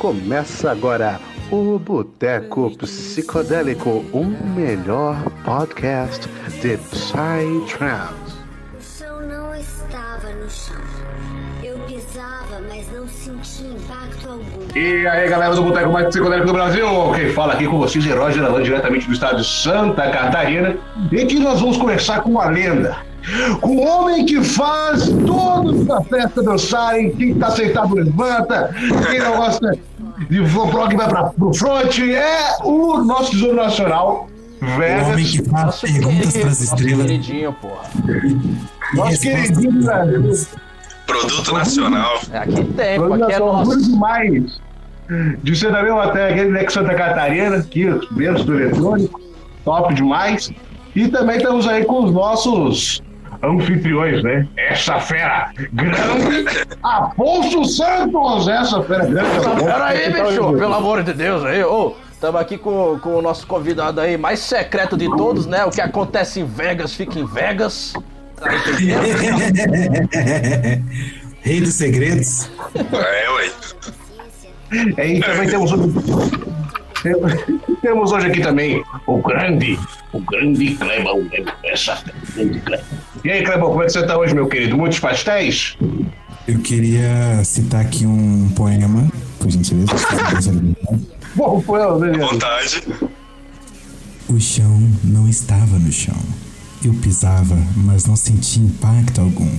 Começa agora o Boteco Psicodélico, o melhor podcast de Psytrance. O chão não estava no chão. Eu pisava, mas não senti impacto algum. E aí, galera do Boteco Mais Psicodélico do Brasil, quem fala aqui com vocês é Roger Alan, diretamente do estado de Santa Catarina, e aqui nós vamos conversar com uma lenda, com o homem que faz todos da festa dançarem, quem tá sentado levanta, quem não gosta de blog vai pra, pro front, é o nosso tesouro nacional, O homem que faz perguntas para as estrelas. queridinho, porra. nosso queridinho Brasil. Produto nacional. É, Aqui tem, pô, Nós aqui é nosso. demais. De ser da mesma terra, aquele Nex Santa Catarina, aqui, os berços do eletrônico, top demais. E também estamos aí com os nossos anfitriões, né? Essa fera grande, Afonso Santos! Essa fera grande, Afonso. Pera aí, Que tal, bicho, hein, pelo amor de Deus aí, ô. Tamo aqui com, com o nosso convidado aí, mais secreto de todos, né? O que acontece em Vegas, fica em Vegas. Tá? Rei dos segredos. É, ué. É, e também temos hoje, temos hoje aqui também o grande, o grande Clebão, né? Essa fera grande Clebão. E aí, Clebão, como é que você tá hoje, meu querido? Muitos pastéis? Eu queria citar aqui um poema, por gentileza. lembrar. Bom, foi, beleza. Vontade. O chão não estava no chão. Eu pisava, mas não senti impacto algum.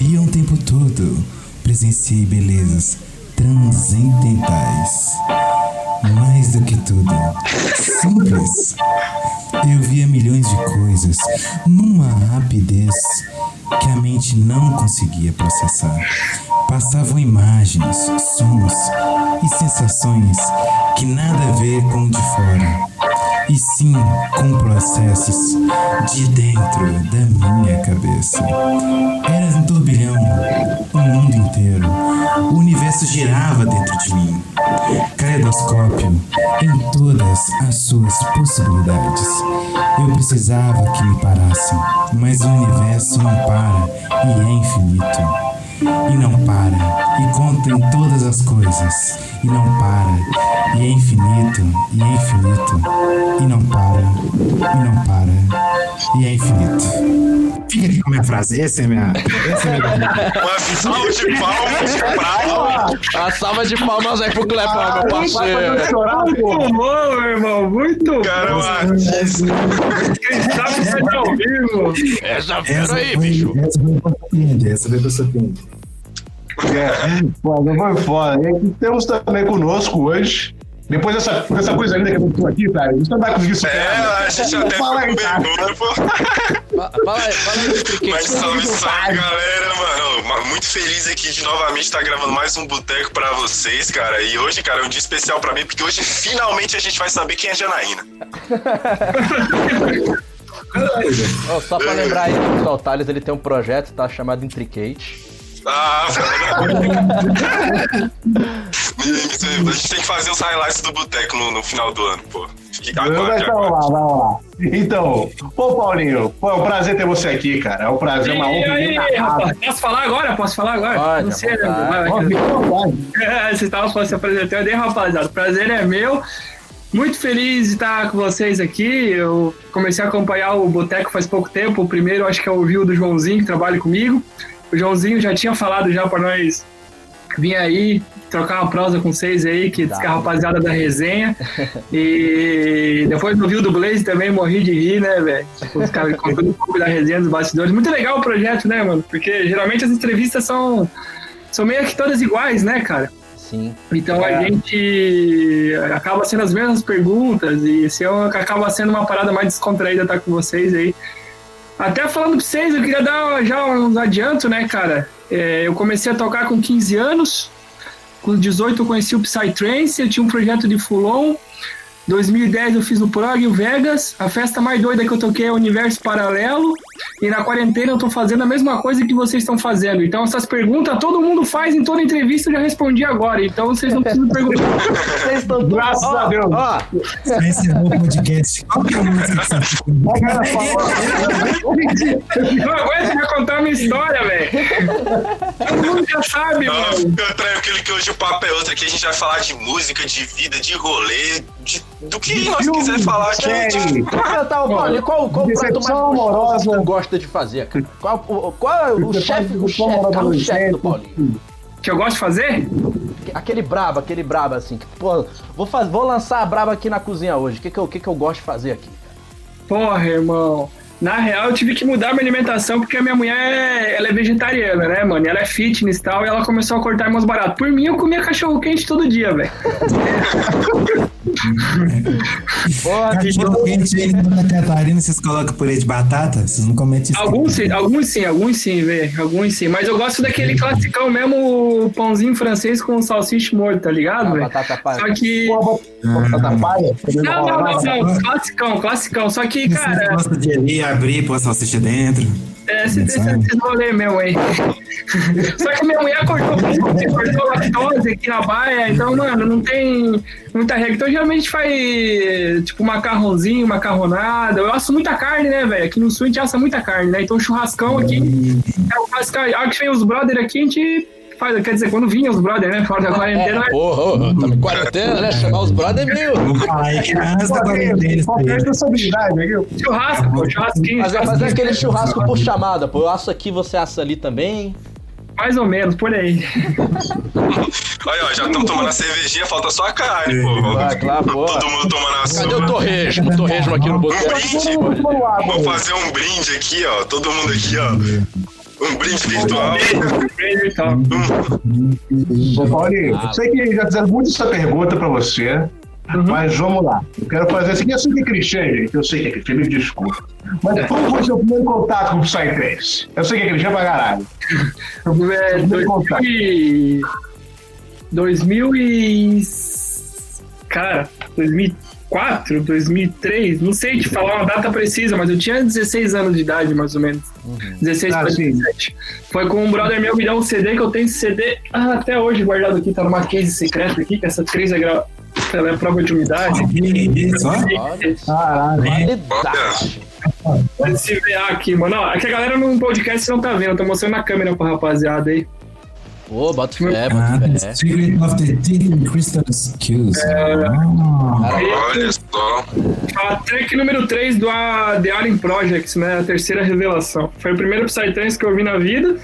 E o tempo todo presenciei belezas transcendentais. Mais do que tudo, simples. Eu via milhões de coisas numa rapidez que a mente não conseguia processar. Passavam imagens, sons e sensações que nada a ver com o de fora e sim com processos de dentro da minha cabeça. Era um turbilhão, o mundo inteiro. O universo girava dentro de mim. Caleidoscópio em todas as suas possibilidades. Eu precisava que me parassem, mas o universo não para e é infinito e não para, e conta em todas as coisas, e não para, e é infinito, e é infinito, e não para, e não para, e é infinito. Fica aqui com a minha frase, essa é a minha. Essa é a minha. Uma salva de palmas pra A salva de palmas aí pro Clepão, meu parceiro. Chorar, pô. Muito bom, meu irmão. Muito Caramba. bom. Quem sabe que tá ao vivo. Essa Essa fera aí, foi, bicho. essa foi pra surpreender, essa foi pra surpreender. É, não foi foda. E aqui temos também conosco hoje, depois dessa, dessa coisa linda que aconteceu aqui, cara, a gente não vai conseguir É, superar. a gente até Fala ficou aí, com cara. vergonha, pô. Fa- Fala aí, fala aí. Mas salve, salve, galera, mano. Ma- Muito feliz aqui de novamente estar gravando mais um boteco pra vocês, cara. E hoje, cara, é um dia especial pra mim, porque hoje finalmente a gente vai saber quem é Janaína. Ó, só pra lembrar aí, o Thales ele tem um projeto, tá? Chamado Intricate. Ah. A gente tem que fazer os highlights do boteco no, no final do ano, pô. Vai então, aguarde. lá, vai lá. Então, pô, Paulinho, pô, é um prazer ter você aqui, cara. É um prazer, uma E honra. aí, rapaz, posso falar agora? Posso falar agora? Pode, Não sei. Vai, vai. Vocês estavam falando se apresentando aí, rapaziada. O prazer é meu. Muito feliz de estar com vocês aqui. Eu comecei a acompanhar o Boteco faz pouco tempo. O primeiro, acho que é o Rio do Joãozinho, que trabalha comigo. O Joãozinho já tinha falado já para nós vir aí trocar uma prosa com vocês aí, que é a rapaziada da resenha. E depois no Rio do Blaze também morri de rir, né, velho? Os caras contando um pouco da resenha dos bastidores. Muito legal o projeto, né, mano? Porque geralmente as entrevistas são, são meio que todas iguais, né, cara? Sim. Então É. a gente acaba sendo as mesmas perguntas e esse ano acaba sendo uma parada mais descontraída estar com vocês aí. Até falando pra vocês, eu queria dar já uns adiantos, né, cara? É, eu comecei a tocar com 15 anos, com 18 eu conheci o Psytrance, eu tinha um projeto de Fulon. 2010 eu fiz o Prog e o Vegas. A festa mais doida que eu toquei é o Universo Paralelo. E na quarentena eu tô fazendo a mesma coisa que vocês estão fazendo. Então essas perguntas todo mundo faz em toda entrevista, eu já respondi agora. Então vocês não precisam perguntar. Vocês estão Graças ó, a Deus. Ó, Você encerrou o podcast. Qual que é a música que você Não aguento já contar a minha história, velho. Todo mundo já sabe, Não, mano. fica tranquilo aquele que hoje o papo é outro aqui. A gente vai falar de música, de vida, de rolê, de, do que nós Filme, quiser falar. série. gente. Tá, tá, Paulinho, qual, qual o prato mais gostoso amorosa. Gosta de fazer, cara? Qual, o, qual é o Decepção chefe, o chefe, amorosa carro chefe do. Paulinho? Que eu gosto de fazer? Aquele brabo, aquele brabo assim, que, pô, vou, faz, vou lançar a braba aqui na cozinha hoje. O que que eu, o que que eu gosto de fazer aqui? Porra, irmão. Na real, eu tive que mudar minha alimentação porque a minha mulher é, ela é vegetariana, né, mano? E ela é fitness e tal, e ela começou a cortar meus baratos. Por mim, eu comia cachorro quente todo dia, velho. Cachorro quente aí Santa Catarina, vocês colocam purê de batata? Vocês não cometem isso? Alguns sim, alguns sim, alguns sim, velho. Alguns sim. Mas eu gosto daquele classicão mesmo, o pãozinho francês com salsicha morto, tá ligado, a velho? batata palha. Só que. Batata palha? Não, não, não, não. Classicão, classicão. Só que, Você cara, gosta de ali abrir, pôr salsicha dentro? é, esse, esse, esse rolê mesmo aí. Só que minha mulher cortou, cortou lactose aqui na baia, então, mano, não tem muita regra. Então, geralmente faz, tipo, macarrãozinho, macarronada. Eu asso muita carne, né, velho? Aqui no sul a gente assa muita carne, né? Então, churrascão aqui, é o clássico. A hora que vem os brother aqui, a gente faz, quer dizer, quando vinha os brother, né? Fora da quarentena, É, porra, ô, ô, tamo em quarentena, né? Chamar os brother é meio. Aí que da quarentena isso Qual é a aí. responsabilidade, viu? churrasco, pô, churrasquinho. Fazer, fazer aquele churrasco por chamada, pô. Eu asso aqui, você assa ali também. Mais ou menos, por aí. Olha, ó, já estão tomando a cervejinha, falta só a carne, pô. Ah, claro, pô. Todo mundo tomando a Cadê o sua. torresmo? O torresmo aqui no Um boteco. brinde. Vamos fazer um brinde aqui, ó. Todo mundo aqui, ó. Um brinde virtual. Ô, Paulinho, eu sei que já fizeram muito essa pergunta pra você, mas vamos lá. Eu quero fazer assim, eu sei que é clichê, gente. Eu sei que é clichê, me desculpa. Mas qual foi o seu primeiro contato com o Psytrance? Eu sei que é clichê pra caralho. É, contar. 2000 e... 2000 e... Cara, 2004, 2003, não sei te falar uma data precisa, mas eu tinha 16 anos de idade, mais ou menos. 16 Ah, para sim. 17. Foi com um brother meu me deu um CD que eu tenho esse CD ah, até hoje guardado aqui, tá numa case secreta aqui, que essa crise é, gra... ela é prova de umidade. Caralho. Pode se ver aqui, mano. Ó, é que a galera no podcast não tá vendo, eu tô mostrando na câmera pra rapaziada aí. Ô, bota fé, Ah, bota fé. Secret of the Deep Crystal Skills. Ah, Olha só. A track número 3 do a, The Alien Projects, né? A terceira revelação. Foi o primeiro Psytrance que eu vi na vida.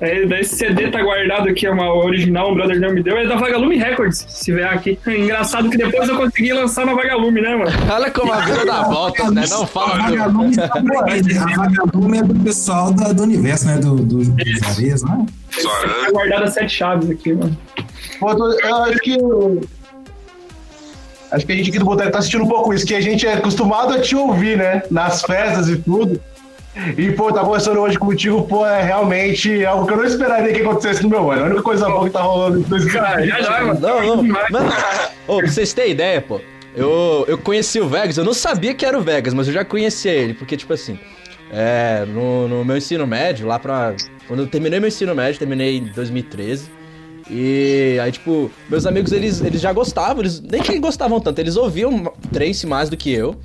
Daí esse CD tá guardado aqui, é uma original, um brother meu me deu. É da Vagalume Records, se ver aqui. É engraçado que depois eu consegui lançar na Vagalume, né, mano? Olha como a vida dá voltas, né? Não a fala do... vagalume a vagalume é do pessoal da- do universo, né? Do, do, dos areias, né? Só, Tá guardado as sete chaves aqui, mano. Pô, eu acho que. Acho que a gente aqui do Boteco tá sentindo um pouco isso, que a gente é acostumado a te ouvir, né? Nas festas e tudo. E, pô, tá conversando hoje contigo, pô, é realmente algo que eu não esperaria que acontecesse no meu ano. A única coisa boa que tá rolando em 2020. Cara, já já, mano. Não, não. Mano, ô, pra vocês terem ideia, pô. Eu, eu conheci o Vegas, eu não sabia que era o Vegas, mas eu já conhecia ele, porque, tipo assim, é, no, no meu ensino médio, lá pra. Quando eu terminei meu ensino médio, terminei em 2013. E aí, tipo, meus amigos, eles, eles já gostavam, eles nem que gostavam tanto, eles ouviam Trace mais do que eu.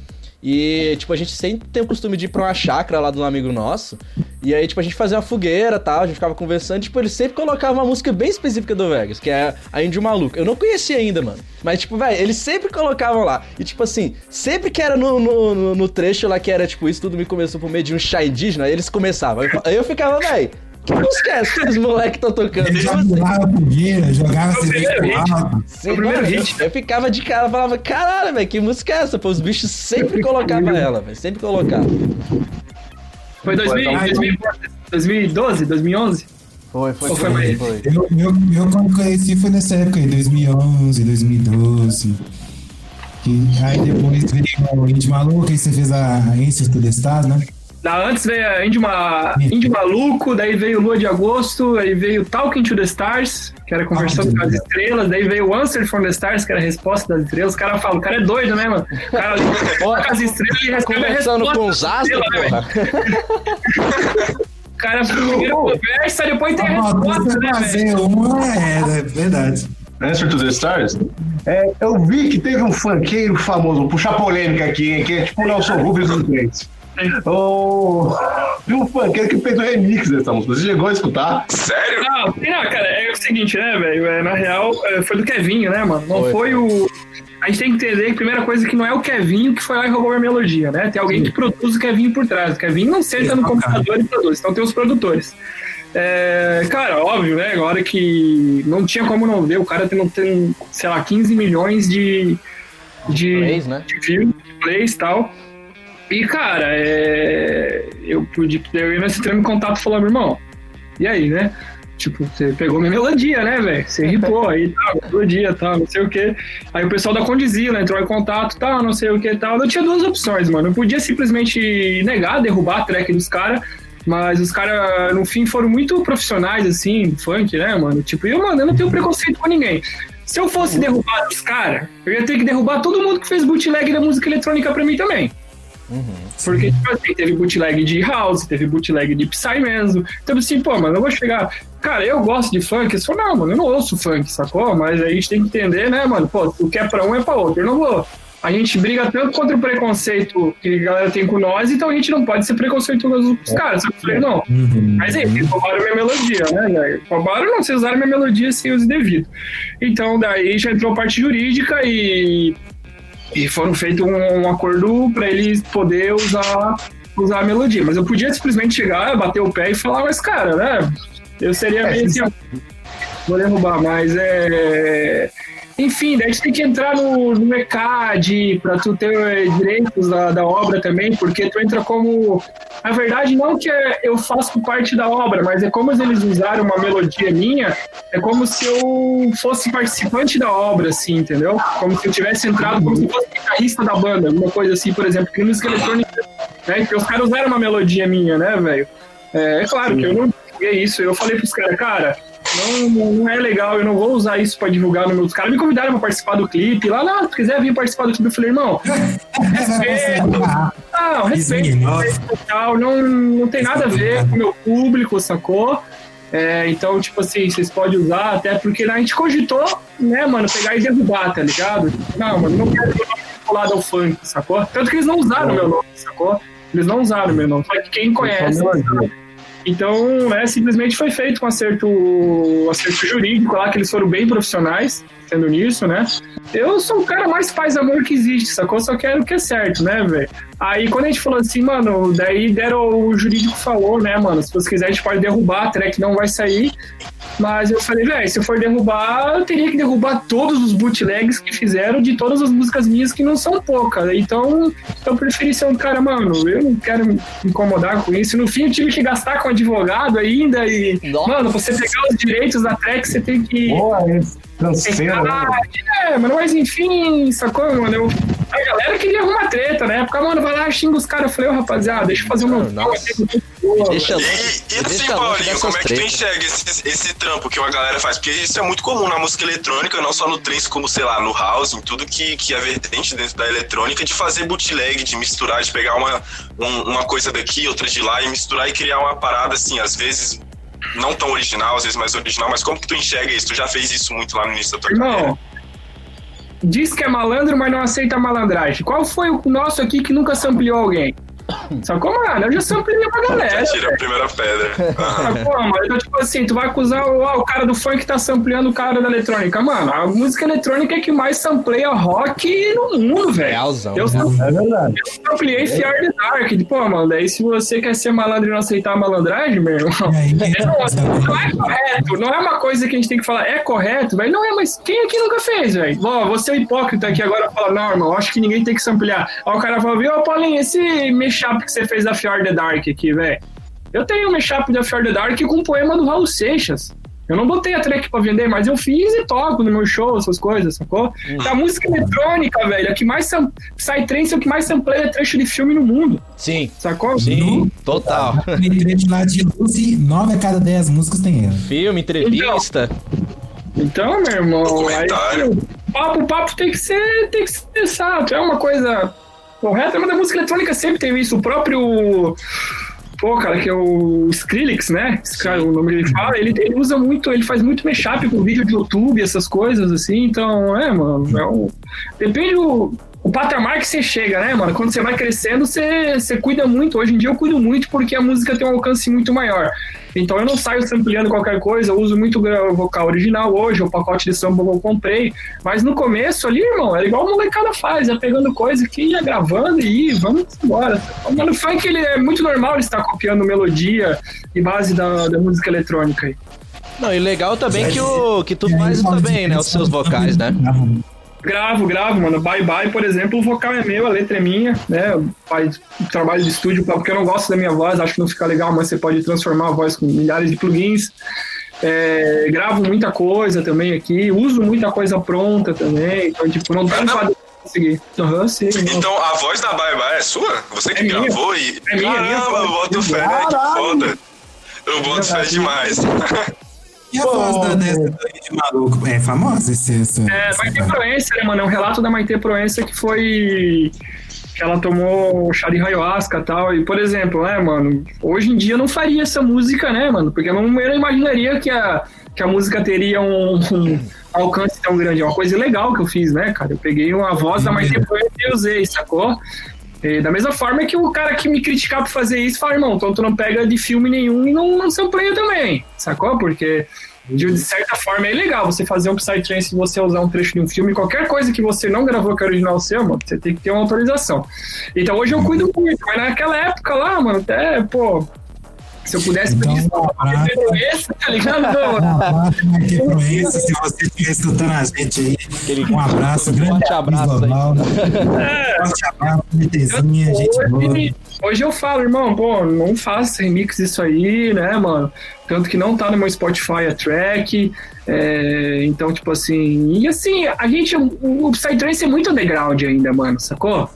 E, tipo, a gente sempre tem o costume de ir pra uma chácara lá de um amigo nosso. E aí, tipo, a gente fazia uma fogueira e tal, a gente ficava conversando. Tipo, eles sempre colocavam uma música bem específica do Vegas, que é a Índio Maluco. Eu não conhecia ainda, mano. Mas, tipo, velho, eles sempre colocavam lá. E, tipo assim, sempre que era no, no, no- trecho lá que era, tipo, isso tudo me começou por meio de um chá indígena, eles começavam. Aí eu ficava, velho, que música é essa que os moleques estão tocando? Ele E, já assim, pulava fogueira, jogava cerveja alto. Sim, o primeiro hit. Eu, eu ficava de cara, falava, caralho, velho, que música é essa? Pô, os bichos sempre colocavam ela, velho, sempre colocavam. Foi 2000, 2000, 2012, 2011? Foi, foi, foi mais? foi. Eu, eu, eu quando conheci foi nessa época aí, 2011, 2012. Que, aí depois veio o Indie Maluco, aí você fez a to the Stars, né? Da antes veio a Indy, Ma... Indy Maluco, daí veio Lua de Agosto, aí veio Talking to the Stars, que era conversando com as estrelas, daí veio Answer from the Stars, que era a resposta das estrelas. Os caras falam, o cara é doido, né, mano? O cara fala com as estrelas e recebe a Conversando resposta com os astros, né, velho? porra. O cara primeiro conversa, depois tem a Ah, resposta, né, velho? fazer uma é, é verdade. Answer to the Stars? É, eu vi que teve um funkeiro famoso, vou puxar polêmica aqui, hein, que é tipo o Nelson Rubens dos Crentes. O... Tem um funkeiro que fez o remix dessa música. Você chegou a escutar? Sério? Não, não, cara, é o seguinte, né, velho? É, na real, é, foi do Kevinho, né, mano? Não Foi, foi, o. A gente tem que entender que a primeira coisa é que não é o Kevinho que foi lá e roubou a melodia, né? Tem alguém que produz o Kevinho por trás. O Kevinho não senta no computador e produz, então tem os produtores. É, cara, óbvio, né? Agora que não tinha como não ver, o cara tem, tem, sei lá, 15 milhões de. de Plays, né? de views, de plays e tal. E, cara, é, eu ia nesse treino em contato meu irmão, e aí, né? Tipo, você pegou minha melodia, né, velho? Você ripou aí, tal, melodia, tal, não sei o quê. Aí o pessoal da Condizila entrou em contato, tal, não sei o que, tal. Eu tinha duas opções, mano. Eu podia simplesmente negar, derrubar a track dos caras, mas os caras, no fim, foram muito profissionais, assim, funk, né, mano? Tipo, eu, mano, eu não tenho preconceito com ninguém. Se eu fosse derrubar os caras, eu ia ter que derrubar todo mundo que fez bootleg da música eletrônica pra mim também. Porque, tipo assim, teve bootleg de house, teve bootleg de Psy mesmo. Então, assim, pô, mano, eu vou chegar. Cara, eu gosto de funk. Eu falo, não, mano, eu não ouço funk, sacou? Mas a gente tem que entender, né, mano? Pô, o que é pra um é pra outro. Eu não vou. A gente briga tanto contra o preconceito que a galera tem com nós, então a gente não pode ser preconceituoso com os caras. Eu falei, não. Mas aí, eles roubaram minha melodia, né, velho? Roubaram, não, vocês usaram minha melodia sem uso devido. Então, daí já entrou a parte jurídica e e foram feito um, um acordo para eles poder usar usar a melodia. Mas eu podia simplesmente chegar, bater o pé e falar, mas cara, né? Eu seria meio assim, vou derrubar, mas é. Enfim, daí gente tem que entrar no, no ECAD para tu ter eh, direitos da, da obra também, porque tu entra como. Na verdade, não que é- eu faço parte da obra, mas é como eles usaram uma melodia minha, é como se eu fosse participante da obra, assim, entendeu? Como se eu tivesse entrado como se fosse guitarrista da banda, alguma coisa assim, por exemplo, que música eletrônica, né? Porque os caras usaram uma melodia minha, né, velho? É, é claro que eu não divulguei isso, eu falei pros caras, cara, não, não é legal, eu não vou usar isso pra divulgar no meu. Os caras me convidaram pra participar do clipe. Lá, não, se quiser vir participar do clipe, eu falei, irmão, respeito. Não, respeito. Tal, não, não tem nada a ver com o meu público, sacou? É, então, tipo assim, vocês podem usar, até porque a gente cogitou, né, mano, pegar e derrubar, tá ligado? Não, mano, não quero que o nome vinculado ao funk, sacou? Tanto que eles não usaram meu nome, sacou? Eles não usaram meu nome, só que quem conhece. sabe? Então, é, simplesmente foi feito um acerto, um acerto jurídico lá, que eles foram bem profissionais, sendo nisso, né? Eu sou o cara mais paz amor que existe, sacou? Só quero o que é certo, né, velho? Aí, quando a gente falou assim, mano, daí deram, o jurídico falou, né, mano, se você quiser, a gente pode derrubar, a track não vai sair. Mas eu falei, velho, se eu for derrubar, eu teria que derrubar todos os bootlegs que fizeram de todas as músicas minhas, que não são poucas. Então, eu preferi ser um cara, mano, eu não quero me incomodar com isso. No fim, eu tive que gastar com advogado ainda e, Nossa. mano, você pegar os direitos da track, você tem que. Boa, esse canseiro, né? É, mano, mas enfim, sacou, mano? Eu, a galera queria arrumar treta na época, mano, vai lá, xinga os caras. Eu falei, ô rapaziada, deixa eu fazer um meu Deixa E, e assim, Paulinho, como é que tu enxerga esse, esse trampo que uma galera faz? Porque isso é muito comum na música eletrônica, não só no trance, como, sei lá, no house, em tudo que, que é vertente dentro da eletrônica, de fazer bootleg, de misturar, de pegar uma, um- uma coisa daqui, outra de lá, e misturar e criar uma parada, assim, às vezes não tão original, às vezes mais original, mas como que tu enxerga isso? Tu já fez isso muito lá no início da tua carreira? Irmão, diz que é malandro, mas não aceita malandragem. Qual foi o nosso aqui que nunca sampleou alguém? Sacou, mano? Eu já samplei pra galera. Já tira a primeira pedra. Sacou, mano? Então, tipo assim, tu vai acusar o, ah, o cara do funk tá sampleando o cara da eletrônica. Mano, a música eletrônica é que mais sampleia rock no mundo, velho. Realzão. Eu É verdade. Eu ampliei Fear the Dark. Pô, mano, daí se você quer ser malandro e não aceitar a malandragem, meu irmão. É, não, não é correto, não é uma coisa que a gente tem que falar, é correto, velho. Não é, mas quem aqui nunca fez, velho? Ó, você é um hipócrita aqui agora fala, não, irmão, acho que ninguém tem que samplear. Aí o cara fala, viu, Paulinho, esse mashup que você fez da Fear the Dark aqui, velho. Eu tenho um mashup da Fear the Dark com um poema do Raul Seixas. Eu não botei a track pra vender, mas eu fiz e toco no meu show, essas coisas, sacou? Hum. A música eletrônica, velho, é que mais sam... Psytrance é o que mais sampleia trecho de filme no mundo, Sim, sacou? sim, total. Tem trecho lá de Lucy, 9 a cada 10 músicas tem ela. Filme, entrevista. Então, meu irmão, aí, o papo, o papo tem que ser, tem que ser exato. É uma coisa correta, mas a música eletrônica sempre tem isso. O próprio. Pô, cara, que é o Skrillex, né? Esse cara, o nome que ele fala, ele, ele usa muito, ele faz muito mashup com vídeo de YouTube, essas coisas, assim, então, é, mano, é um, depende o, o patamar que você chega, né, mano? Quando você vai crescendo, você, você cuida muito. Hoje em dia eu cuido muito porque a música tem um alcance muito maior. Então eu não saio sampleando qualquer coisa, eu uso muito o vocal original hoje, o pacote de samba que eu comprei. Mas no começo ali, irmão, era igual a molecada faz, ia pegando coisa que ia gravando e ia, vamos embora. Mano, o funk ele é muito normal ele estar copiando melodia e base da, da música eletrônica aí. Não, e legal também que, o, que tu faz também, né? Os seus vocais, né? Gravo, gravo, mano. Bye Bye, por exemplo, o vocal é meu, a letra é minha, né? Faz trabalho de estúdio, porque eu não gosto da minha voz, acho que não fica legal, mas você pode transformar a voz com milhares de plugins. É, gravo muita coisa também aqui, uso muita coisa pronta também, então, tipo, não tem pra conseguir. Aham, sim. não. Então a voz da Bye Bye é sua? Você que É minha. gravou e. É minha, minha Caramba, voz. eu boto fé, né? Que foda. Eu boto fé demais. E a voz da dessa daí de maluco? É famosa esse, essa, É, Maite? Proença, né, mano? É um relato da Maite Proença que foi. que ela tomou chá de ayahuasca e tal. E, por exemplo, né, mano? Hoje em dia eu não faria essa música, né, mano? Porque eu não, eu não imaginaria que a, que a música teria um, um alcance tão grande. É uma coisa legal que eu fiz, né, cara? Eu peguei uma voz da Maite Proença e usei, sacou? E da mesma forma que o cara que me criticar por fazer isso fala, irmão, então tu não pega de filme nenhum e não, não sampleia também, sacou? Porque de, certa forma é legal você fazer um Psytrance e você usar um trecho de um filme, qualquer coisa que você não gravou que é original seu, mano, você tem que ter uma autorização. Então hoje eu cuido muito, mas naquela época lá, mano, até, pô, se eu pudesse Então, pedir um abraço. esse, tá ligado? Um abraço, Marquinhos Proença, se você estiver escutando a gente aí. Um abraço, grande Forte abraço global. Forte abraço, MTzinha, gente boa. Hoje, hoje eu falo, irmão, pô, não faça remix disso aí, né, mano? Tanto que não tá no meu Spotify a track. é, então, tipo assim. E assim, a gente. O, o Psytrance é muito underground ainda, mano, sacou?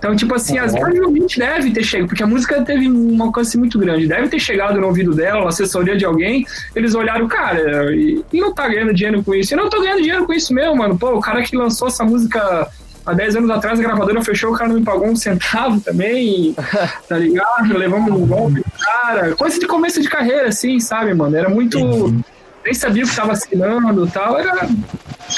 Então, tipo assim, as provavelmente deve ter chegado, porque a música teve um alcance muito grande, deve ter chegado no ouvido dela, na assessoria de alguém, eles olharam, cara, e, e não tá ganhando dinheiro com isso. Eu não tô ganhando dinheiro com isso mesmo, mano. Pô, o cara que lançou essa música há 10 anos atrás, a gravadora fechou, o cara não me pagou um centavo também, tá ligado? Levamos um golpe, cara. Coisa de começo de carreira, assim, sabe, mano? Era muito. Nem sabia o que tava assinando e tal. Era.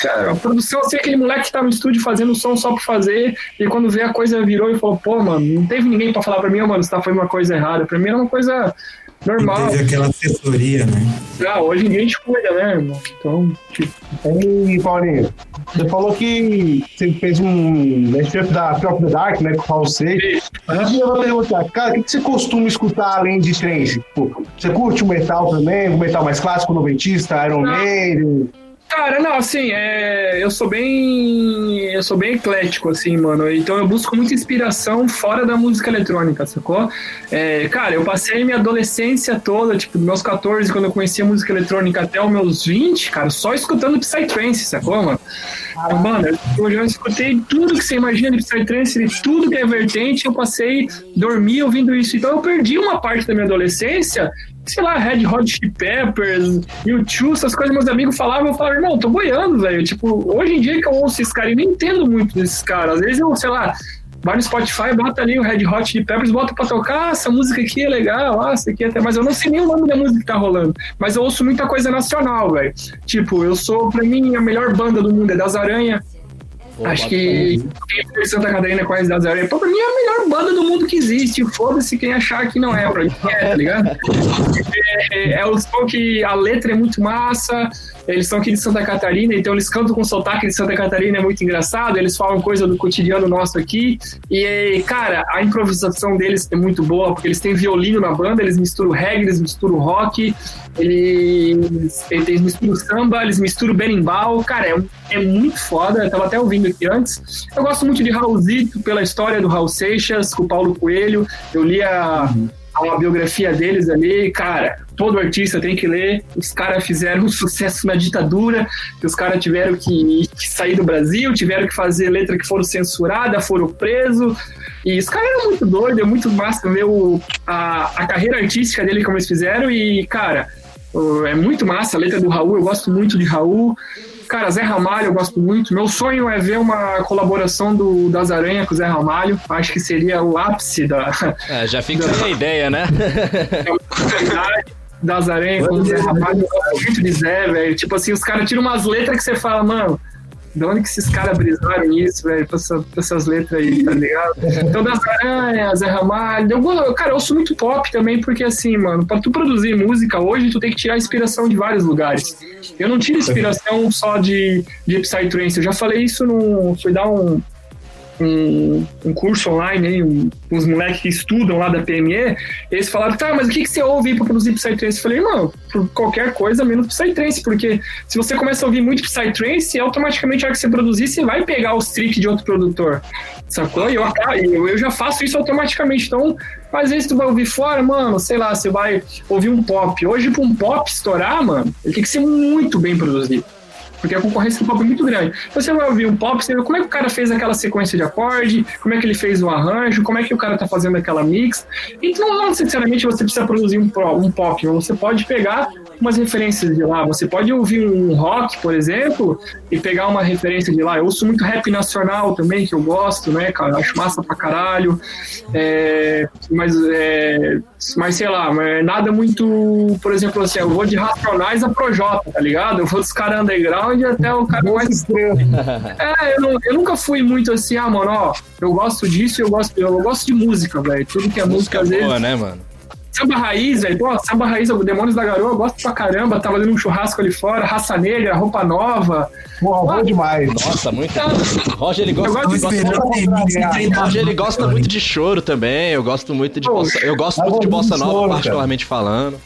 Cara, a produção, assim, aquele moleque que tá no estúdio fazendo som só por fazer, e quando vê a coisa virou e falou, pô, mano, não teve ninguém pra falar pra mim, ô, mano, você tá fazendo uma coisa errada. Pra mim era uma coisa normal. Teve aquela assessoria, né? Ah, hoje a gente cuida, né, irmão? Então, tipo, Ei, Paulinho, você falou que você fez um mashup da the Dark, né, com o Raul Seixas. Mas eu vou perguntar, cara, o que que você costuma escutar além de trance? Tipo, você curte o metal também, o metal mais clássico, noventista, Iron Maiden? Cara, não, assim, é, eu sou bem. Eu sou bem eclético, assim, mano. Então eu busco muita inspiração fora da música eletrônica, sacou? É, cara, eu passei minha adolescência toda, tipo, dos meus 14, quando eu conheci a música eletrônica, até os meus 20, cara, só escutando Psytrance, sacou, mano? Mano, eu já escutei tudo que você imagina de Psytrance, de tudo que é vertente, eu passei, dormi ouvindo isso. Então eu perdi uma parte da minha adolescência sei lá, Red Hot Chili Peppers, YouTube, essas coisas meus amigos falavam, eu falava, irmão, tô boiando, velho. Tipo, hoje em dia que eu ouço esses caras, eu nem entendo muito desses caras. Às vezes eu, sei lá, vai no Spotify, bota ali o Red Hot Chili Peppers, bota pra tocar, ah, essa música aqui é legal, ah, essa aqui é até, mas eu não sei nem o nome da música que tá rolando. Mas eu ouço muita coisa nacional, velho. Tipo, eu sou, pra mim, a melhor banda do mundo é Das Aranha. Acho que Santa Catarina conhece Das Aranha. Pô, pra mim é a melhor banda do mundo que existe. Foda-se quem achar que não é, pra mim é, tá ligado? É, é o som que a letra é muito massa. Eles são aqui de Santa Catarina, então eles cantam com sotaque de Santa Catarina, é muito engraçado. Eles falam coisa do cotidiano nosso aqui. E, cara, a improvisação deles é muito boa, porque eles têm violino na banda, eles misturam reggae, eles misturam rock, eles, eles misturam samba, eles misturam berimbau. Cara, é, é muito foda. Eu tava até ouvindo aqui antes. Eu gosto muito de Raulzito, pela história do Raul Seixas, com o Paulo Coelho. Eu li a a biografia deles ali, cara, todo artista tem que ler. Os caras fizeram um sucesso na ditadura, que os caras tiveram que, que, sair do Brasil, tiveram que fazer letra que foram censuradas, foram presos. E os caras eram muito doidos, é muito massa ver o, a, a carreira artística dele como eles fizeram. E, cara, é muito massa a letra do Raul, eu gosto muito de Raul. Cara, Zé Ramalho eu gosto muito. Meu sonho é ver uma colaboração do Das Aranha com o Zé Ramalho. Acho que seria o ápice da. É, já fica da, a ideia, né? das Aranha com o Zé Ramalho. Eu gosto muito de Zé, velho. Tipo assim, os caras tiram umas letras que você fala, mano. De onde que esses caras brisaram nisso, velho? Pra, essa, pra, essas letras aí, tá ligado? Então, das aranhas, Zé Ramalho. Eu, cara, eu ouço muito pop também, porque assim, mano, pra tu produzir música hoje, tu tem que tirar inspiração de vários lugares. Eu não tiro inspiração só de, de Psytrance. Eu já falei isso no. Fui dar um, um, um curso online aí, um, uns moleques que estudam lá da PME, eles falaram, tá, mas o que, que você ouve para produzir Psytrance? Eu falei, mano, por qualquer coisa menos Psytrance, porque se você começa a ouvir muito Psytrance, automaticamente a hora que você produzir, você vai pegar os tricks de outro produtor, sacou? E eu, eu, eu já faço isso automaticamente, então às vezes tu vai ouvir fora, mano, sei lá, você vai ouvir um pop. Hoje, pra um pop estourar, mano, ele tem que ser muito bem produzido porque a concorrência do pop é muito grande. Então, você vai ouvir um pop, você vê como é que o cara fez aquela sequência de acorde, como é que ele fez o arranjo, como é que o cara tá fazendo aquela mix. Então, não necessariamente você precisa produzir um, um pop, você pode pegar umas referências de lá. Você pode ouvir um rock, por exemplo, e pegar uma referência de lá. Eu ouço muito rap nacional também, que eu gosto, né, cara? Acho massa pra caralho. É, mas, é, mas sei lá, é nada muito. Por exemplo, assim, eu vou de Racionais a Projota, tá ligado? Eu vou dos caras underground até o cara mais. é, eu, eu, nunca fui muito assim, ah, mano, ó, eu gosto disso, eu gosto, eu gosto de música, velho. Tudo que é música, música às vezes. Boa, né, mano? Samba raiz, velho. Pô, samba raiz, o Demônios da Garoa, eu gosto pra caramba. Tava dando um churrasco ali fora, raça negra, roupa nova. Pô, bom demais. Nossa, muito. Roger, ele gosta, gosto de... gosta... Roger, ele gosta muito de choro também. Eu gosto muito de bossa, eu gosto muito de bossa nova, choro, particularmente cara. falando.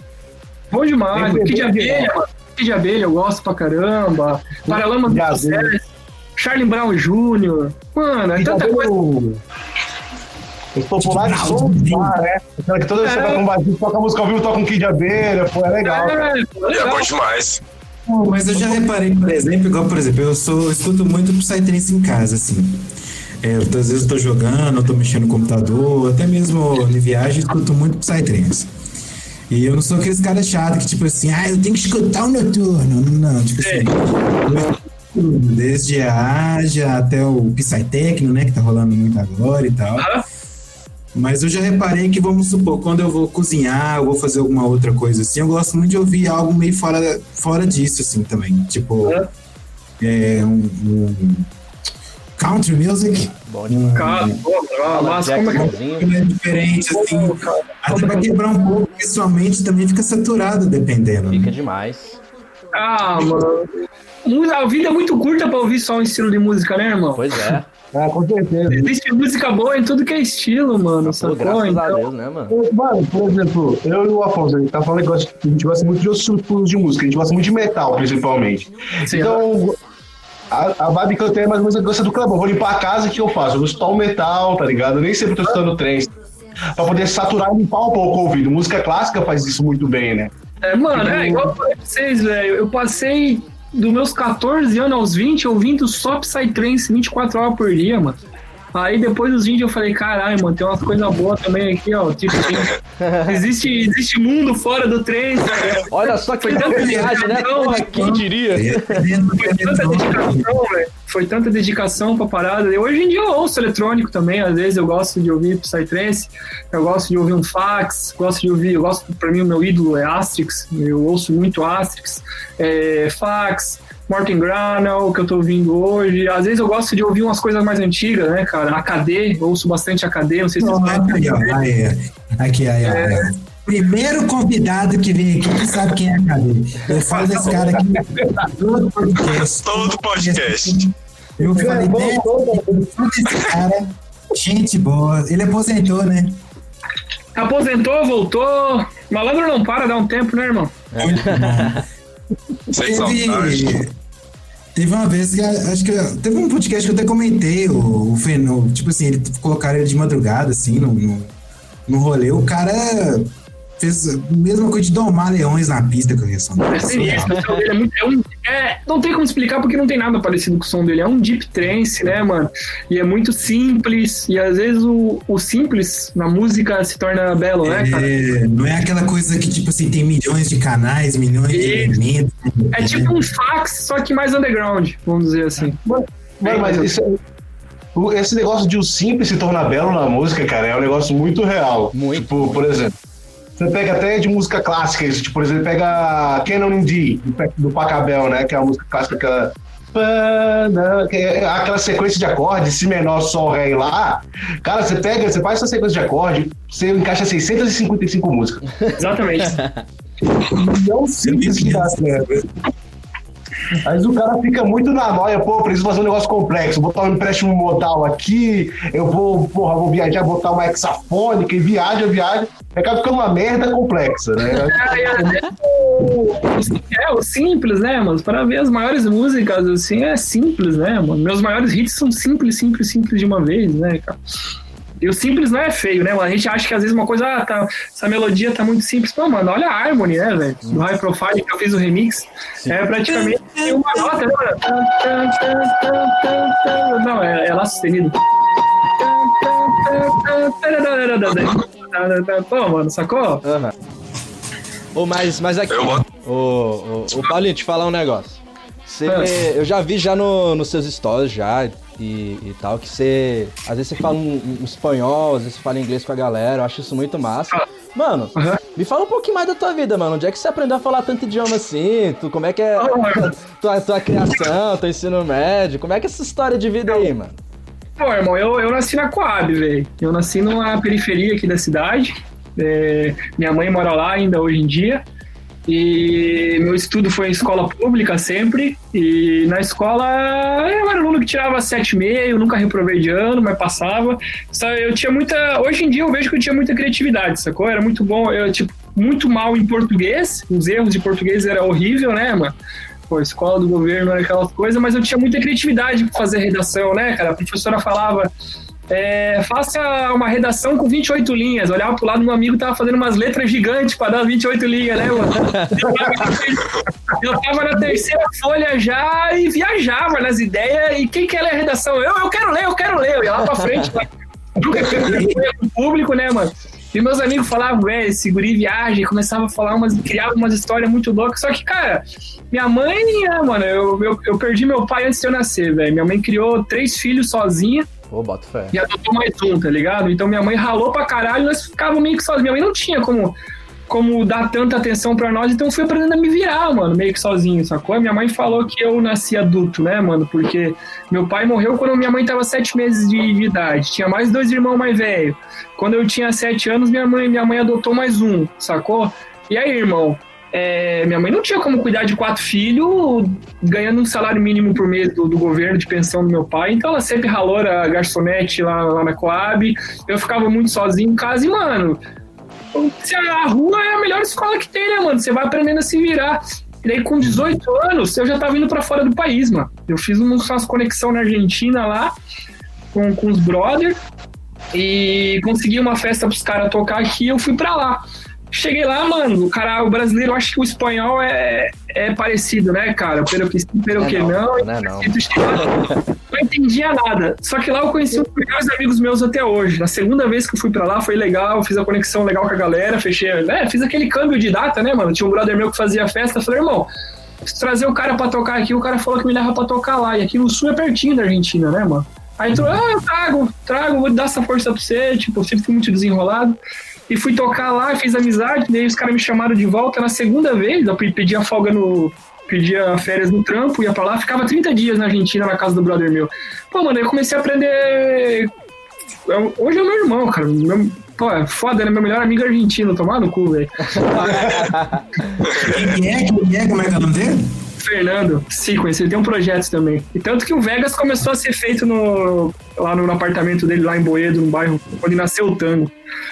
Bom demais. Kid Abelha, Kid Abelha, eu gosto pra caramba. Paralamas do Sucesso. Charlie Brown Jr. Mano, é tanta coisa. Os populares são lá, né? Que toda vez que você vai com um barzinho, toca música ao vivo, toca um Kid de abelha, pô, é legal. É, é, é bom demais. Mas eu já reparei, por exemplo, igual, por exemplo, eu, sou, eu escuto muito Psytrance em casa, assim. É, às vezes eu tô jogando, eu tô mexendo no computador, até mesmo em viagem, escuto muito Psytrance. E eu não sou aqueles caras chatos que, tipo assim, ah, eu tenho que escutar o noturno. Não, tipo assim. Desde a Aja até o Psytecno, né, que tá rolando muito agora e tal. Ah. Mas eu já reparei que, vamos supor, quando eu vou cozinhar, eu vou fazer alguma outra coisa assim, eu gosto muito de ouvir algo meio fora, fora disso, assim, também. Tipo, é, é um, um, country music. Bom demais. Cara, mas como é que é diferente, assim. Até pra quebrar um pouco, porque sua mente também fica saturada, dependendo. Fica né? demais. Ah, mano. A vida é muito curta pra ouvir só um estilo de música, né, irmão? Pois é. É, com certeza. Existe música boa em tudo que é estilo, mano. Pô, graças então... a Deus, né, mano? Mano, por exemplo, eu e o Afonso, a gente tá falando que a gente gosta muito de outros tipos de música, a gente gosta muito de metal, principalmente. Sim, então, a, a vibe que eu tenho é mais ou menos a gosta do. Eu vou limpar a casa, o que eu faço? Eu vou escutar o metal, tá ligado? Eu nem sempre tô escutando trem. Pra poder saturar e limpar um pouco o ouvido. Música clássica faz isso muito bem, né? É, mano, é igual eu falei pra vocês, velho. Eu passei dos meus 14 anos aos 20 ouvindo só Psytrance 24 horas por dia, mano. Aí depois dos vídeos eu falei, caralho, mano, tem umas coisas boas também aqui, ó. Tipo, tem, existe, existe mundo fora do trem, sabe? Olha só que foi tanta viagem, né? Porra, quem diria? Foi tanta dedicação, velho. Foi tanta dedicação pra parada. Hoje em dia eu ouço eletrônico também, às vezes eu gosto de ouvir Psytrance, eu gosto de ouvir um fax, gosto de ouvir, eu gosto, pra mim o meu ídolo é Astrix, eu ouço muito Astrix, é, fax, Martin Granel, que eu tô ouvindo hoje. Às vezes eu gosto de ouvir umas coisas mais antigas, né, cara? AKD, eu ouço bastante AKD, não sei se vocês conhecem. Aqui, aqui, aí, é... Primeiro convidado que vem aqui que sabe quem é AKD. Eu falo desse cara aqui todo podcast. Todo podcast. Eu falei, todo esse cara, gente boa. Ele aposentou, né? Aposentou, voltou. Malandro não para, dá um tempo, né, irmão? É. teve, teve uma vez que acho que teve um podcast que eu até comentei, o, o Feno, tipo assim, ele colocaram ele de madrugada, assim, no, no, no rolê, o cara fez a mesma coisa de domar leões na pista com a questão. É sinistro, é muito. É um, é, não tem como explicar porque não tem nada parecido com o som dele. É um deep trance, né, mano? E é muito simples. E às vezes o, o simples na música se torna belo, né, cara? Não é aquela coisa que, tipo assim, tem milhões de canais, milhões de elementos. É tipo um fax, só que mais underground, vamos dizer assim. Mano, mas isso é- esse negócio de o simples se tornar belo na música, cara, é um negócio muito real. Muito. Tipo, por exemplo, você pega até de música clássica, tipo, por exemplo, pega Canon in D, do- Pacabel, né? Que é a música clássica, aquela. Que é Aquela sequência de acordes, Si menor, Sol, Ré e Lá. Cara, você pega, você faz essa sequência de acorde, você encaixa 655 músicas. Exatamente. Não simples que dá certo. Mas o cara fica muito na noia, pô, preciso fazer um negócio complexo, botar um empréstimo modal aqui, eu vou, porra, vou viajar, botar uma hexafônica e viaja, viaja, acaba ficando uma merda complexa, né? É, é, é, o- é, o simples, né, mano? Para ver as maiores músicas, assim, é simples, né, mano? Meus maiores hits são simples, simples, simples de uma vez, né, cara? E o simples não é feio, né, mano? A gente acha que às vezes uma coisa, ah, tá, essa melodia tá muito simples. Pô, mano, olha a Harmony, né, velho? Do High Profile que eu fiz o remix. É praticamente uma nota, né, mano? Não, é, é lá sustenido. Pô, mano, sacou? Aham. Ô, mas, mas aqui, ô, Paulinho, te falar um negócio. Você, Ah. eu já vi já no, nos seus stories já e, e tal, que você. Às vezes você fala um, um espanhol, às vezes você fala inglês com a galera, eu acho isso muito massa. Mano, Aham. me fala um pouquinho mais da tua vida, mano. Onde é que você aprendeu a falar tanto idioma assim? Tu, como é que é Ah, tua, tua criação, teu ensino médio? Como é que é essa história de vida aí, mano? Pô, irmão, eu, eu nasci na Coab, velho. Eu nasci numa periferia aqui da cidade. É, minha mãe mora lá ainda hoje em dia. E meu estudo foi em escola pública sempre. E na escola eu era aluno que tirava 7,5, nunca reprovei de ano, mas passava. Só eu tinha muita. Hoje em dia eu vejo que eu tinha muita criatividade, sacou? Era muito bom. Eu, tipo, muito mal em português. Os erros de português era horrível, né, mano? Pô, escola do governo era aquela coisa, mas eu tinha muita criatividade para fazer redação, né, cara? A professora falava. É, faça uma redação com 28 linhas. Olhava pro lado do meu amigo tava fazendo umas letras gigantes para dar 28 linhas, né, mano? Eu tava na terceira folha já e viajava nas ideias. E quem quer ler a redação? Eu, eu quero ler, eu quero ler. Eu ia lá pra frente. lá. Nunca público, né, mano? E meus amigos falavam, velho, esse guri viaja, e começava a falar umas, criava umas histórias muito loucas. Só que, cara, minha mãe, né, mano, eu, eu, eu perdi meu pai antes de eu nascer, velho. Minha mãe criou três filhos sozinha Pô, bota fé. e adotou mais um, tá ligado? Então minha mãe ralou pra caralho e nós ficávamos meio que sozinhos. Minha mãe não tinha como, como dar tanta atenção pra nós, então fui aprendendo a me virar, mano, meio que sozinho, sacou? Minha mãe falou que eu nasci adulto, né, mano? Porque meu pai morreu quando minha mãe tava sete meses de, de idade. Tinha mais dois irmãos mais velhos. Quando eu tinha sete anos, minha mãe, minha mãe adotou mais um, sacou? E aí, irmão? É, minha mãe não tinha como cuidar de quatro filhos ganhando um salário mínimo por mês do, do governo de pensão do meu pai, então ela sempre ralou a garçonete lá, lá na Coab, eu ficava muito sozinho em casa e, mano, a rua é a melhor escola que tem, né, mano? Você vai aprendendo a se virar. E daí, com 18 anos, eu já tava indo pra fora do país, mano. Eu fiz umas conexão na Argentina lá, com, com os brothers, e consegui uma festa pros caras tocar aqui e eu fui pra lá. Cheguei lá, mano, o cara, o brasileiro, acho que o espanhol é, é parecido, né, cara? Pelo que sim, pelo É que não, não. não é não. Não entendia nada. Só que lá eu conheci dos melhores amigos meus até hoje. Na segunda vez que eu fui pra lá, foi legal, fiz a conexão legal com a galera, fechei, né? Fiz aquele câmbio de data, né, mano? Tinha um brother meu que fazia festa, falei, irmão, preciso trazer o cara pra tocar aqui, o cara falou que me leva pra tocar lá. E aqui no sul é pertinho da Argentina, né, mano? Aí tu, ah, eu trago, trago, vou dar essa força pra você, tipo, eu sempre fui muito desenrolado. E fui tocar lá, fiz amizade, daí os caras me chamaram de volta na segunda vez, eu pe- pedi a folga no. Pedia férias no trampo, ia pra lá, ficava 30 dias na Argentina, na casa do brother meu. Pô, mano, eu comecei a aprender. Hoje é o meu irmão, cara. Meu... Pô, é foda, né? Meu melhor amigo é argentino, tomar no cu, velho. Quem é? Quem é? Como é que é o nome dele? Fernando, Sequence, ele tem um projeto também. E tanto que o Vegas começou a ser feito no, lá no, no apartamento dele, lá em Boedo, no bairro, onde nasceu o tango.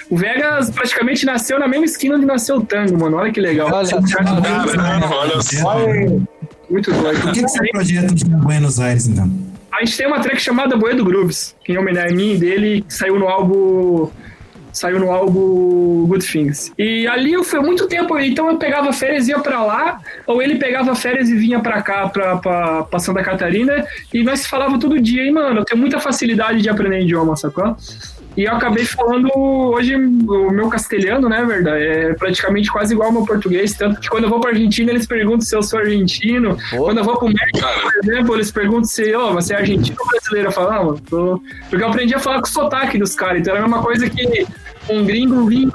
O Vegas praticamente nasceu na mesma esquina onde nasceu o tango, mano. Olha que legal. Olha. Caramba, olha. Muito doido. Por que, que você projeta de Buenos Aires, então? A gente tem uma track chamada Boedo Grooves, que em homenagem a mim dele, que saiu no álbum Saiu no álbum Good Things. E ali eu fui muito tempo, então eu pegava férias e ia pra lá, ou ele pegava férias e vinha pra cá, pra, pra, pra Santa Catarina, e nós falava todo dia, e mano, eu tenho muita facilidade de aprender idioma, sacou? E eu acabei falando hoje o meu castelhano, né, verdade? É praticamente quase igual ao meu português. Tanto que quando eu vou pra Argentina, eles perguntam se eu sou argentino. Pô. Quando eu vou pro México, por exemplo, eles perguntam se oh, você é argentino ou brasileiro. Eu falo, não, eu tô... porque eu aprendi a falar com o sotaque dos caras. Então era a mesma coisa que um gringo vir,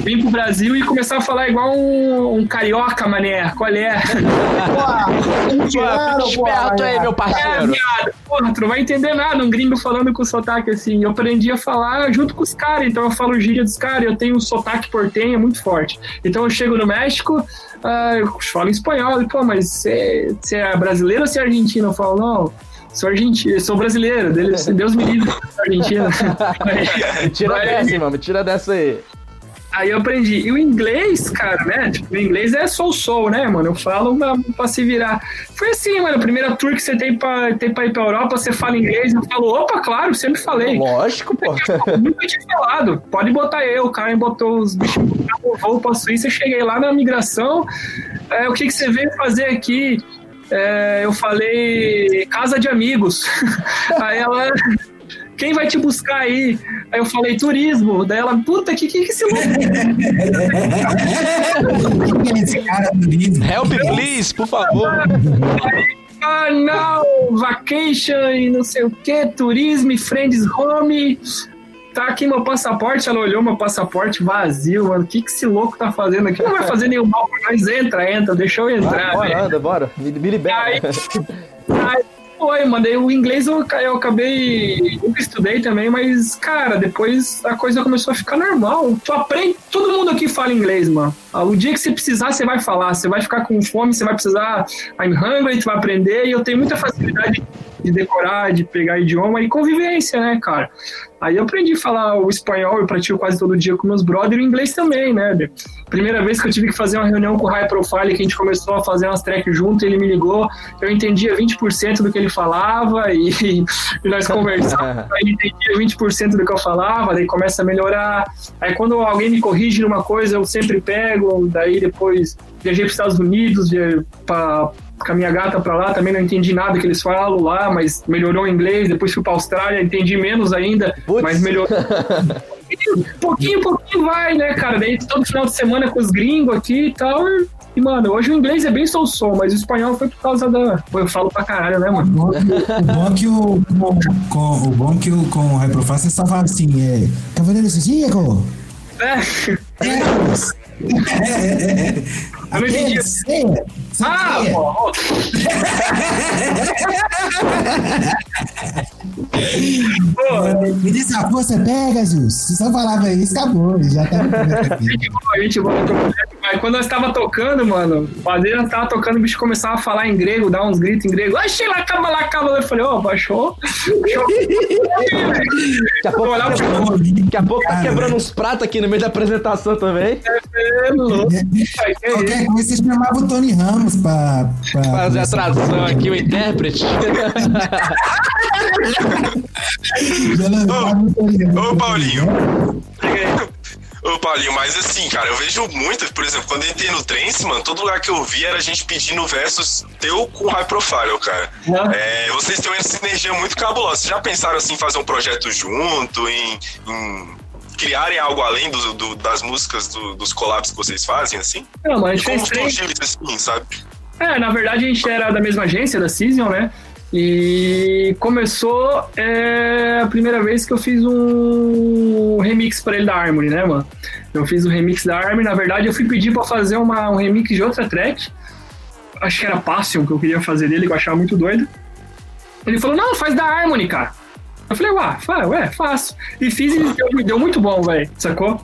vir pro Brasil e começar a falar igual um, um carioca, mané. Qual é? Fica esperto aí, meu É, parceiro. viado. Porra, tu não vai entender nada, um gringo falando com sotaque assim. Eu aprendi a falar junto com os caras, então eu falo gíria dos caras, eu tenho um sotaque portenho muito forte. Então eu chego no México, ah, eu falo espanhol, e, pô, mas você você é brasileiro ou você é argentino? Eu falo, não, sou argentino, sou brasileiro, Deus, me livre, sou argentino. Me tira Vai- dessa, mano. Me tira dessa aí. Aí eu aprendi. E o inglês, cara, né? Tipo, o inglês é soul soul, né, mano? Eu falo pra, pra se virar. Foi assim, mano. A primeira tour que você tem pra, tem pra ir pra Europa, você fala inglês. Eu falo, opa, claro, sempre falei. Lógico, pô. Nunca tinha falado. Pode botar eu. O cara botou os bichos no voo pra Suíça. Eu cheguei lá na migração. É, o que, que você veio fazer aqui? É, eu falei, casa de amigos. Aí ela. Quem vai te buscar aí? Aí eu falei, turismo. Daí ela, puta, que que, que esse louco é? Help, please, por favor. Ah, não, vacation e não sei o que, turismo e friends home. Tá aqui meu passaporte. Ela olhou meu passaporte vazio, mano. O que, que esse louco tá fazendo aqui? Não vai fazer nenhum mal pra nós. Entra, entra, deixa eu entrar. Bora, velho. anda, bora. Me, me libera. Aí, aí foi, mano. Daí o inglês eu, eu acabei. Nunca estudei também, mas, cara, depois a coisa começou a ficar normal. Tu aprende. Todo mundo aqui fala inglês, mano. Ah, O dia que você precisar, você vai falar. Você vai ficar com fome, você vai precisar. I'm hungry, tu vai aprender. E eu tenho muita facilidade de decorar, de pegar idioma e convivência, né, cara? Aí eu aprendi a falar o espanhol, eu pratico quase todo dia com meus brothers e o inglês também, né? Primeira vez que eu tive que fazer uma reunião com o High Profile, que a gente começou a fazer umas tracks junto, ele me ligou, eu entendia 20% do que ele falava e, e nós conversávamos, aí ele entendia 20% do que eu falava, daí começa a melhorar. Aí quando alguém me corrige numa coisa, eu sempre pego, daí depois viajei para os Estados Unidos, pra, com a minha gata pra lá, também não entendi nada que eles falam lá, mas melhorou o inglês. Depois fui pra Austrália, entendi menos ainda, Putz. mas melhorou. pouquinho, pouquinho vai, né, cara? Daí todo final de semana com os gringos aqui e tal. E, mano, hoje o inglês é bem sol mas o espanhol foi por causa da. Pô, eu falo pra caralho, né, mano? O bom que o, com, com, o bom que o com o Profile você só fala assim, é. Cavaleiro Zodíaco! É. Eros! Eu não entendi. Aquele, ceia, Ah, ceia. pô, Me diz a força, Pegasus! Se só falava isso, acabou, já tá Gente boa, gente boa. Mas quando nós tava tocando, mano, o padeiro nós tava tocando, o bicho começava a falar em grego, dar uns gritos em grego. Achei lá, acaba lá, acaba. Eu falei, ó, baixou. baixou. Daqui a pouco, Eu olhava daqui a pouco- daqui a pouco tá quebrando uns pratos aqui no meio da apresentação também. É louco. Ai, que isso? Qualquer coisa, você chamava o Tony Ramos pra. pra Fazer a tradução aqui, o intérprete. Ramos. Ô, Paulinho. Ô, Paulinho, mas assim, cara, eu vejo muito, por exemplo, quando eu entrei no Trance, mano, todo lugar que eu vi era a gente pedindo versos teu com high profile, cara. É, vocês têm uma sinergia muito cabulosa. Vocês já pensaram assim, em fazer um projeto junto, em, em criarem algo além do, do- das músicas, do- dos collabs que vocês fazem, assim? Não, mas a gente como fez três. assim, sabe? É, na verdade a gente era da mesma agência, da Cision, né? E começou é, a primeira vez que eu fiz um remix pra ele da Harmony, né, mano? Eu fiz o remix da Harmony, na verdade eu fui pedir pra fazer uma, um remix de outra track. Acho que era Passion que eu queria fazer dele, que eu achava muito doido. Ele falou, não, faz da Harmony, cara. Eu falei, ué, fa- ué, faço. E fiz e deu, deu muito bom, velho, sacou?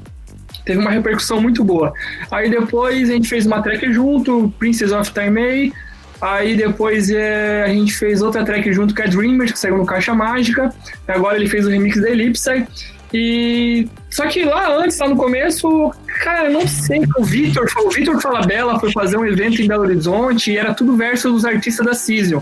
Teve uma repercussão muito boa. Aí depois a gente fez uma track junto, Princess of Time Aí depois é, a gente fez outra track junto com a Dreamers, que saiu no Caixa Mágica. Agora ele fez o remix da Ellipse. E. Só que lá antes, lá no começo, cara, não sei. O Vitor, o Vitor Falabella foi fazer um evento em Belo Horizonte e era tudo verso dos artistas da Cision.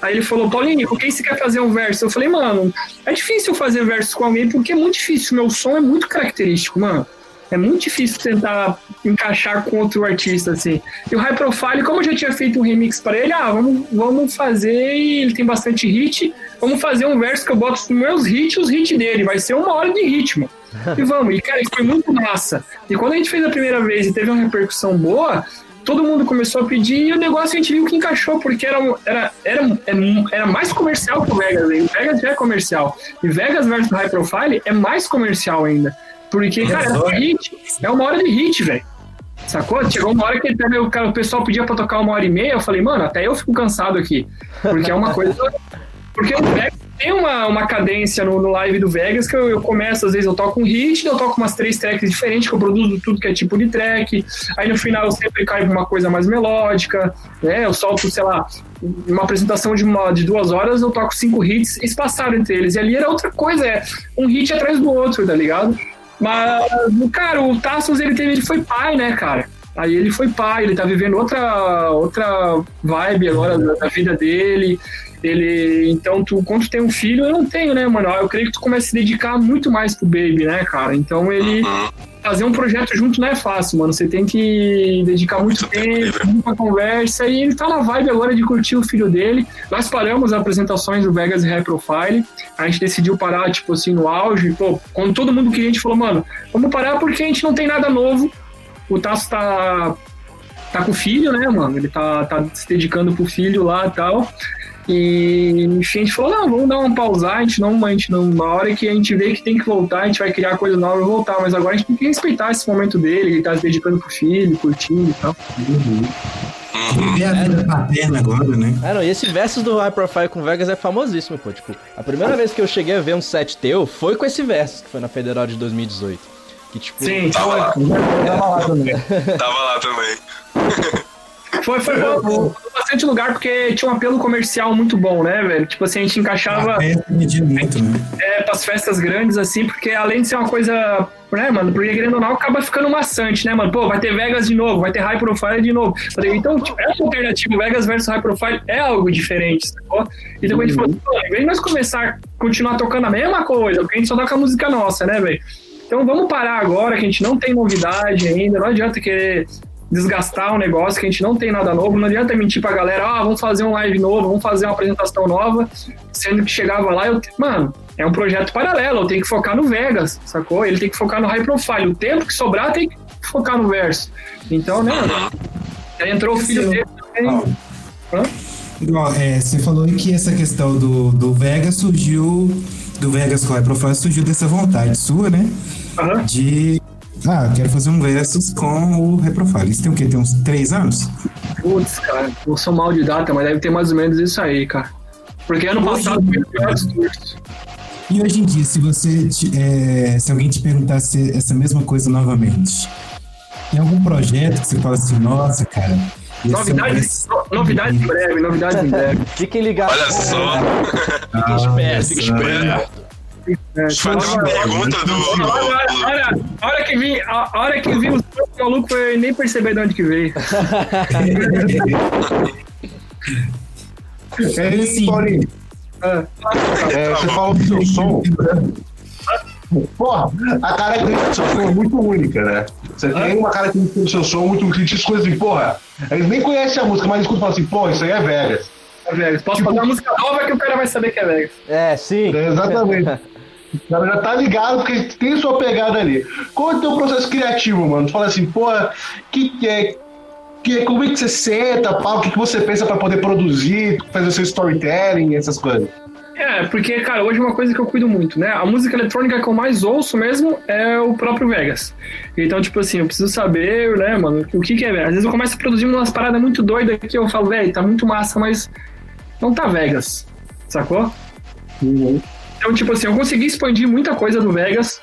Aí ele falou, Paulinho, com quem você quer fazer um verso? Eu falei, mano, é difícil fazer verso com alguém porque é muito difícil. Meu som é muito característico, mano. É muito difícil tentar encaixar com outro artista, assim. E o High Profile, como eu já tinha feito um remix para ele, ah, vamos, vamos fazer, ele tem bastante hit, vamos fazer um verso que eu boto os meus hits e os hits dele. Vai ser uma hora de ritmo. E vamos. E, cara, foi muito massa. E quando a gente fez a primeira vez e teve uma repercussão boa, todo mundo começou a pedir e o negócio a gente viu que encaixou, porque era, era, era, era mais comercial que o Vegas. Hein? O Vegas já é comercial. E Vegas versus High Profile é mais comercial ainda. Porque, cara, é, hit, é uma hora de hit, velho. Sacou? Chegou uma hora que o, cara, o pessoal pedia pra tocar uma hora e meia, eu falei, mano, até eu fico cansado aqui. Porque é uma coisa. Porque o Vegas tem uma, uma cadência no, no live do Vegas que eu, eu, começo, às vezes eu toco um hit, eu toco umas três tracks diferentes, que eu produzo tudo que é tipo de track. Aí no final eu sempre caio pra uma coisa mais melódica, né? Eu solto, sei lá, uma apresentação de, uma, de duas horas, eu toco cinco hits espaçados entre eles. E ali era outra coisa, é um hit atrás do outro, tá ligado? Mas, cara, o Tassos, ele, teve, ele foi pai, né, cara? Aí ele foi pai, ele tá vivendo outra, outra vibe agora da, da vida dele. Ele, então, tu, quando tu tem um filho, eu não tenho, né, mano? Eu creio que tu começa a se dedicar muito mais pro baby, né, cara? Então ele. Fazer um projeto junto não é fácil, mano. Você tem que dedicar muito tempo, muita conversa, e ele tá na vibe agora de curtir o filho dele. Nós paramos as apresentações do Vegas High Profile. A gente decidiu parar, tipo assim, no auge. Pô, quando todo mundo que a gente falou, mano, vamos parar porque a gente não tem nada novo. O Tasso tá tá com o filho, né, mano? Ele tá, tá se dedicando pro filho lá e tal. E enfim, a gente falou, não, vamos dar uma pausar, a gente não, a gente não, na hora que a gente vê que tem que voltar, a gente vai criar coisa nova e voltar, mas agora a gente tem que respeitar esse momento dele, ele tá se dedicando pro filho, curtindo e tal. Uhum. Viver a vida paterna agora, né? É, não, e esse versus do High Profile com Vegas é famosíssimo, pô. Tipo, a primeira vez que eu cheguei a ver um set teu foi com esse versus, que foi na Federal de 2018. Que, tipo, Sim, tava lá. Tava lá também. tava lá também. Foi, foi bom, bastante lugar porque tinha um apelo comercial muito bom, né, velho? Tipo assim, a gente encaixava. A festa media muito, né? É, pras festas grandes, assim, porque além de ser uma coisa. Né, mano, porque querendo ou não, acaba ficando maçante, né, mano? Pô, vai ter Vegas de novo, vai ter High Profile de novo. Então, tipo, uma alternativa. Vegas versus High Profile é algo diferente, sacou? Então, a gente falou, pô, em vez de nós começar a continuar tocando a mesma coisa, porque a gente só toca a música nossa, né, velho? Então vamos parar agora, que a gente não tem novidade ainda, não adianta querer desgastar um negócio que a gente não tem nada novo. Não adianta mentir pra galera, ah, vamos fazer um live novo, vamos fazer uma apresentação nova, sendo que chegava lá, eu, mano, é um projeto paralelo, eu tenho que focar no Vegas, sacou? Ele tem que focar no high profile. O tempo que sobrar tem que focar no verso. Então, né, aí entrou o filho dele também. Igual, é, você falou que essa questão do, do Vegas surgiu, do Vegas com o high profile surgiu dessa vontade sua, né? Uhum. De ah, quero fazer um versus com o Reprofile. Isso tem o quê? Tem uns três anos? Putz, cara, eu sou mal de data, mas deve ter mais ou menos isso aí, cara. Porque ano passado foi cursos. E hoje em dia, se você é, se alguém te perguntasse essa mesma coisa novamente, tem algum projeto que você fala assim, nossa, cara. Novidades, é novidade em breve, novidade em breve. Fiquem ligados. Olha só. Fiquem espertos, fiquem espertos. Foi uma pergunta do. Olha, a hora que vi, a hora que vi os malucos, eu nem percebi de onde que veio. É assim, Paulinho. Ah. É, você falou do seu som. Porra, a característica do seu som é muito única, né? Você tem uma característica do seu som muito única. Diz coisas assim, porra, eles nem conhecem a música, mas escutam e falam assim, pô, isso aí é Vegas. É Vegas. Posso fazer uma música nova que o cara vai saber que é Vegas. É, sim. É, exatamente. O cara já tá ligado porque tem sua pegada ali. Qual é o teu processo criativo, mano? Tu fala assim, pô, que, que é. Que, como é que você senta, pá, o que, que você pensa para poder produzir, fazer seu storytelling, essas coisas? É, porque, cara, hoje é uma coisa que eu cuido muito, né? A música eletrônica que eu mais ouço mesmo é o próprio Vegas. Então, tipo assim, eu preciso saber, né, mano, o que, que é Vegas. Às vezes eu começo a produzir umas paradas muito doidas que eu falo, velho, tá muito massa, mas não tá Vegas, sacou? Uhum. Então, tipo assim, eu consegui expandir muita coisa do Vegas,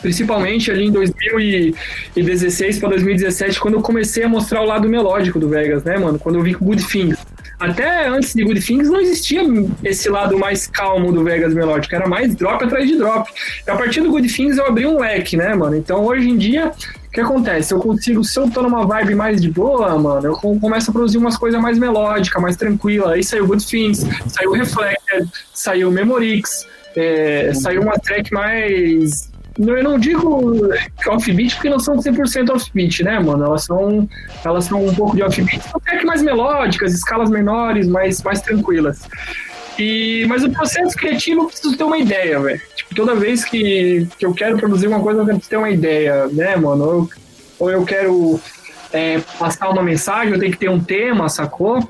principalmente ali em 2016 para 2017, quando eu comecei a mostrar o lado melódico do Vegas, né, mano? Quando eu com Good Things. até antes de Good Things não existia esse lado mais calmo do Vegas melódico, era mais drop atrás de drop. E a partir do Good Things eu abri um leque, né, mano? Então hoje em dia o que acontece? Eu consigo, se eu tô numa vibe mais de boa, mano, eu começo a produzir umas coisas mais melódicas, mais tranquila. Aí saiu Good Things, saiu Reflected, saiu Memorix, é, saiu uma track mais. Eu não digo offbeat porque não são 100% offbeat, né, mano? Elas são, elas são um pouco de offbeat, são track mais melódicas, escalas menores, mais, mais tranquilas. E, mas o processo criativo eu preciso ter uma ideia, velho. Tipo, toda vez que, que eu quero produzir uma coisa, eu preciso ter uma ideia, né, mano? Ou, ou eu quero é, passar uma mensagem, eu tenho que ter um tema, sacou?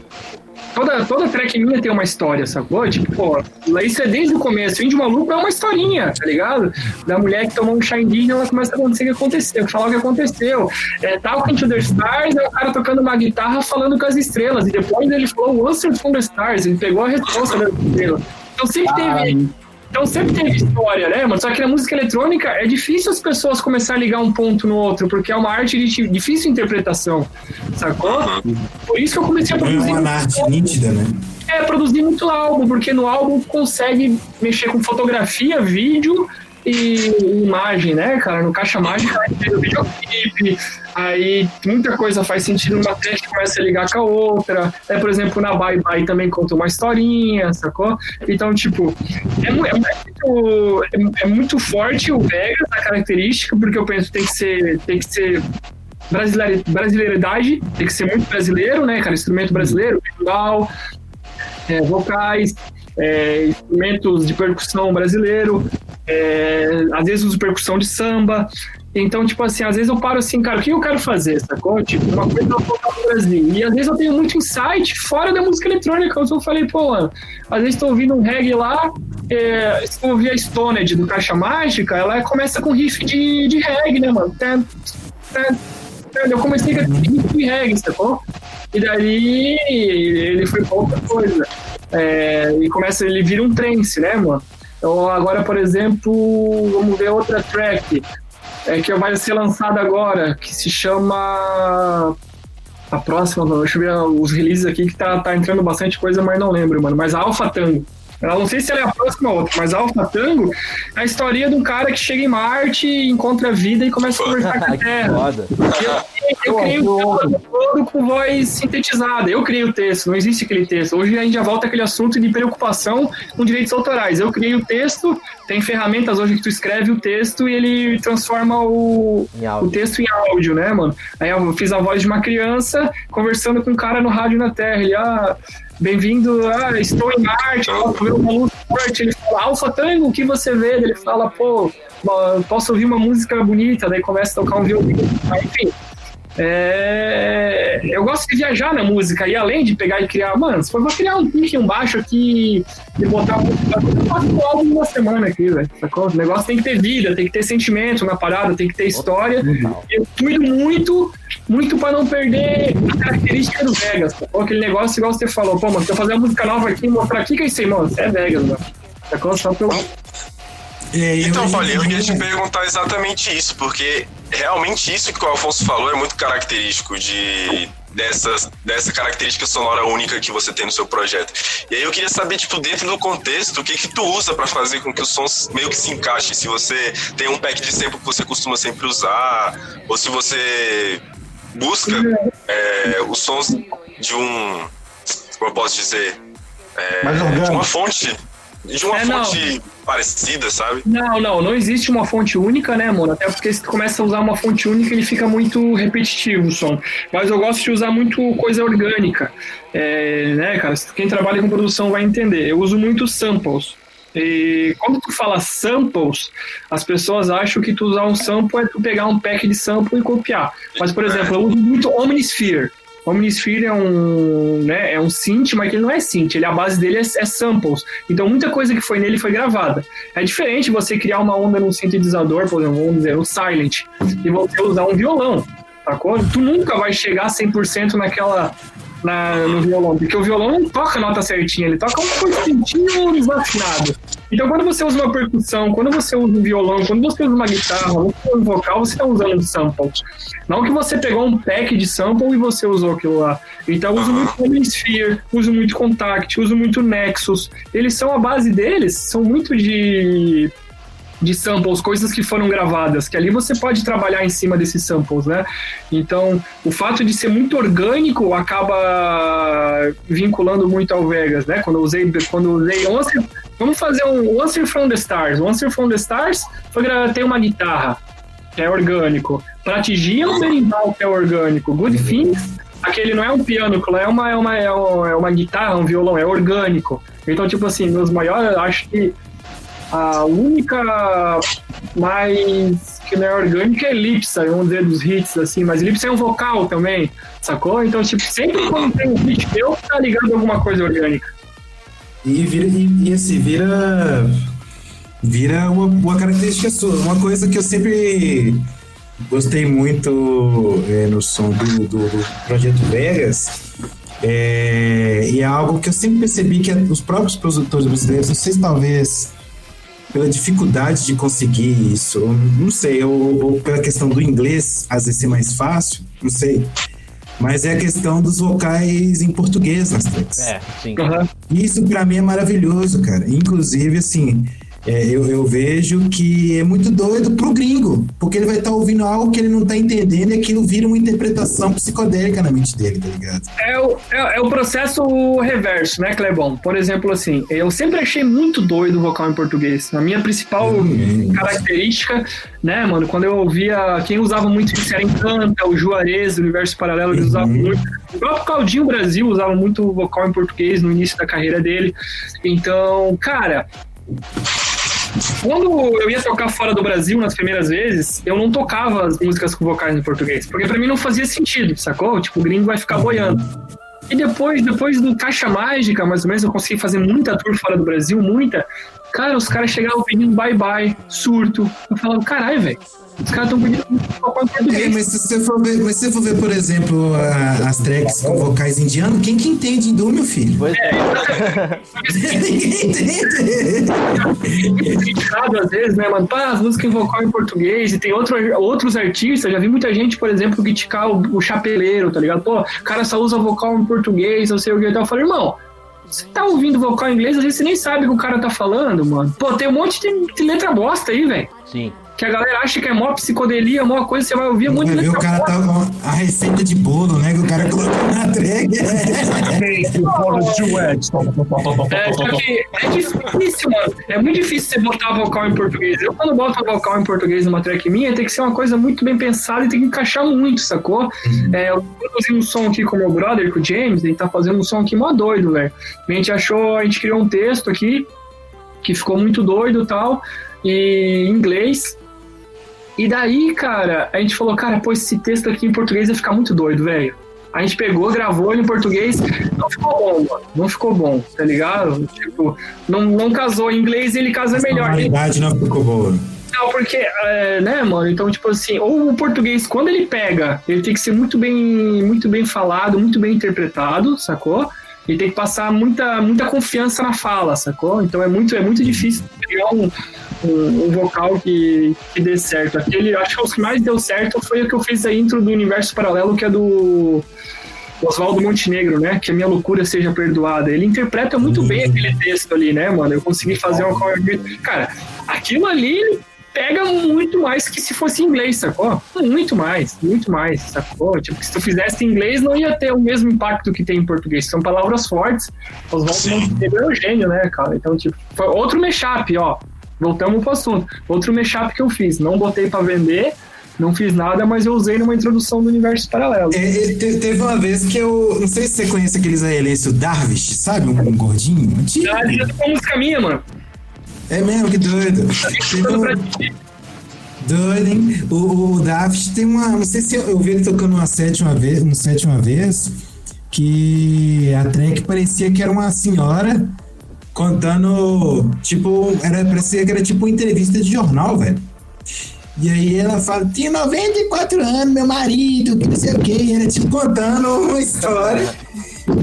Toda, toda track minha tem uma história, sacou? Tipo, pô, isso é desde o começo. De maluco é uma historinha, tá ligado? Da mulher que tomou um chá indígena, ela começa a acontecer o que aconteceu, falar o que aconteceu. É, Talking to the Stars é o cara tocando uma guitarra falando com as estrelas. E depois ele falou Answer from the Stars, ele pegou a resposta das estrelas. Então sempre teve então sempre teve história, né, mano? Só que na música eletrônica é difícil as pessoas começarem a ligar um ponto no outro, porque é uma arte de difícil interpretação, sacou? Por isso que eu comecei a produzir. É uma arte nítida, né? É, produzir muito álbum, porque no álbum consegue mexer com fotografia, vídeo e imagem, né, cara? No Caixa Mágica tem o videoclipe, aí muita coisa faz sentido numa track começa a ligar com a outra. É, por exemplo, na Bye Bye também conta uma historinha, sacou? Então, tipo, é, é muito, é, é, muito forte o Vegas, a característica, porque eu penso que tem que ser, tem que ser brasileir, brasileiridade, tem que ser muito brasileiro, né, cara? Instrumento brasileiro, visual, é, vocais, é, instrumentos de percussão brasileiro, é, às vezes uso percussão de samba. Então, tipo assim, às vezes eu paro assim, cara, o que eu quero fazer, sacou? Tipo, uma coisa eu vou no Brasil. E às vezes eu tenho muito insight fora da música eletrônica. Eu falei, pô, mano, às vezes estou ouvindo um reggae lá, é, se eu ouvir a Stoned do Caixa Mágica, ela começa com riff de, de reggae, né, mano? Eu comecei com riff de reggae, sacou? E daí ele foi pra outra coisa. É, e começa, ele vira um trance, né, mano? Então, agora, por exemplo, vamos ver outra track é, que vai ser lançada agora, que se chama. A próxima, deixa eu ver os releases aqui, que tá, tá entrando bastante coisa, mas não lembro, mano. Mas a Alpha Tango. Eu não sei se ela é a próxima ou outra, mas Alpha Tango é a história de um cara que chega em Marte, encontra a vida e começa a conversar com a Terra. Eu, eu criei o texto todo com voz sintetizada. Eu criei o texto, não existe aquele texto. Hoje a gente já volta aquele assunto de preocupação com direitos autorais. Eu criei o texto, tem ferramentas hoje que tu escreve o texto e ele transforma o, o texto em áudio, né, mano? Aí eu fiz a voz de uma criança conversando com um cara no rádio na Terra. Ele, ah, bem-vindo, ah, estou em Marte, ver uma luz forte. Ele fala, Alfa Tango, o que você vê? Ele fala, pô, posso ouvir uma música bonita, daí começa a tocar um violino. Enfim, é... Eu gosto de viajar na música e além de pegar e criar, mano, se for vou criar um pique, um baixo aqui e botar música, eu faço um álbum uma semana aqui, velho. Sacou? O negócio tem que ter vida, tem que ter sentimento na parada, tem que ter história. Eu cuido muito, muito pra não perder a característica do Vegas. Sacou? Aquele negócio igual você falou, pô, mano, se eu fazer uma música nova aqui, mostrar aqui que é isso aí, mano, é Vegas, mano. Sacou? Só que eu então, Paulinho, eu queria te perguntar exatamente isso, porque realmente isso que o Alfonso falou é muito característico de dessa, dessa característica sonora única que você tem no seu projeto. E aí eu queria saber, tipo, dentro do contexto, o que que tu usa para fazer com que os sons meio que se encaixem? Se você tem um pack de sample que você costuma sempre usar, ou se você busca é, os sons de um, como eu posso dizer, é, de uma fonte, de uma é, fonte não parecida, sabe? Não, não, não existe uma fonte única, né, mano? Até porque se tu começa a usar uma fonte única, ele fica muito repetitivo o som. Mas eu gosto de usar muito coisa orgânica. É, né, cara? Quem trabalha com produção vai entender. Eu uso muito samples. E quando tu fala samples, as pessoas acham que tu usar um sample é tu pegar um pack de sample e copiar. Mas, por exemplo, eu uso muito Omnisphere. O Omnisphere é um, né, é um synth, mas ele não é synth, ele, a base dele é, é, samples. Então muita coisa que foi nele foi gravada. É diferente você criar uma onda num sintetizador, por exemplo, vamos dizer, um silent, e você usar um violão, sacou? Tu nunca vai chegar 100% naquela na, no violão, porque o violão não toca nota certinha, ele toca um pouquinho desafinado. Então, quando você usa uma percussão, quando você usa um violão, quando você usa uma guitarra, quando você usa um vocal, você está usando um sample. Não que você pegou um pack de sample e você usou aquilo lá. Então, eu uso muito Hemisphere, uso muito Contact, uso muito Nexus. Eles são a base deles, são muito de de samples, coisas que foram gravadas, que ali você pode trabalhar em cima desses samples, né? Então, o fato de ser muito orgânico acaba vinculando muito ao Vegas, né? Quando eu usei, quando eu usei Once, vamos fazer um Once from the Stars. Once from the Stars foi tem uma guitarra que é orgânico. Pratigia é um berimbau que é orgânico. Good Things aquele não é um piano, é uma, é uma, é uma, é uma guitarra, um violão, é orgânico. Então, tipo assim, meus maiores, acho que a única mais que não é orgânica é Elipsa, vamos dizer, dos hits, assim, mas Elipsa é um vocal também, sacou? Então, tipo, sempre quando tem um hit meu, tá ligado a alguma coisa orgânica. E vira, e, e assim, vira. Vira uma, uma característica sua. Uma coisa que eu sempre gostei muito é, no som do, do, do Projeto Vegas. É, e é algo que eu sempre percebi que os próprios produtores brasileiros, não sei se talvez pela dificuldade de conseguir isso, não sei, ou, ou pela questão do inglês às vezes ser mais fácil, não sei. Mas é a questão dos vocais em português nas tracks. É, sim. Uhum. Isso para mim é maravilhoso, cara. Inclusive, assim, é, eu, eu, vejo que é muito doido pro gringo, porque ele vai estar tá ouvindo algo que ele não tá entendendo e aquilo vira uma interpretação psicodélica na mente dele, tá ligado? É o, é, é o processo reverso, né, Clebon? Por exemplo, assim, eu sempre achei muito doido o vocal em português. A minha principal característica, né, mano, quando eu ouvia quem usava muito isso era Encanta, o Juarez, o Universo Paralelo, eles usavam uhum. muito. O próprio Claudinho Brasil usava muito vocal em português no início da carreira dele. Então, cara, quando eu ia tocar fora do Brasil nas primeiras vezes, eu não tocava as músicas com vocais em português, porque para mim não fazia sentido, sacou? Tipo, o gringo vai ficar boiando. E depois, depois do Caixa Mágica, mais ou menos, eu consegui fazer muita tour fora do Brasil, muita. Cara, os caras chegavam pedindo bye-bye, surto. Eu falava, caralho, velho os caras estão pedindo É, mas se você for ver, mas se você for ver, por exemplo, a, as tracks com vocais indianos, quem que entende hindu, meu filho? Pois é. Ninguém entende. É às vezes, né, mano? Pá, as músicas em vocal em português e tem outro, outros artistas, já vi muita gente, por exemplo, criticar o, o chapeleiro, tá ligado? Pô, o cara só usa vocal em português, não sei o que. Então eu falei, irmão, você tá ouvindo vocal em inglês, às vezes você nem sabe o que o cara tá falando, mano. Pô, tem um monte de, de letra bosta aí, velho. Sim que a galera acha que é mó psicodelia, mó coisa, você vai ouvir muito. Vai ver o cara tá com a receita de bolo, né? Que o cara colocou na track. é, só que é difícil, mano. É muito difícil você botar vocal em português. Eu, quando boto vocal em português numa track minha, tem que ser uma coisa muito bem pensada e tem que encaixar muito, sacou? Uhum. É, eu produzi um som aqui com o meu brother, com o James, ele tá fazendo um som aqui mó doido, velho. A gente achou, a gente criou um texto aqui que ficou muito doido e tal, em inglês. E daí, cara, a gente falou, cara, pô, esse texto aqui em português vai ficar muito doido, velho. A gente pegou, gravou ele em português, não ficou bom, mano. Não ficou bom, tá ligado? Tipo, não, não casou. Em inglês ele casa melhor. A qualidade não ficou boa. Não, porque, é, né, mano? Então, tipo assim, ou o português, quando ele pega, ele tem que ser muito bem, muito bem falado, muito bem interpretado, sacou? E tem que passar muita, muita confiança na fala, sacou? Então é muito, é muito difícil pegar um, um, um, vocal que, que dê certo. Aquele, acho que os que mais deu certo foi o que eu fiz a intro do Universo Paralelo, que é do Oswaldo Montenegro, né? Que a minha loucura seja perdoada. Ele interpreta muito bem aquele texto ali, né, mano? Eu consegui fazer uma. Cara, aquilo ali pega muito mais que se fosse inglês, sacou? Muito mais, muito mais, sacou? Tipo, se tu fizesse em inglês não ia ter o mesmo impacto que tem em português. São palavras fortes. Oswaldo Montenegro é um gênio, né, cara? Então, tipo, foi outro mashup, ó. Voltamos pro assunto. Outro mashup que eu fiz. Não botei para vender, não fiz nada, mas eu usei numa introdução do universo paralelo. É, é teve uma vez que eu. Não sei se você conhece aquele israelense, o Darvish, sabe? Um, um gordinho antigo. Darvish é uma música minha, mano. É mesmo, que doido. Doido, hein? O, o David tem uma. Não sei se eu, eu vi ele tocando uma sétima vez, uma sétima vez, que a track parecia que era uma senhora contando, tipo, era, parecia que era tipo uma entrevista de jornal, velho. E aí ela fala, tinha 94 anos, meu marido, que não sei o quê, e era tipo contando uma história.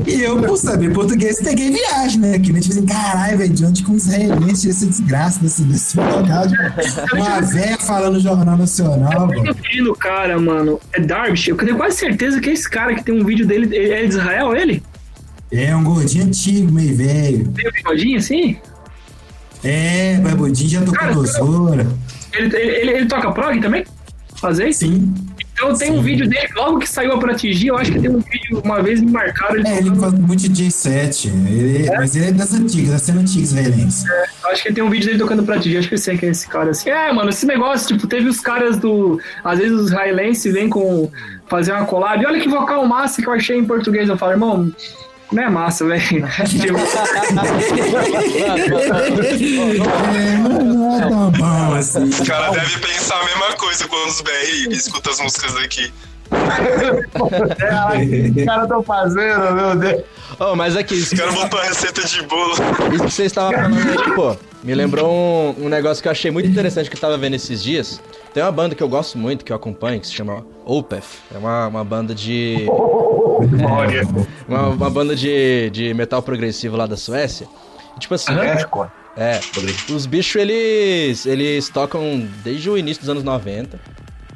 E eu, por saber português, peguei viagem, né? Que nem tipo assim, caralho, velho, de onde com os israelenses essa desgraça desse, desse local? de Uma véia falando no Jornal Nacional. Eu vi no cara, mano, é Darvish. Eu tenho quase certeza que é esse cara que tem um vídeo dele, ele é de Israel, ele? É um gordinho antigo, meio velho. Tem um bigodinho assim? É, barbudinho já tocou doçura. Ele, ele, ele, ele toca prog também? Fazer? Sim. Então tem um Sim. vídeo dele, logo que saiu a Protigi, eu acho que tem um vídeo, uma vez me marcaram ele É, ele faz muito J7. Ele, Mas ele é das antigas, da cena antiga israelense. Eu Acho que tem um vídeo dele tocando pra ti, acho que eu sei que é esse cara assim. É, mano, esse negócio, tipo, teve os caras do. Às vezes os israelenses vêm com. fazer uma collab. E olha que vocal massa que eu achei em português. Eu falo, irmão, não é massa, velho. É, não é tão bom assim. O cara deve pensar a mesma coisa quando os BR escuta as músicas daqui. O que cara tá fazendo, meu Deus? Oh, mas aqui, isso O cara botou a receita de bolo. Isso que você estava falando aí, pô, me lembrou um, um negócio que eu achei muito interessante que eu tava vendo esses dias. Tem uma banda que eu gosto muito, que eu acompanho, que se chama Opeth. É uma, uma banda de. Uma, uma banda de, de metal progressivo lá da Suécia. E, tipo assim, é, pô. é, os bichos eles, eles tocam desde o início dos anos 90.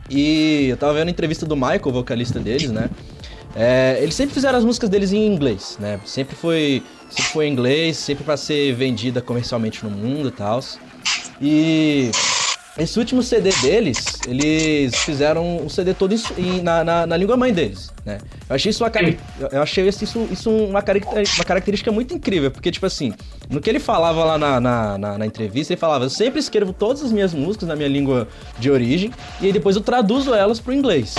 E eu tava vendo a entrevista do Michael, vocalista deles, né? É, eles sempre fizeram as músicas deles em inglês, né? Sempre foi, sempre foi em inglês, sempre pra ser vendida comercialmente no mundo e tal. E esse último CD deles, eles fizeram o CD todo em, na, na, na língua mãe deles, né? Eu achei isso uma, eu achei isso, isso, uma, uma característica muito incrível, porque, tipo assim, no que ele falava lá na, na, na- na entrevista, ele falava, eu sempre escrevo todas as minhas músicas na minha língua de origem, e aí depois eu traduzo elas pro inglês.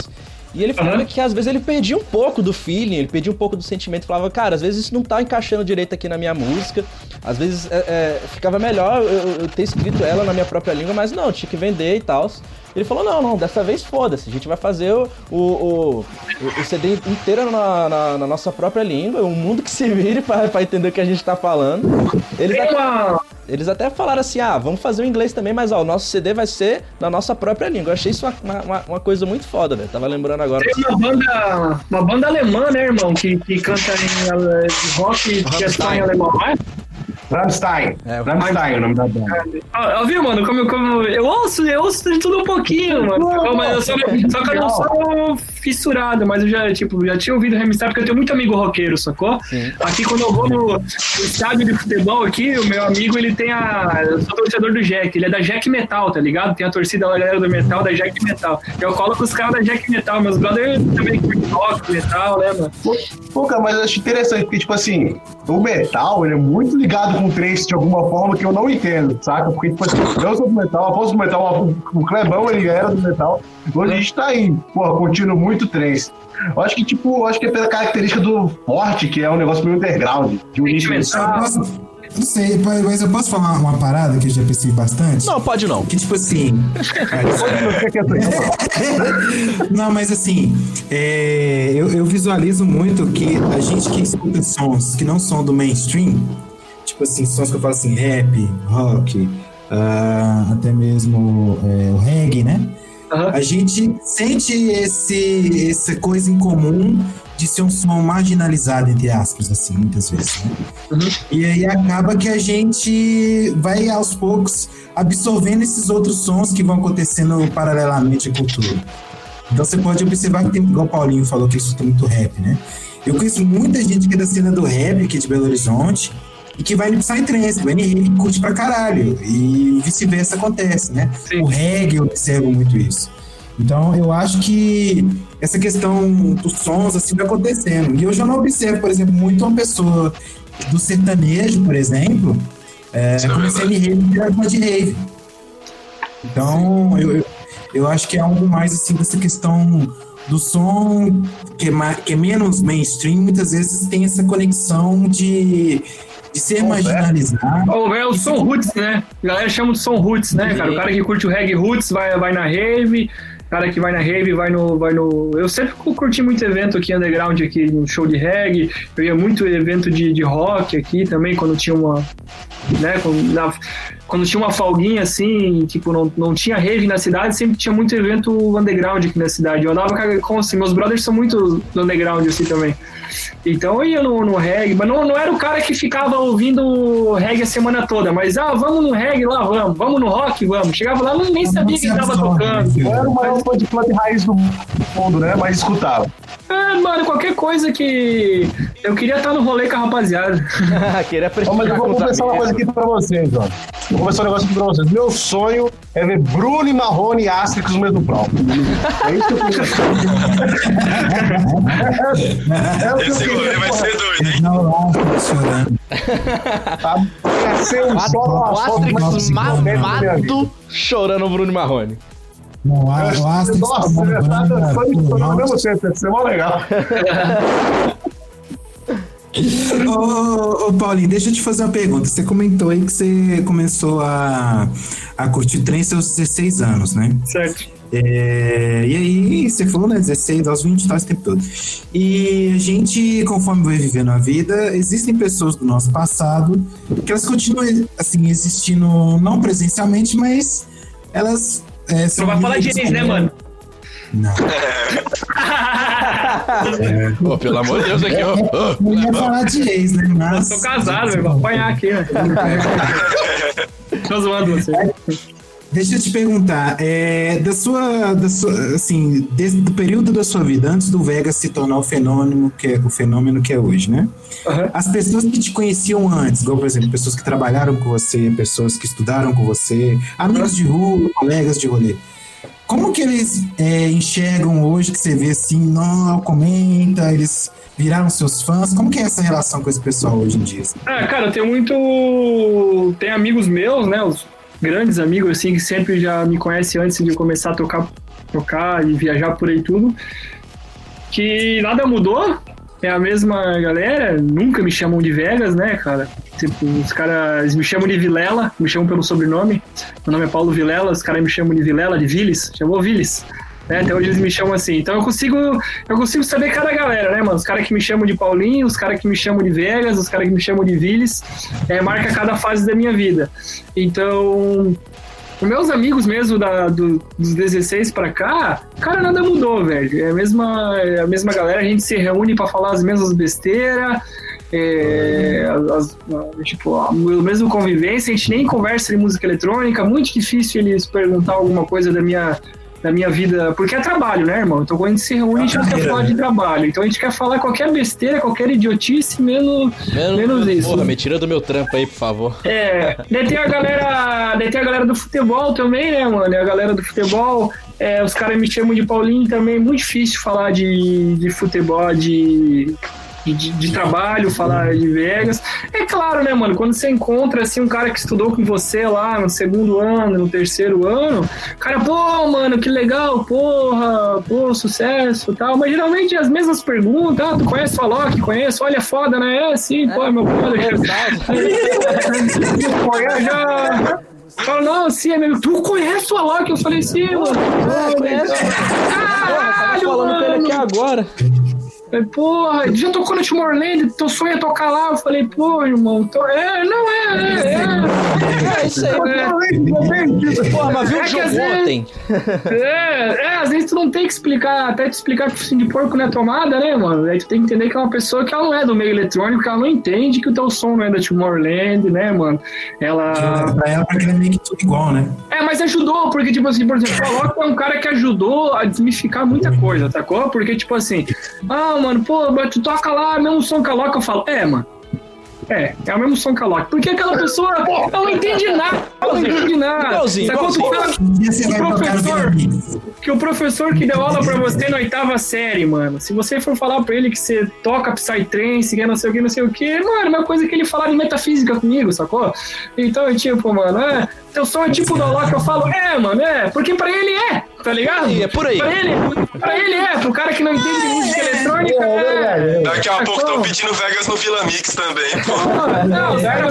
E ele falava Aham. que às vezes ele perdia um pouco do feeling, ele perdia um pouco do sentimento. Falava, cara, às vezes isso não tá encaixando direito aqui na minha música. Às vezes é, é, ficava melhor eu, eu ter escrito ela na minha própria língua, mas não, tinha que vender e tal. Ele falou, não, não, dessa vez foda-se. A gente vai fazer o, o, o, o CD inteiro na, na, na nossa própria língua, o mundo que se vire pra entender o que a gente tá falando. Eles até, eles até falaram assim, ah, vamos fazer o inglês também, mas ó, o nosso CD vai ser na nossa própria língua. Eu achei isso uma, uma, uma coisa muito foda, velho. Tava lembrando agora. Tem uma banda, uma banda alemã, né, irmão? Que, que canta em ale- rock que é só em alemão, não é? Rammstein. É, Rammstein é o nome da banda. Ah, viu, mano? Como, como eu ouço, eu ouço de tudo um pouquinho, mano. Sacou? Mas eu só, só que eu não sou fissurado, mas eu já, tipo, já tinha ouvido Remstar, porque eu tenho muito amigo roqueiro, sacou? Sim. Aqui quando eu vou no, no estádio de futebol aqui, o meu amigo, ele tem a. Eu sou torcedor do Jack, ele é da Jack Metal, tá ligado? Tem a torcida lá, a galera do metal, da Jack Metal. Eu colo com os caras da Jack Metal, meus brothers também curtem rock, metal, né, mano? Pô, cara, mas eu acho interessante, porque, tipo assim, o metal, ele é muito ligado com o trace de alguma forma que eu não entendo, saca? Porque, tipo assim, eu sou do metal, após do metal, o- o Clebão, ele era do metal, hoje a gente tá aí, pô, curtindo muito trace. Eu acho que, tipo, eu acho que é pela característica do forte, que é um negócio meio underground, de um nicho posso, eu não sei, mas eu posso falar uma parada que eu já percebi bastante? Não, pode não. Que tipo assim. não, mas assim, é, eu, eu visualizo muito que a gente que escuta sons que não são do mainstream, tipo assim, sons que eu falo assim, rap, rock, ah, até mesmo é, o reggae, né? Aham. A gente sente esse, essa coisa em comum de ser um som marginalizado, entre aspas, assim, muitas vezes, né? Uhum. E aí acaba que a gente vai aos poucos absorvendo esses outros sons que vão acontecendo paralelamente à cultura. Então você pode observar que tem, igual o Paulinho falou, que ele escuta muito rap, né? Eu conheço muita gente que é da cena do rap aqui de Belo Horizonte e que vai no Psytrance, rave e curte pra caralho. E vice-versa acontece, né? Sim. O reggae eu observo muito isso. Então eu acho que essa questão dos sons assim vai acontecendo. E eu já não observo, por exemplo, muito uma pessoa do sertanejo, por exemplo, é, é começando em rave de rave. Então, eu, eu, eu acho que é algo mais assim dessa questão do som que é, ma- que é menos mainstream, muitas vezes tem essa conexão de, de ser marginalizado. É o som roots, né? A galera chama de som roots, né, cara? O cara que curte o reggae roots vai, vai na rave, o cara que vai na rave vai no, vai no... Eu sempre curti muito evento aqui underground, aqui no show de reggae, eu ia muito evento de, de rock aqui também, quando tinha uma... Né, quando, na, quando tinha uma folguinha assim, tipo, não, não tinha rave na cidade, sempre tinha muito evento underground aqui na cidade. Eu andava com, com assim, meus brothers são muito do underground assim também. Então eu ia no, no reggae, mas não, não era o cara que ficava ouvindo reggae a semana toda, mas ah, vamos no reggae lá, vamos, vamos no rock, vamos. Chegava lá, nem sabia quem tava tocando. Não era o maior fã de fã de raiz do mundo, né? Mas escutava. Ah, mano, qualquer coisa que. Eu queria estar no rolê com a rapaziada. Queria Ó, mas prestigiar eu vou confessar uma coisa aqui pra vocês, ó. Vou confessar um negócio aqui pra vocês. Meu sonho é ver Bruno e Marrone e Asterix no mesmo palco. É isso que eu queria. É o que eu Esse rolê vai ser doido, hein? Não, não, chorando. Tá? Ia ser um solo O Asterix mamado chorando o Bruno Marrone. Não, o Asterix Nossa, tá dançando ao alto. mesmo ia ser mó legal. Ô, ô, Paulinho, deixa eu te fazer uma pergunta. Você comentou aí que você começou a, a curtir trem seus 16 anos, né? Certo. É, e aí, você falou, né? 16 aos 20 tal, esse tempo todo. E a gente, conforme vai vivendo a vida, existem pessoas do nosso passado que elas continuam, assim, existindo não presencialmente, mas elas. É, Você vai falar de ex, né, mano? Não. Pô, pelo amor de Deus, aqui, ó. Não ia falar de ex, né? Eu Mas. tô casado, velho. Vou apanhar aqui, velho. Tô zoando você. Deixa eu te perguntar, é, da sua, da sua, assim, desde o período da sua vida, antes do Vegas se tornar o fenômeno que é o fenômeno que é hoje, né? Aham. As pessoas que te conheciam antes, igual por exemplo, pessoas que trabalharam com você, pessoas que estudaram com você, amigos de rua, colegas de rolê. Como que eles é, enxergam hoje que você vê assim, não comenta, eles viraram seus fãs? Como que é essa relação com esse pessoal hoje em dia? assim? Ah, cara, tenho muito. Tem amigos meus, né? Os grandes amigos, assim, que sempre já me conhecem antes de eu começar a tocar, tocar e viajar por aí tudo. Que nada mudou. É a mesma galera, nunca me chamam de Vegas, né, cara? Tipo, os caras me chamam de Vilela, me chamam pelo sobrenome. Meu nome é Paulo Vilela, os caras me chamam de Vilela, de Viles, chamou Viles. Né, até hoje eles me chamam assim. Então eu consigo, eu consigo saber cada galera, né, mano? Os caras que me chamam de Paulinho, os caras que me chamam de Vegas, os caras que me chamam de Viles, é, marca cada fase da minha vida. Então, os meus amigos mesmo da, do- dos 16 pra cá, cara, nada mudou, velho. É a mesma, é a mesma galera, a gente se reúne pra falar as mesmas besteiras. É, as- as- tipo, a mesma convivência, a gente nem conversa de música eletrônica, muito difícil eles perguntar alguma coisa da minha, da minha vida, porque é trabalho, né, irmão? Então quando a gente se reúne, a gente não quer falar de trabalho, então a gente quer falar qualquer besteira, qualquer idiotice, menos, menos isso. Porra, me tira do meu trampo aí, por favor. É, daí tem a galera. Daí tem a galera do futebol também, né, mano? E a galera do futebol, é, os caras me chamam de Paulinho também. É muito difícil falar de, de futebol, de, de, de trabalho, falar de Vegas. É claro, né, mano? Quando você encontra assim um cara que estudou com você lá no segundo ano, no terceiro ano, cara, pô, mano, que legal, porra, pô, sucesso e tal. Mas geralmente as mesmas perguntas, ah, tu conhece o Alok? Conheço, olha, foda, né? É, sim, pô, é meu brother. Eu já. Fala, não, sim, é meu. Tu conhece o Alok? Eu falei, sim, mano. conheço. Caralho, falando com ele mano. aqui agora. Falei, Porra, já tocou no Timor-Leste? Teu sonho é tocar lá? Eu falei, pô, irmão. Tô... É, não, é, é, É isso aí. é. Porra, mas viu É o que jogo às vezes- ontem? É, é, às vezes tu não tem que explicar, até te explicar que o focinho de porco não é tomada, né, mano? Aí tu tem que entender que é uma pessoa que ela não é do meio eletrônico, que ela não entende que o teu som não é da Tomorrowland, né, mano? Ela. Pra ela, porque é meio que tudo igual, né? É, mas ajudou, porque, tipo assim, por exemplo, o Alok é um cara que ajudou a desmificar muita coisa, sacou? Porque, tipo assim, ah, mano, pô, mas tu toca lá, mesmo som que a eu falo, é, mano. É, é o mesmo som que a Alok. Porque aquela pessoa, ela não entende nada, ela não entende nada. Igualzinho, fala Vila que o professor que deu aula pra você na oitava série, mano, se você for falar pra ele que você toca Psytrance, que é não sei o que, não sei o que, mano, é uma coisa que ele falar de metafísica comigo, sacou? Então, é tipo, mano, é, teu som é tipo do Alok, eu falo, é, mano, é, porque pra ele é, tá ligado? É por aí. Pra ele, pra ele é, pro cara que não entende de música eletrônica, né? Daqui a É pouco estão pedindo Vegas no Vila Mix também, pô. Não, falam,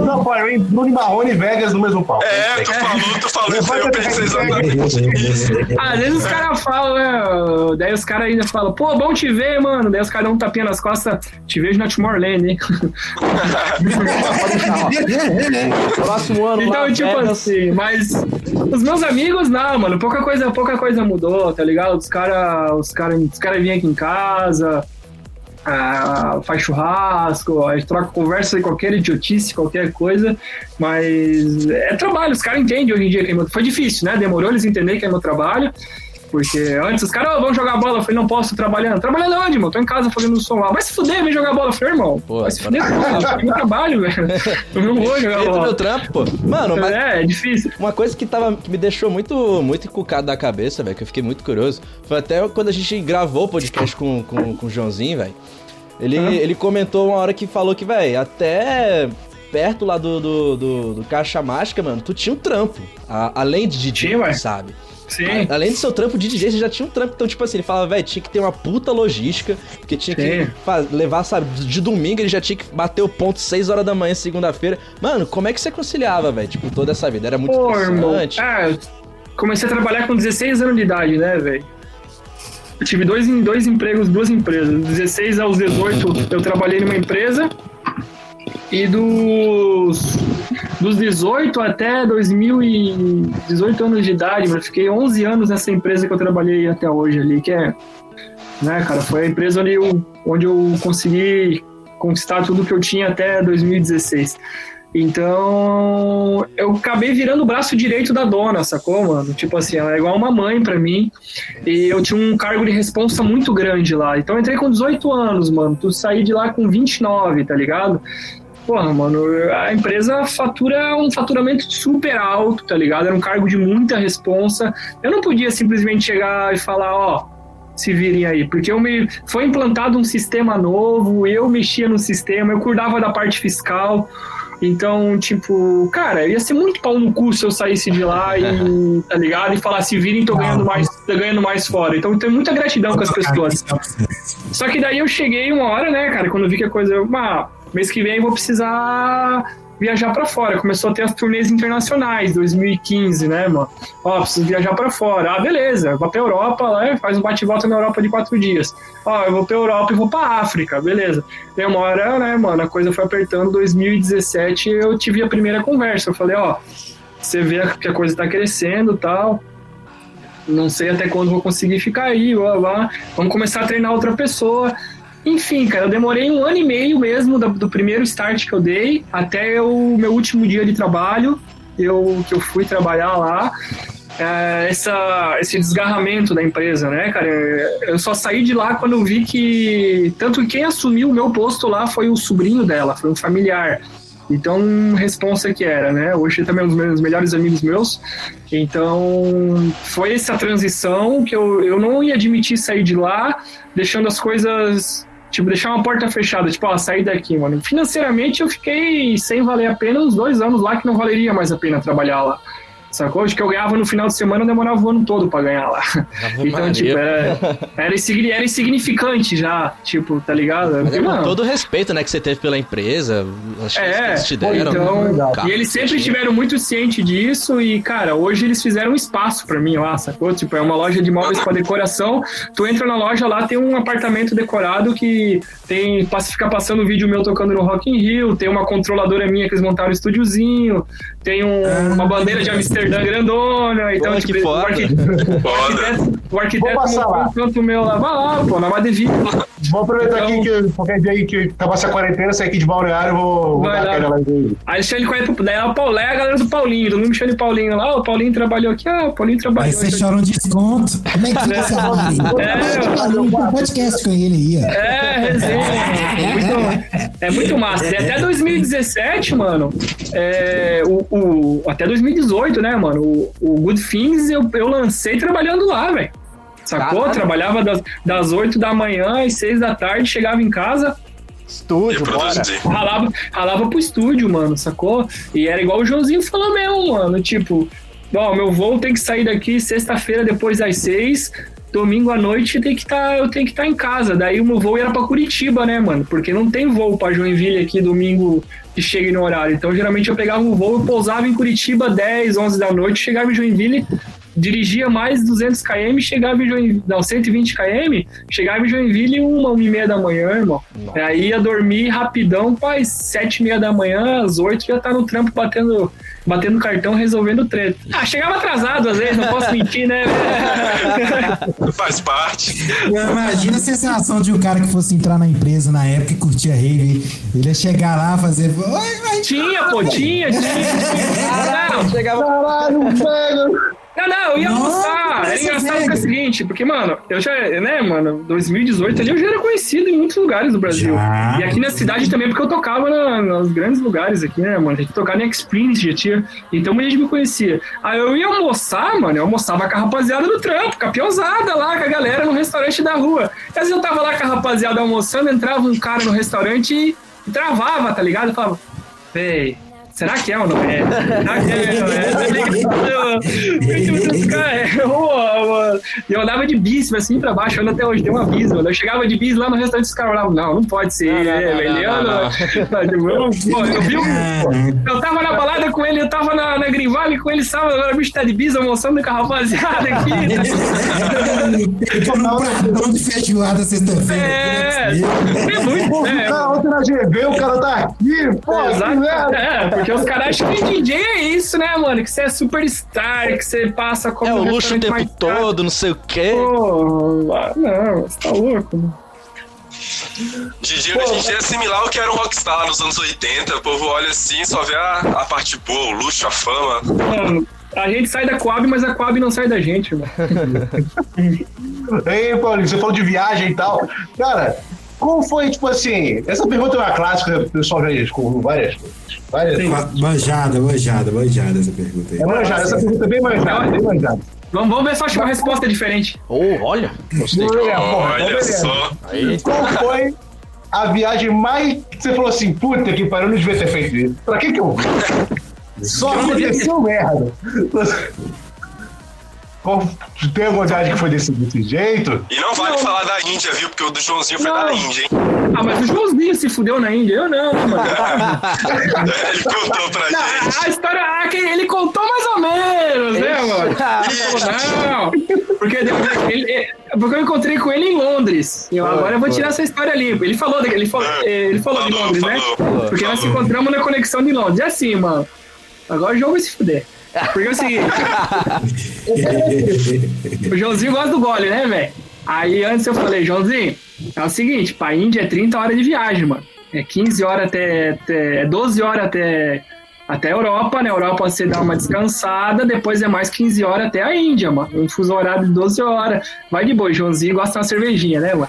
Não, eu Bruno Marrone e Vegas no mesmo palco. É, tu falou, tu falou isso aí, eu pensei exatamente nisso. Às vezes os caras falam, né? Daí os caras ainda falam, pô, bom te ver, mano. Daí os caras dão um tapinha nas costas, te vejo na Tomorrowland, hein? Próximo ano Então, lá, tipo Vegas. assim, mas os meus amigos, não, mano, pouca coisa, pouca coisa mudou, tá ligado? Os caras os cara, os cara vinham aqui em casa, ah, faz churrasco, a gente troca conversa de qualquer idiotice, qualquer coisa, mas é trabalho, os caras entendem hoje em dia que é foi difícil, né? Demorou eles entenderem que é meu trabalho. Porque antes os caras, "Ô, vamos jogar bola. Eu falei, não posso, tô trabalhando. Trabalhando onde, irmão? Tô em casa fazendo som lá. Vai se fuder, vem jogar bola. Eu falei, irmão, Pô, vai se fuder, cara. Meu trabalho, velho. Eu não vou jogar bola. meu trampo, pô. Mano, mas É, é difícil. Uma coisa que, tava, que me deixou muito, muito encucado da cabeça, velho, que eu fiquei muito curioso, foi até quando a gente gravou o podcast com, com, com o Joãozinho, velho. Ele, ele comentou uma hora que falou que, velho, até perto lá do, do, do, do Caixa Mágica, mano, tu tinha um trampo. A- além de DJ, Tinha, ué. Sim. Além do seu trampo de DJ, você já tinha um trampo. Então, tipo assim, ele falava, velho, tinha que ter uma puta logística, porque tinha que Sim. fa- levar, sabe, de domingo ele já tinha que bater o ponto 6 horas da manhã, segunda-feira. Mano, como é que você conciliava, velho? Tipo, toda essa vida? Era muito Pô, eu comecei a trabalhar com 16 anos de idade, né, velho? Eu tive dois, dois empregos, duas empresas. Dos 16 aos 18, eu trabalhei numa empresa. E dos, dos 18 até 2018 anos de idade, eu fiquei 11 anos nessa empresa que eu trabalhei até hoje ali, que é, né, cara, foi a empresa onde eu, onde eu consegui conquistar tudo que eu tinha até 2016. Então, eu acabei virando o braço direito da dona, sacou, mano? Tipo assim, ela é igual uma mãe pra mim. E eu tinha um cargo de responsa muito grande lá. Então, eu entrei com 18 anos, mano. Tu saí de lá com 29, tá ligado? Porra, mano, a empresa fatura um faturamento super alto, tá ligado? Era um cargo de muita responsa. Eu não podia simplesmente chegar e falar, ó, se virem aí, porque eu me foi implantado um sistema novo, eu mexia no sistema, eu cuidava da parte fiscal. Então, tipo, cara, ia ser muito pau no cu se eu saísse de lá e, tá ligado? E falar, se virem, tô ganhando mais, tô ganhando mais fora. Então, eu tenho muita gratidão com as pessoas. Só que daí eu cheguei uma hora, né, cara, quando vi que a coisa. Ah, mês que vem vou precisar viajar pra fora. Começou a ter as turnês internacionais, 2015, né, mano? Ó, preciso viajar pra fora. Ah, beleza, vou pra Europa, lá, faz um bate-volta na Europa de quatro dias. Ó, eu vou pra Europa e vou pra África, beleza. Hora, né, mano, a coisa foi apertando. 2017 eu tive a primeira conversa. Eu falei, ó, você vê que a coisa tá crescendo tal. Não sei até quando vou conseguir ficar aí, blá, blá. vamos começar a treinar outra pessoa. Enfim, cara, eu demorei um ano e meio mesmo do, do primeiro start que eu dei até o meu último dia de trabalho, eu, que eu fui trabalhar lá. É, essa, esse desgarramento da empresa, né, cara? Eu só saí de lá quando eu vi que. Tanto que quem assumiu o meu posto lá foi o sobrinho dela, foi um familiar. Então, responsa que era, né? Hoje também é um dos meus melhores amigos meus. Então, foi essa transição que eu, eu não ia admitir sair de lá, deixando as coisas. Tipo, deixar uma porta fechada, tipo, ó, sair daqui, mano. Financeiramente, eu fiquei sem valer a pena uns dois anos lá que não valeria mais a pena trabalhar lá. Sacou? De que eu ganhava no final de semana, eu demorava o ano todo pra ganhar lá. Então, Maria. tipo, era, era, insigni- era insignificante já, tipo, tá ligado? Mas é Porque, mano, todo o respeito, né, que você teve pela empresa, as chances que é, eles te deram. então, carro, e eles sempre estiveram muito cientes disso e, cara, hoje eles fizeram um espaço pra mim lá, sacou? Tipo, é uma loja de móveis pra decoração, tu entra na loja lá, tem um apartamento decorado que tem, fica passando vídeo meu tocando no Rock in Rio, tem uma controladora minha que eles montaram um estúdiozinho, tem um- uma bandeira de Amsterdã grandona, então, Pô, tipo, que o, foda. o Foda. arquiteto, o arquiteto lá. um canto meu lá, vai lá, pô, na Madeville. Vou aproveitar Então- aqui que qualquer dia aí que acabasse a quarentena, sair aqui de balneário, vou, vou dar lá. aquela lá. Aí com ele, daí é o Paulo, é a galera do Paulinho, todo mundo me chama de Paulinho lá, o Paulinho trabalhou aqui, ah, o Paulinho Aí trabalhou você aqui. chora um desconto. Como é que fica essa hora aí? É. um podcast com ele aí, ó. É, resenha. É muito, é muito massa. E até 2017, mano. é, o, o- até 2018, né, mano? O, o Good Things eu, eu lancei trabalhando lá, velho. Sacou? Caralho. Trabalhava das, das 8 da manhã às 6 da tarde, chegava em casa, Estúdio, bora. Ralava, ralava pro estúdio, mano, sacou? E era igual o Joãozinho falou mesmo, mano. Tipo, ó, meu voo tem que sair daqui sexta-feira depois das seis. domingo à noite tem que tá, eu tenho que estar em casa. Daí o meu voo era pra Curitiba, né, mano? Porque não tem voo pra Joinville aqui domingo que chegue no horário. Então, geralmente eu pegava um voo, eu pousava em Curitiba 10, 11 da noite, chegava em Joinville, dirigia mais 200 km, chegava em Joinville, não, 120 km, chegava em Joinville uma, uma e meia da manhã, irmão. Aí ia dormir rapidão, pai, sete e meia da manhã, às oito já tá no trampo batendo, batendo cartão, resolvendo treta. Ah, chegava atrasado às vezes, não posso mentir, né? Faz parte. Imagina a sensação de um cara que fosse entrar na empresa na época e curtia rave. Ele ia chegar lá, fazer. Oi, vai tinha, pô, tinha, tinha. tinha. Não, Chegava. Caralho, velho! Não, não, eu ia Nossa, almoçar. Era essa engraçado que é o seguinte, porque, mano, eu já, né, mano, 2018 ali eu já era conhecido em muitos lugares do Brasil. Já. E aqui na cidade também, porque eu tocava na- nos grandes lugares aqui, né, mano? A gente tocava em Experience, já tinha. Então muita gente me conhecia. Aí eu ia almoçar, mano, eu almoçava com a rapaziada do trampo, com a piozada lá, com a galera no restaurante da rua. E às vezes eu tava lá com a rapaziada almoçando, entrava um cara no restaurante e, e travava, tá ligado? Eu falava, véi. Será que é ou não é? Será que é ou não é? Tá é. E eu andava de bis assim pra baixo, eu ando até hoje, tem um aviso, mano. Eu chegava de bis lá no restaurante, os caras não, não pode ser, Não, é, não, velho. não, Eu, Tipo, vi um- eu tava na balada com ele, eu tava na, na Green Valley com ele sábado, agora o bicho tá de bis almoçando com a rapaziada aqui. Um pratão de feijoada sexta-feira. É, né? é muito. É, ontem na GV, o cara tá aqui, pô, Exato. É, porque os caras acham que DJ é isso, né, mano? Que você é superstar, que você passa como É o luxo o tempo caro. todo, não sei o quê. Pô, ah, não, você tá louco, mano. DJ, a gente ia assimilar o que era um rockstar nos anos 80. O povo olha assim, só vê a, a parte boa, o luxo, a fama. Mano, a gente sai da Coab, mas a Coab não sai da gente, mano. Ei, Paulinho, você falou de viagem e tal. Cara, como foi, tipo assim, essa pergunta é uma clássica, o pessoal já escutou várias várias Ma- Manjada, manjada, manjada essa pergunta aí. É manjada, essa pergunta é bem manjada, bem manjada. Vamos, vamos ver se eu acho uma resposta diferente. Oh, olha. Gostei. Então Olha beleza. só. Aí. Qual foi a viagem mais você falou assim, puta que pariu, eu não devia ter feito isso. Pra que que eu Só aconteceu merda. Tem alguma viagem que foi desse, desse jeito? E não vale falar da Índia, viu? Porque o do Joãozinho foi da Não. Índia, hein? Ah, mas o Joãozinho se fudeu na Índia. Eu não, mano. Ele contou pra Não, gente. a história, ah, que ele contou mais ou menos, né, mano? Não, porque, depois ele- porque eu encontrei com ele em Londres. E eu, agora eu vou tirar essa história limpa. Ele falou, ele falou, ele falou de Falou, Londres, né? falou, Porque nós se falou. encontramos na conexão de Londres. E assim, mano, agora o jogo vai se fuder. Porque é o seguinte, o Joãozinho gosta do gole, né, velho? Aí antes eu falei, Joãozinho, é o seguinte, pra Índia é 30 horas de viagem, mano. É 15 horas até. até é 12 horas até. Até a Europa, né? Europa você dá uma descansada, depois é mais 15 horas até a Índia, mano. Um fuso horário de 12 horas. Vai de boa, o Joãozinho gosta de uma cervejinha, né, mano?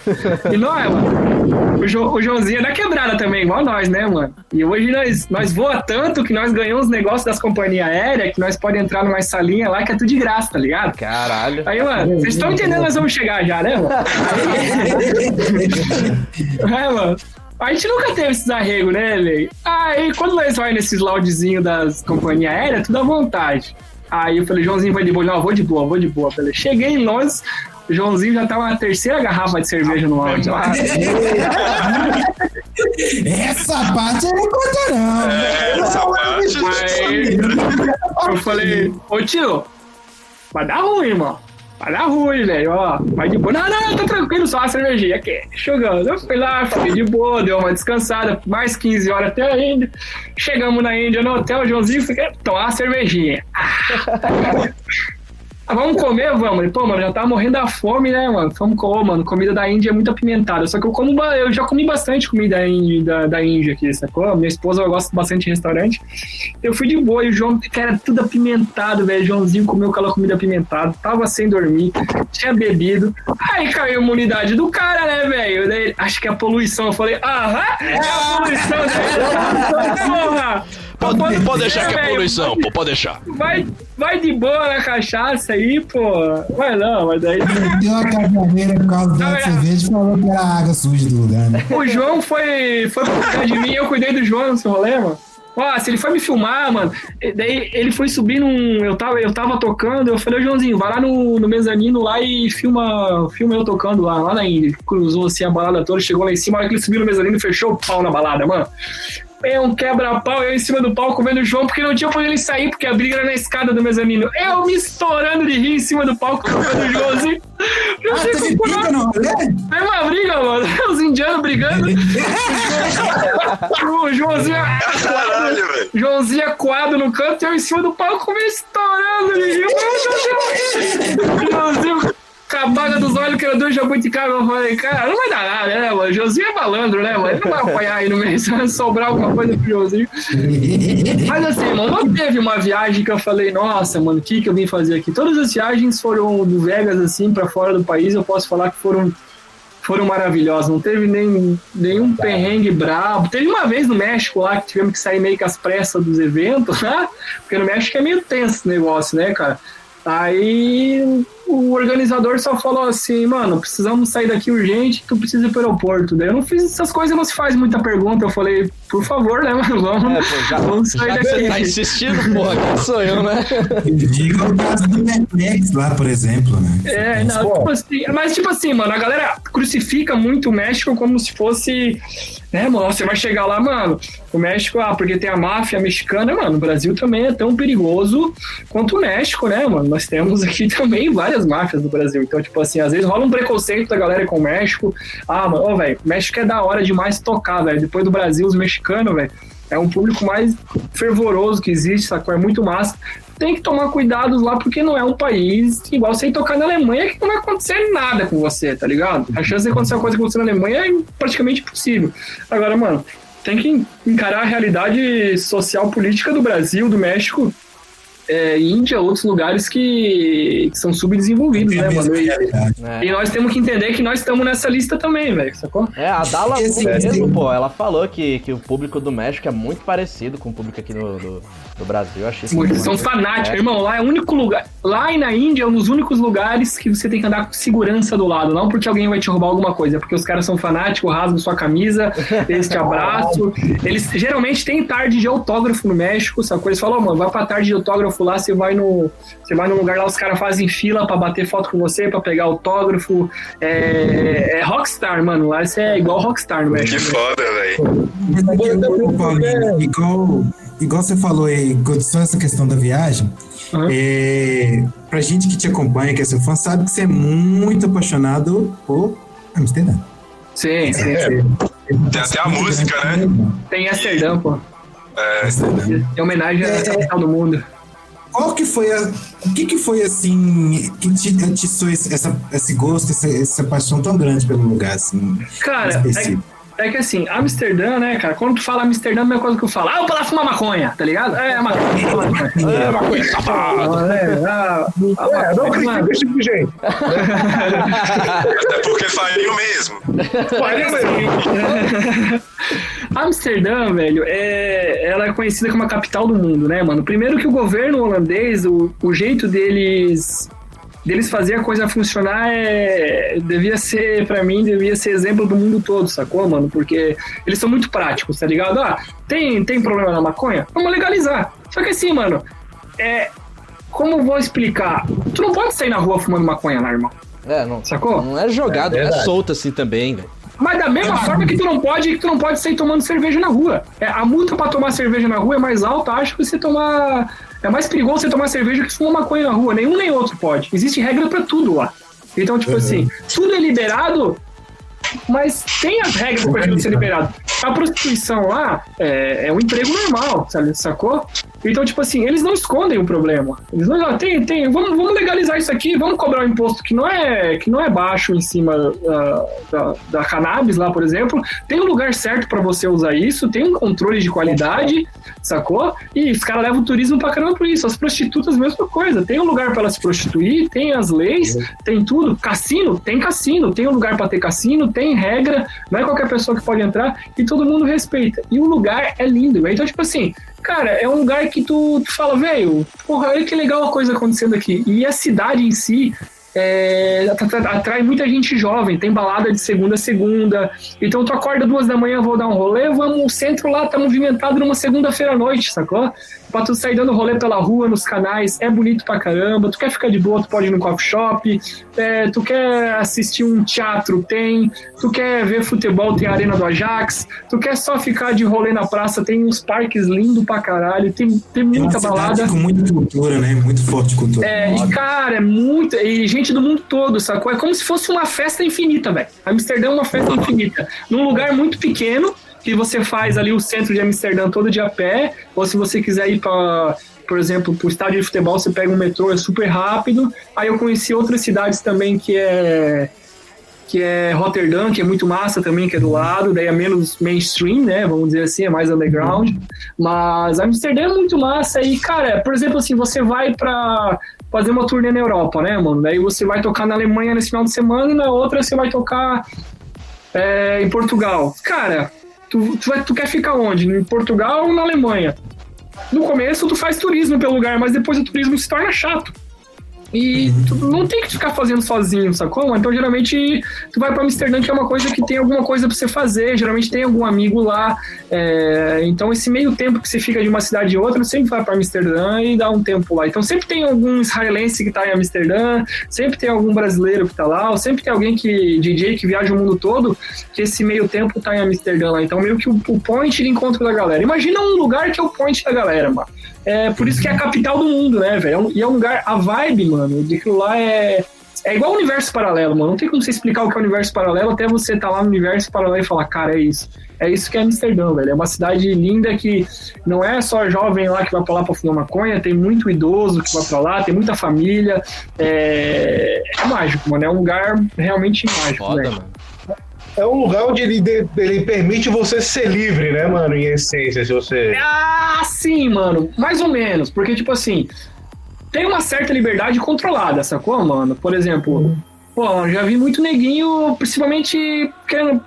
E não é, mano. O, jo, o Joãozinho é da quebrada também, igual nós, né, mano? E hoje nós, nós voa tanto que nós ganhamos negócios das companhias aéreas que nós podemos entrar numa salinha lá que é tudo de graça, tá ligado? Caralho. Aí, mano, vocês estão entendendo, nós vamos chegar já, né, mano? é, mano. A gente nunca teve esses arregos, né, velho? Aí, quando nós vai nesses loungezinhos das companhias aéreas, tudo à vontade. Aí eu falei, Joãozinho vai de boa. Não, eu vou de boa, vou de boa. Falei, cheguei em Londres, o Joãozinho já tava na terceira garrafa de cerveja no lá. Essa parte ele não conta, não. É, essa parte. Aí eu falei, ô tio, vai dar ruim, irmão. Vai dar ruim, velho. Ó, vai de boa. Não, não, tá tranquilo, só uma cervejinha aqui. Jogando. Eu fui lá, fiquei de boa, deu uma descansada, mais 15 horas até a Índia. Chegamos na Índia no hotel, Joãozinho fica tomar uma cervejinha. Ah, vamos comer, vamos. Pô, mano, já tava morrendo da fome, né, mano? Vamos comer, mano. Comida da Índia é muito apimentada. Só que eu como, eu já comi bastante comida índia, da, da Índia aqui, sacou? Minha esposa gosta bastante de restaurante. Eu fui de boa e o João, cara, tudo apimentado, velho. Joãozinho comeu aquela comida apimentada, tava sem dormir, tinha bebido. Aí caiu a imunidade do cara, né, velho? Acho que é a poluição. Eu falei, aham, é a poluição, velho. Pode, pode deixar que é poluição, pô, pode deixar. Vai, vai de boa na cachaça aí, pô. Vai não, mas daí. Deu uma caganeira por causa da é- cerveja e falou que era água suja do lugar, né? O João foi, foi por cuidar de mim, eu cuidei do João nesse rolê, mano. Nossa, ele foi me filmar, mano. Daí ele foi subir num. Eu tava, eu tava tocando, eu falei, ô Joãozinho, vai lá no, no mezanino lá e filma, filma eu tocando lá, lá na Índia. Cruzou assim a balada toda, chegou lá em cima, a hora que ele subiu no mezanino, fechou o pau na balada, mano. É um quebra-pau, eu em cima do palco vendo o João, porque não tinha pra ele sair, porque a briga era na escada do mezanino. Eu me estourando de rir em cima do palco, vendo o Joãozinho. Eu Ah, sei teve briga no rolê? é uma briga, mano. Os indianos brigando. o Joãozinho. Caralho, velho. Joãozinho acuado no canto e eu em cima do palco me estourando. de rir. Meu Deus. Joãozinho com a baga dos olhos que era dois jabuticaba. Eu falei, cara, não vai dar nada, né, mano? Joãozinho é malandro, né, mano? Ele não vai apanhar aí no meio, se sobrar alguma coisa pro Joãozinho. Mas assim, mano, não teve uma viagem que eu falei, nossa, mano, o que, que eu vim fazer aqui? Todas as viagens foram do Vegas, assim, pra fora do país, eu posso falar que foram foram maravilhosas, não teve nem, nenhum perrengue brabo. Teve uma vez no México lá que tivemos que sair meio que às pressas dos eventos, né? Porque no México é meio tenso esse negócio, né, cara? Aí o organizador só falou assim, mano, precisamos sair daqui urgente, tu precisa ir pro aeroporto. Daí eu não fiz essas coisas, não se faz muita pergunta. Eu falei, por favor, né, mano, vamos, É, pô, já, vamos sair já que daqui. você tá insistindo, porra, quem sou eu, né? Diga o caso do Max lá, por exemplo, né? É, não, tipo assim, mas tipo assim, mano, a galera crucifica muito o México como se fosse, né, mano, você vai chegar lá, mano, o México, ah, porque tem a máfia mexicana, mano, o Brasil também é tão perigoso quanto o México, né, mano, nós temos aqui também várias máfias no Brasil, então, tipo assim, às vezes rola um preconceito da galera com o México, ah, mano, ô, velho, México é da hora demais tocar, velho, depois do Brasil, os mexicanos, velho, é um público mais fervoroso que existe, sacou? É muito massa. Tem que tomar cuidados lá, porque não é um país igual você ir tocar na Alemanha, que não vai acontecer nada com você, tá ligado? A chance de acontecer uma coisa com você na Alemanha é praticamente impossível. Agora, mano, tem que encarar a realidade social política do Brasil, do México, é, Índia, outros lugares que, que são subdesenvolvidos, É né, mano? E, realidade. É. e nós temos que entender que nós estamos nessa lista também, velho, sacou? É, a Dala mesmo, pô, ela falou que, que o público do México é muito parecido com o público aqui do, do, do Brasil. Eu achei isso Muito, são fanáticos, É. irmão. Lá é o único lugar. Lá e na Índia é um dos únicos lugares que você tem que andar com segurança do lado. Não porque alguém vai te roubar alguma coisa, é porque os caras são fanáticos, rasgam sua camisa, eles te abraçam. Eles geralmente têm tarde de autógrafo no México, sacou? Eles falam, "Ô, mano, vai pra tarde de autógrafo lá, você vai no. Você vai num lugar lá, os caras fazem fila pra bater foto com você, pra pegar autógrafo. É, é rockstar, mano. Lá você é igual rockstar no Que México. foda, velho. Igual, igual você falou aí, só essa questão da viagem, Aham. é, pra gente que te acompanha, que é seu fã, sabe que você é muito apaixonado por Amsterdã. Sim, sim. Tem até a música, né? Tem Amsterdã, pô. É, Amsterdã. Em homenagem à capital do mundo. Qual que foi a. O que que foi assim que te atiçou esse, essa, esse gosto, essa, essa paixão tão grande pelo lugar, assim? Cara, é, é que assim, Amsterdã, né, cara? Quando tu fala Amsterdã, a mesma coisa que eu falo, ah, eu vou lá fumar maconha, tá ligado? É, maconha. É, maconha safado. É, a É, não critica esse tipo de gente. até porque faria o mesmo. Olha assim. Amsterdã, velho, é, ela é conhecida como a capital do mundo, né, mano? Primeiro que o governo holandês, o, o jeito deles deles fazer a coisa funcionar é devia ser pra mim devia ser exemplo do mundo todo, sacou, mano? Porque eles são muito práticos, tá ligado? Ah, tem tem problema na maconha? Vamos legalizar. Só que assim, mano, é como eu vou explicar? Tu não pode sair na rua fumando maconha, lá, irmão. É, não, Sacou? não é jogado, É é solto assim também, velho. Mas da mesma forma que tu não pode, que tu não pode sair tomando cerveja na rua. É, a multa pra tomar cerveja na rua é mais alta, acho que você tomar. É mais perigoso você tomar cerveja que fumar maconha na rua. Nenhum nem outro pode. Existe regra pra tudo lá. Então, tipo assim, tudo é liberado, mas tem as regras pra aquilo ser liberado. A prostituição lá é, é um emprego normal, sabe? Sacou? Então, tipo assim, eles não escondem o problema. Eles não, ah, tem, tem, vamos, vamos legalizar isso aqui, vamos cobrar um imposto que não é, que não é baixo em cima da, da, da cannabis lá, por exemplo. Tem um lugar certo pra você usar isso, tem um controle de qualidade, sacou? E os caras levam o turismo pra caramba por isso. As prostitutas, mesma coisa. Tem um lugar pra elas se prostituir, tem as leis, tem tudo. Cassino, tem cassino, tem um lugar pra ter cassino, tem regra, não é qualquer pessoa que pode entrar e todo mundo respeita. E o lugar é lindo. Então, tipo assim, cara, é um lugar que tu, tu fala, velho, porra, olha que legal a coisa acontecendo aqui. E a cidade em si. é, atrai muita gente jovem, tem balada de segunda a segunda. Então tu acorda duas da manhã, vou dar um rolê, vamos, o centro lá tá movimentado numa segunda-feira à noite, sacou? Pra tu sair dando rolê pela rua, nos canais, é bonito pra caramba. Tu quer ficar de boa, tu pode ir no coffee shop. É, tu quer assistir um teatro, tem. Tu quer ver futebol, tem a Arena do Ajax. Tu quer só ficar de rolê na praça, tem uns parques lindos pra caralho. Tem, tem muita é balada. com muita cultura, né? Muito forte cultura. É, e cara, é muito. E gente do mundo todo, sacou? É como se fosse uma festa infinita, velho. Amsterdã é uma festa infinita. Num lugar muito pequeno, que você faz ali o centro de Amsterdã todo de a pé, ou se você quiser ir para por exemplo, para o estádio de futebol, você pega um metrô, é super rápido. Aí eu conheci outras cidades também que é que é Rotterdam, que é muito massa também, que é do lado, daí é menos mainstream, né? Vamos dizer assim, é mais underground. Mas Amsterdã é muito massa e, cara, por exemplo, assim, você vai para fazer uma turnê na Europa, né, mano? Daí você vai tocar na Alemanha nesse final de semana e na outra você vai tocar é, em Portugal. Cara, tu, tu, tu quer ficar onde? Em Portugal ou na Alemanha? No começo tu faz turismo pelo lugar, mas depois o turismo se torna chato. E tu não tem que ficar fazendo sozinho, sacou? Então, geralmente, tu vai para Amsterdã, que é uma coisa que tem alguma coisa para você fazer, geralmente tem algum amigo lá. É... Então, esse meio tempo que você fica de uma cidade a outra, sempre vai para Amsterdã e dá um tempo lá. Então, sempre tem algum israelense que tá em Amsterdã, sempre tem algum brasileiro que tá lá, ou sempre tem alguém que, DJ, que viaja o mundo todo, que esse meio tempo tá em Amsterdã lá. Então, meio que o, o point de encontro da galera. Imagina um lugar que é o point da galera, mano. É por isso que é a capital do mundo, né, velho? E é um lugar, a vibe, mano, de que lá é. É igual o universo paralelo, mano. Não tem como você explicar o que é o universo paralelo até você estar tá lá no universo paralelo e falar, cara, é isso. É isso que é Amsterdã, velho. É uma cidade linda que não é só jovem lá que vai pra lá pra fumar maconha, tem muito idoso que vai pra lá, tem muita família. É, é mágico, mano. É um lugar realmente mágico, Foda, velho. Mano é um lugar onde ele, ele permite você ser livre, né, mano? Em essência, se você. Ah, sim, mano. Mais ou menos. Porque, tipo assim, tem uma certa liberdade controlada, sacou, mano? Por exemplo, uhum. pô, já vi muito neguinho, principalmente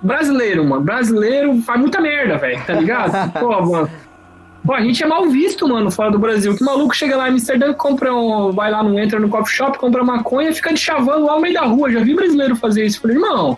brasileiro, mano. Brasileiro faz muita merda, velho, tá ligado? pô, mano. Pô, a gente é mal visto, mano, fora do Brasil. Que maluco chega lá em Amsterdã, compra um. Vai lá, não entra no coffee shop, compra maconha fica de chavando lá no meio da rua. Já vi brasileiro fazer isso. Falei, irmão,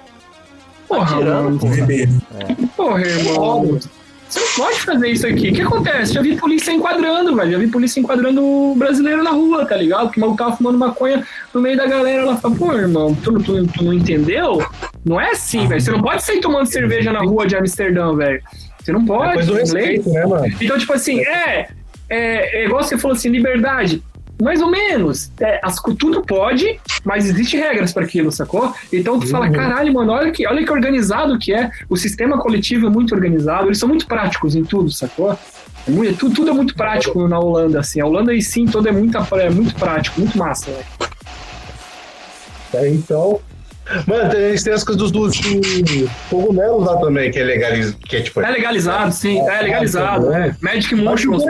Porra, tá tirando, porra. É. porra, irmão. Você não pode fazer isso aqui. O que acontece? Já vi polícia enquadrando, velho. Já vi polícia enquadrando o brasileiro na rua, tá ligado? Que o maluco tava fumando maconha no meio da galera. Ela fala, pô, irmão, tu, tu, tu não entendeu? Não é assim, velho. Você não pode sair tomando cerveja na rua de Amsterdã, velho. Você não pode. É respeito, né, mano? Então, tipo assim, é, é, é igual você falou assim, liberdade. Mais ou menos. É, as, tudo pode, mas existe regras para aquilo, sacou? Então tu uhum. fala, caralho, mano, olha que, olha que organizado que é. O sistema coletivo é muito organizado, eles são muito práticos em tudo, sacou? É muito, tudo, tudo, é muito prático na Holanda, assim. A Holanda, em si, toda é muito, é muito prático, muito massa, velho. É, então, Mano, eles têm as coisas dos, dos cogumelos lá também, que é legalizado. Que é, tipo, é legalizado, sim. É legalizado. É. Magic Mushrooms.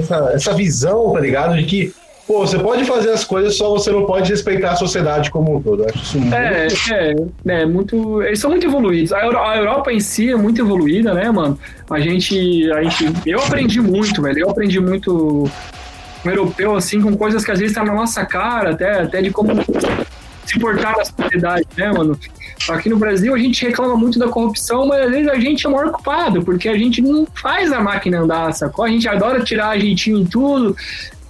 Essa, essa visão, tá ligado? De que pô, você pode fazer as coisas, só você não pode respeitar a sociedade como um todo. Eu acho isso muito... É, é, é, muito. Eles são muito evoluídos. A, Euro, a Europa em si é muito evoluída, né, mano? A gente, a gente. Eu aprendi muito, velho. Eu aprendi muito um europeu, assim, com coisas que às vezes tá na nossa cara, até, até de como se portar na sociedade, né, mano? Aqui no Brasil a gente reclama muito da corrupção, mas às vezes a gente é o maior culpado, porque a gente não faz a máquina andar, sacou? A gente adora tirar a jeitinho em tudo.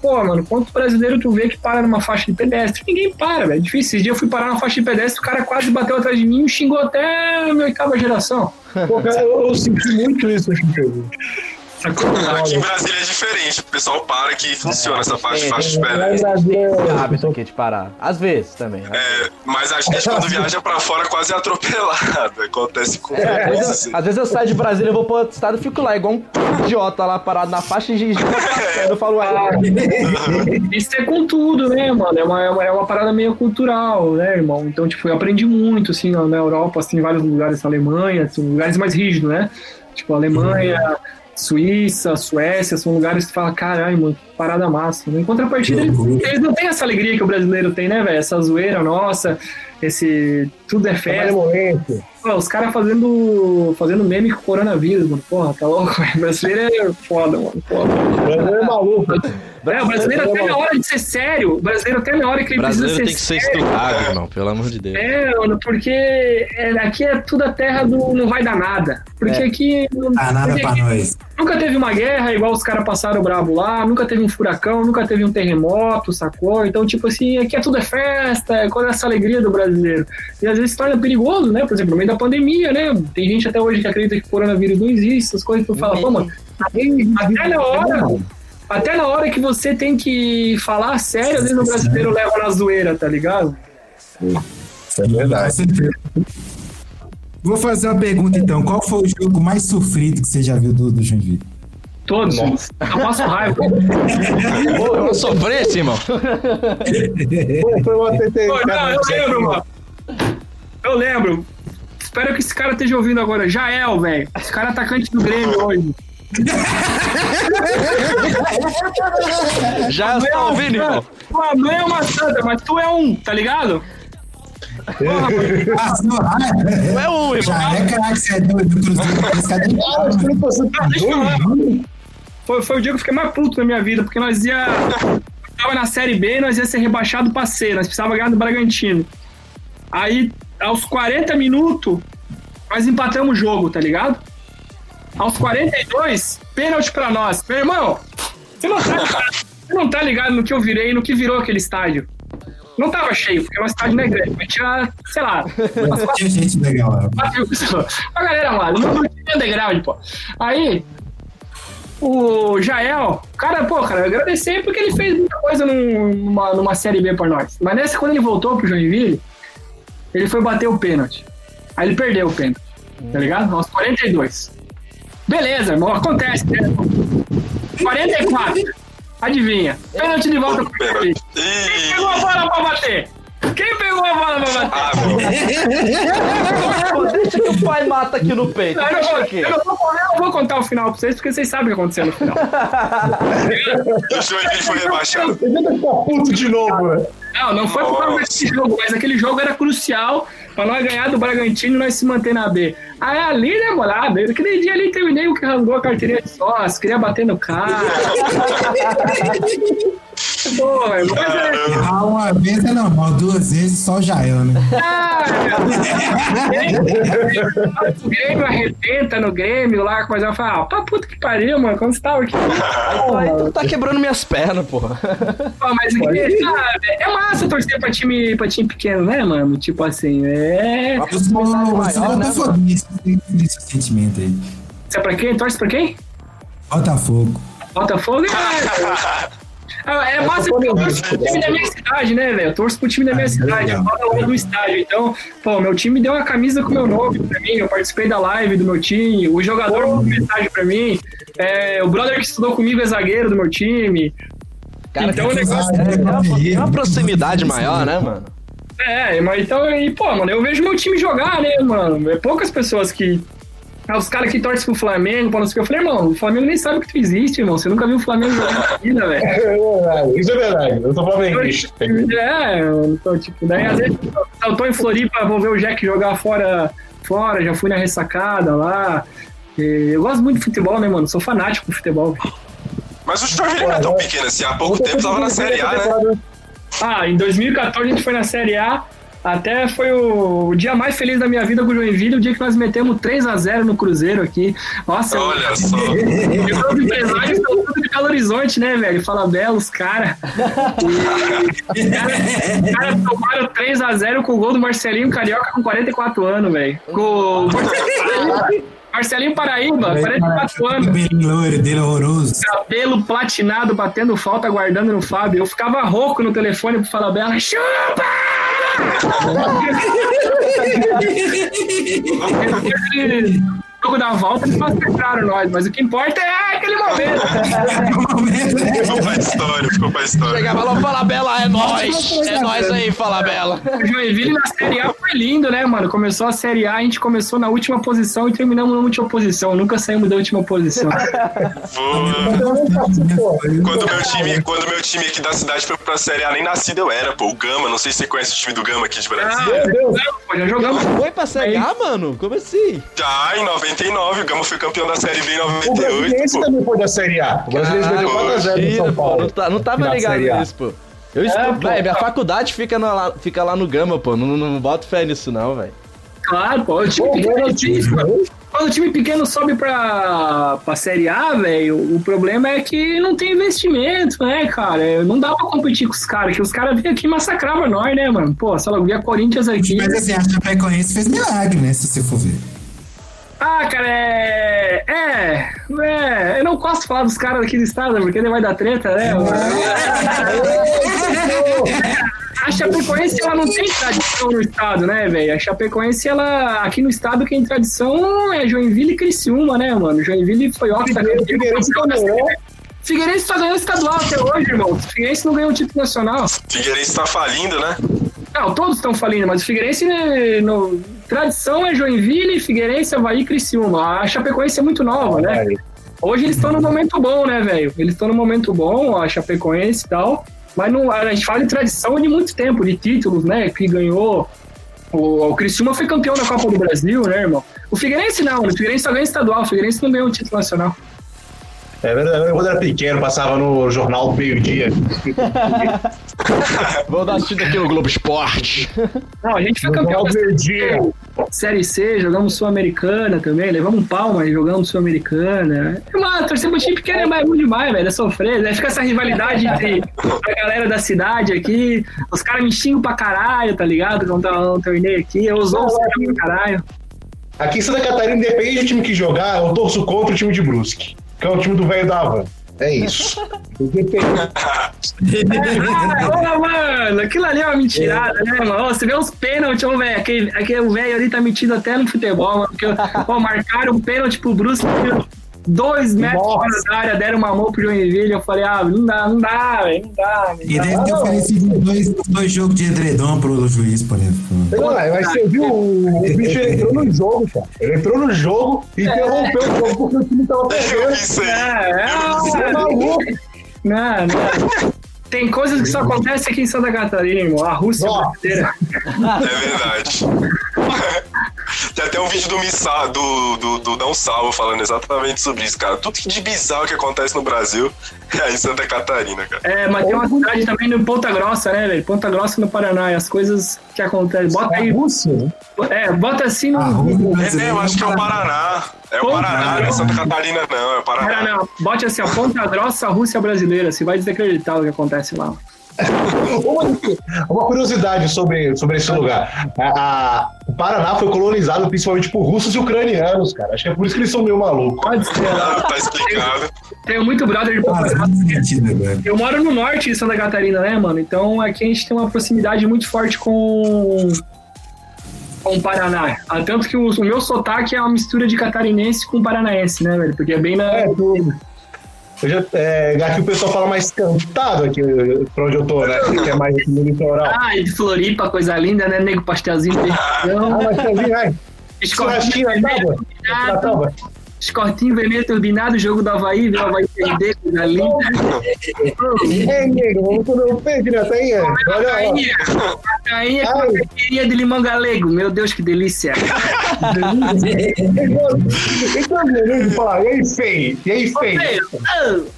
Pô, mano, quanto brasileiro tu vê que para numa faixa de pedestre? Ninguém para, velho. É difícil. Esse dia eu fui parar na faixa de pedestre, o cara quase bateu atrás de mim e xingou até a minha oitava geração. Pô, cara, eu, eu senti muito isso, Chico. Aqui em Brasília é diferente. O pessoal para que funciona é, essa faixa, faixa de pedestre. hábito aqui de parar. Às vezes também. É, mas a gente quando viaja pra fora quase é atropelado. Acontece com é, às, vezes, assim. às vezes eu saio de Brasília, eu vou pro outro estado e fico lá, igual um idiota lá parado na faixa e eu falo, ah, Isso é com tudo, né, mano? É uma, é uma, é uma parada meio cultural, né, irmão? Então, tipo, eu aprendi muito, assim, na Europa, assim, em vários lugares, na Alemanha, assim, lugares mais rígidos, né? Tipo, Alemanha, Suíça, Suécia, são lugares que fala, caralho, mano, parada massa. Em contrapartida, eles, eles não têm essa alegria que o brasileiro tem, né, velho? Essa zoeira nossa, esse tudo é festa. Pô, os caras fazendo, fazendo meme com o coronavírus, mano. Porra, tá louco, velho. Brasileiro é foda, mano. Porra. Brasileiro é maluco. É, o brasileiro até na hora de ser sério. O brasileiro até na hora que ele Brasileiro precisa tem que ser ser sério. estudado, irmão, pelo amor de Deus. É, mano, porque é, aqui é tudo a terra do não vai dar nada. Porque É. aqui. não- Tá nada pra nós. Nunca teve uma guerra igual os caras passaram brabo lá, nunca teve um furacão, nunca teve um terremoto, sacou? Então, tipo assim, aqui é tudo é festa, é toda essa alegria do brasileiro. E às vezes torna perigoso, né? Por exemplo, no meio da pandemia, né? Tem gente até hoje que acredita que o coronavírus não existe, essas coisas, tu fala, pô, mano, até na hora. Até na hora que você tem que falar sério, às vezes o brasileiro leva na zoeira, tá ligado? Isso é verdade. Vou fazer uma pergunta então. Qual foi o jogo mais sofrido que você já viu do, do Joinville? Todos. Eu passo raiva. Eu sofresse, irmão. Foi uma. Pô, não, eu lembro, mano. Eu lembro. Espero que esse cara esteja ouvindo agora. Jael, velho. Esse cara é atacante do Grêmio hoje. Já tá ouvindo, irmão? Tua mãe é uma santa, mas tu é um, tá ligado? Não, é um, irmão. já é craque, você é doido do Cruzeiro. É Foi, foi o dia que eu fiquei mais puto na minha vida, porque nós ia. Tava na Série B e nós ia ser rebaixado pra C, nós precisava ganhar do Bragantino. Aí, aos 40 minutos, nós empatamos o jogo, tá ligado? Aos 42, pênalti pra nós. Meu irmão, você não tá ligado, você não tá ligado no que eu virei, no que virou aquele estádio. Não tava cheio, porque o estádio não é grande, mas tinha, sei lá, Tinha gente legal. A galera lá, no time underground, pô. Aí, o Jael, cara, pô, cara, eu agradecer porque ele fez muita coisa num- numa, numa Série B pra nós. Mas nessa, quando ele voltou pro Joinville, ele foi bater o pênalti. Aí ele perdeu o pênalti, tá ligado? Aos 42. Beleza, irmão, acontece, né? 44. Adivinha? Pênalti de volta pro Joinville. Ih, pegou a bola pra bater? Quem pegou a bola pra bater? ah, deixa que o pai mata aqui no peito. Não, eu, vou, aqui. eu, não vou, eu não vou contar o final pra vocês, porque vocês sabem o que aconteceu no final. O Joinville foi rebaixado. Você vai ficar puto de novo, né? Não, não foi por causa desse jogo, mas aquele jogo era crucial pra nós ganhar do Bragantino e nós se manter na B. Aí ali, né, molado, aquele dia ali terminei o que rasgou a carteirinha de sócio, queria bater no cara. Porra, mas é, Ah, uma vez é normal, duas vezes só o Jael, né? Ah, o Grêmio arrebenta no Grêmio lá, mas eu falo, ah, pra puta que pariu, mano, quando você tava aqui. Aí tu tá quebrando minhas pernas, porra. Pô, mas aqui, sabe, é massa torcer pra time, pra time pequeno, né, mano? Tipo assim, é. Eu eu né, botafoguista, tem esse sentimento aí. Você é pra quem? Torce pra quem? Botafogo. Botafogo é. Ah, É massa porque eu torço pro time da minha cidade, né, velho? Eu torço pro time da minha Ah, cidade, eu ao lado do estádio. Então, pô, meu time deu uma camisa com meu nome pra mim, eu participei da live do meu time, o jogador mandou mensagem pra mim, é, o brother que estudou comigo é zagueiro do meu time. Cara, Então, o negócio- é, tem uma, tem uma proximidade maior, né, mano? É, mas então, e, pô, mano, eu vejo meu time jogar, né, mano? É poucas pessoas que. Ah, os caras que torcem pro Flamengo, pra não sei o que. Eu falei, irmão, o Flamengo nem sabe que tu existe, irmão. Você nunca viu o Flamengo jogar na vida, velho. É verdade. Isso é verdade. Eu sou flamenguista. É, então, tipo, daí às vezes eu tô em Floripa, vou ver o Jack jogar fora, fora, já fui na ressacada lá. Eu gosto muito de futebol, né, mano? Sou fanático por futebol. Mas o Joinville não é tão pequeno assim. Há pouco tempo tava na Série A, né? Ah, em 2014 a gente foi na Série A. Até foi o, o dia mais feliz da minha vida com o Joinville, o dia que nós metemos 3x0 no Cruzeiro aqui. Nossa, eu- Olha só. E os empresários são tudo de Belo Horizonte, né, velho? Fala Belo, os caras. Os caras cara tomaram 3x0 com o gol do Marcelinho Carioca com 44 anos, velho. Com o Marcelinho, Paraíba, 44 O anos. cabelinho loiro dele é horroroso. Cabelo platinado, batendo falta, aguardando no Fábio. Eu ficava rouco no telefone pro Fala Bela. Chupa! jogo da volta eles massacraram nós, mas o que importa é aquele momento. Ficou pra história, ficou pra história. Chegava lá, fala Bela, é nóis. É nóis aí, fala Bela. O Joinville na Série A foi lindo, né, mano? Começou a Série A, a gente começou na última posição e terminamos na última posição. Nunca saímos da última posição. Quando meu time, quando meu time aqui da cidade foi pra Série A, nem nascido eu era, pô. O Gama, não sei se você conhece o time do Gama aqui de Ah, Brasília. pô, já jogamos. Foi pra Série A, mano? Como assim? Já em 99, o Gama foi campeão da Série B em O 98. Brasiliense pô. também foi da Série A. O Brasiliense perdeu 4x0 no Mentira, São pô, Paulo. Não, tá- não tava ligado nisso, pô. Eu estudo, pô. velho, minha faculdade fica, na- lá, fica lá no Gama, pô. Não, não, não boto fé nisso, não, velho. Claro, pô. O time Pô, pequeno, é mano. Quando o time pequeno sobe pra, pra Série A, velho, o problema é que não tem investimento, né, cara? Não dá pra competir com os caras, que os caras vinham aqui e massacravam nós, né, mano? Pô, sei lá, via Corinthians aqui. Mas assim, a Chapecoense fez milagre, né? Se você for ver. Ah, cara, é. É. É. Eu não gosto de falar dos caras aqui do estado, porque ele vai dar treta, né? A Chapecoense, ela não tem tradição no estado, né, velho? A Chapecoense, ela. Aqui no estado, quem tem tradição é Joinville e Criciúma, né, mano? Joinville foi ótimo. Figueirense né? Figueirense só ganhou estadual até hoje, irmão. Figueirense não ganhou o título nacional. Figueirense tá falindo, né? Não, todos estão falindo, mas o Figueirense, no, tradição é Joinville, Figueirense, Havaí e Criciúma. A Chapecoense é muito nova, né? Hoje eles estão num momento bom, né, velho? Eles estão num momento bom, a Chapecoense e tal. Mas não, a gente fala de tradição de muito tempo, de títulos, né? Que ganhou. O, o Criciúma foi campeão da Copa do Brasil, né, irmão? O Figueirense não, o Figueirense só ganha estadual, o Figueirense não ganhou o título nacional. É verdade, eu quando era pequeno, passava no jornal do meio-dia. Vou dar assistido aqui no Globo Esporte. Não, a gente foi campeão da do meio-dia. Série C, jogamos Sul-Americana também, levamos um pau, mas jogamos Sul-Americana. É uma torcer pro time pequeno é mais ruim demais, velho, é sofrer, né? Fica essa rivalidade entre a galera da cidade aqui, os caras me xingam pra caralho, tá ligado? Quando tá um torneio aqui, eu uso os caras pra caralho. Aqui em Santa Catarina, independente do time que jogar, eu torço contra o time de Brusque, que é o time do velho da Havan. É isso. Ah, mano, aquilo ali é uma mentirada, né, mano? Você vê uns pênaltis, ô, velho, aquele, aquele velho ali tá metido até no futebol, mano, porque, pô, marcaram um pênalti pro Brusque, dois metros Nossa. fora da área, deram uma mão pro Joinville, eu falei, ah, não dá, não dá, velho, não dá. E deve ter oferecido dois, dois jogos de edredom pro juiz, por exemplo. Não, mas você viu, o, o bicho entrou no jogo, cara. Ele entrou no jogo e interrompeu o jogo porque o time tava perdendo. isso aí. É, Você é é, maluco. não, não. Tem coisas que só acontecem aqui em Santa Catarina, irmão. A Rússia Nossa. brasileira. É verdade. Tem até um vídeo do Missa, do, do, do Dá um Salvo falando exatamente sobre isso, cara. Tudo de bizarro que acontece no Brasil é em Santa Catarina, cara. É, mas tem uma cidade também no Ponta Grossa, né, velho? Ponta Grossa no Paraná. E as coisas que acontecem. Bota aí. Rússia, né? É, bota assim no. A Rússia É mesmo, acho que é o Paraná. É o Paraná, não é Santa Catarina, não, é o Paraná. Não, bote assim, ó, Ponta Grossa, Rússia brasileira. Você vai desacreditar o que acontece lá. Uma, curiosidade sobre, sobre esse lugar. A- a- o Paraná foi colonizado principalmente por russos e ucranianos, cara. Acho que é por isso que eles são meio malucos. Pode ser. Ah, tá explicado. Tenho muito brother de sentido agora. Eu moro no norte de Santa Catarina, né, mano? Então aqui a gente tem uma proximidade muito forte com, com o Paraná. Ah, Tanto que o, o meu sotaque é uma mistura de catarinense com paranaense, né, velho? Porque é bem na. É, tudo. Eu já, é, aqui o pessoal fala mais cantado aqui pra onde eu tô, né? Que é mais no litoral. Ah, e de Floripa, coisa linda, né, nego? Pastelzinho de Ah, feijão, também, vai. Churrasquinho na tábua. Na tábua. Escortinho vermelho turbinado, jogo do Havaí, viu? Havaí perder, coisa linda. Ei, nego, vamos comer um peixe na tainha. Olha lá. Cainha, cainha com Ai. uma caipirinha de limão galego. Meu Deus, que delícia. Então, meu falar, e aí, feio? E aí, feio? Ei,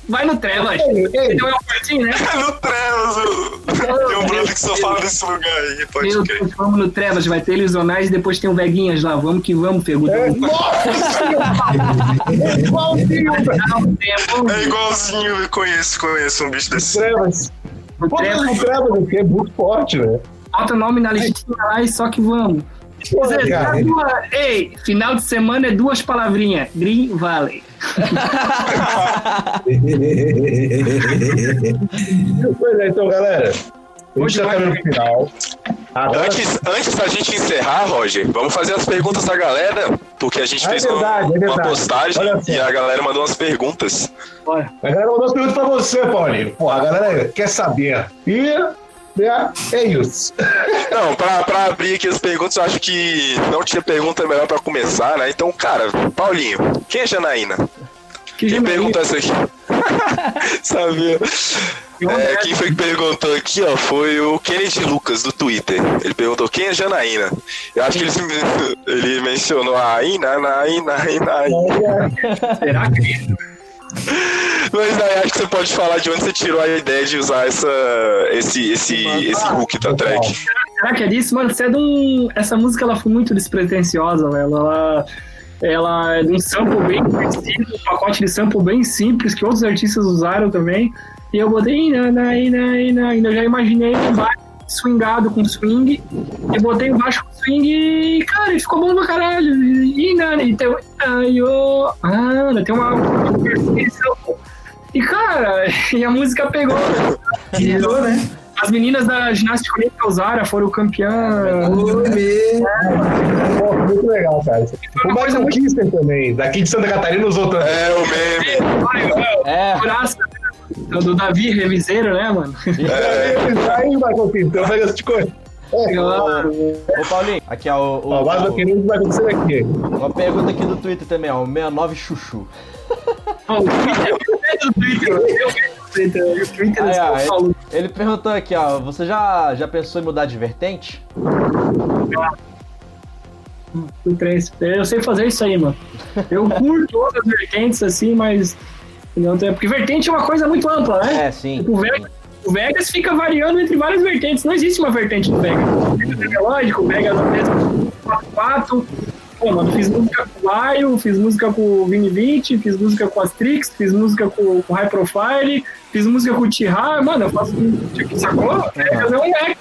Vai no Trevas. Ei. Tem um portinho, né? É no Trevas, eu- tem um brother que só fala desse lugar aí, pode Meu. Deus, vamos no Trevas, vai ter Ilusionais e depois tem o Veguinhas lá. Vamos que vamos, Fego. É, nossa! É igualzinho, velho. É igualzinho, eu conheço, conheço um bicho desse. Trevas. Trevas, o Trevas aqui é muito forte, né? bota o nome na listinha lá e só que vamos. Pô, Zé, cara. duas- Ei, final de semana é duas palavrinhas. Green Valley. Pois é, então, galera. Gente tá pro final. Agora, Antes, antes da gente encerrar, Roger, vamos fazer as perguntas da galera, porque a gente é fez uma- verdade, é uma, postagem e a galera mandou umas perguntas. Olha, a galera mandou as perguntas pra você, Paulinho. Pô, a galera quer saber. E é, é isso. Não, pra, pra abrir aqui as perguntas, eu acho que não tinha pergunta melhor pra começar, né? Então, cara, Paulinho, quem é Janaína? Que Quem perguntou essa aqui? Sabia. É, quem foi que perguntou aqui, ó, foi o Kennedy Lucas, do Twitter. Ele perguntou quem é Janaína. Eu acho que ele, ele mencionou a Ina, na Ina, Ina, Ina. Será que Mas daí acho que você pode falar de onde você tirou a ideia de usar essa, esse, esse, esse hook da track. Será que é disso? Mano, você é de um... Essa música ela foi muito despretensiosa, velho. Ela, ela é de um sample bem conhecido, um pacote de sample bem simples que outros artistas usaram também. E eu botei ina, ina, ina, ina. Eu já imaginei um baixo swingado com swing. E botei embaixo com swing e, cara, e ficou bom pra caralho. Ina, e tem, ai, ô, ah, tem uma. E, cara, e a música pegou. Querido, né? As meninas da ginástica olímpica usaram, foram campeã. Pô, muito legal, cara. O Michael Kister também, daqui de Santa Catarina, usou também. É, o meme. É, Graça do, do Davi Reviseiro, né, mano? É, aí, Michael Kister, eu pego esse coisa. Claro. ô Paulinho, aqui ó, o, Ó, o, que vai acontecer aqui. uma pergunta aqui do Twitter também, ó, o 69 Chuchu. Ó, o Twitter, o Twitter, o Twitter, o Twitter Aí, é ó, ele, ele perguntou aqui, ó, você já, já pensou em mudar de vertente? Eu sei fazer isso aí, mano. Eu curto outras vertentes assim, mas. Não tem, porque vertente é uma coisa muito ampla, né? É, sim. Tipo, o Vegas, o Vegas fica variando entre várias vertentes. Não existe uma vertente do Vegas. O Vegas é o Vegas é mesmo 4 Pô, mano, fiz música com o Laio, fiz música com o Vini 20, fiz música com as Trix, fiz música com, com High Profile, fiz música com o Tihar. Mano, eu faço. Tipo, sacou? O Vegas é um Vegas.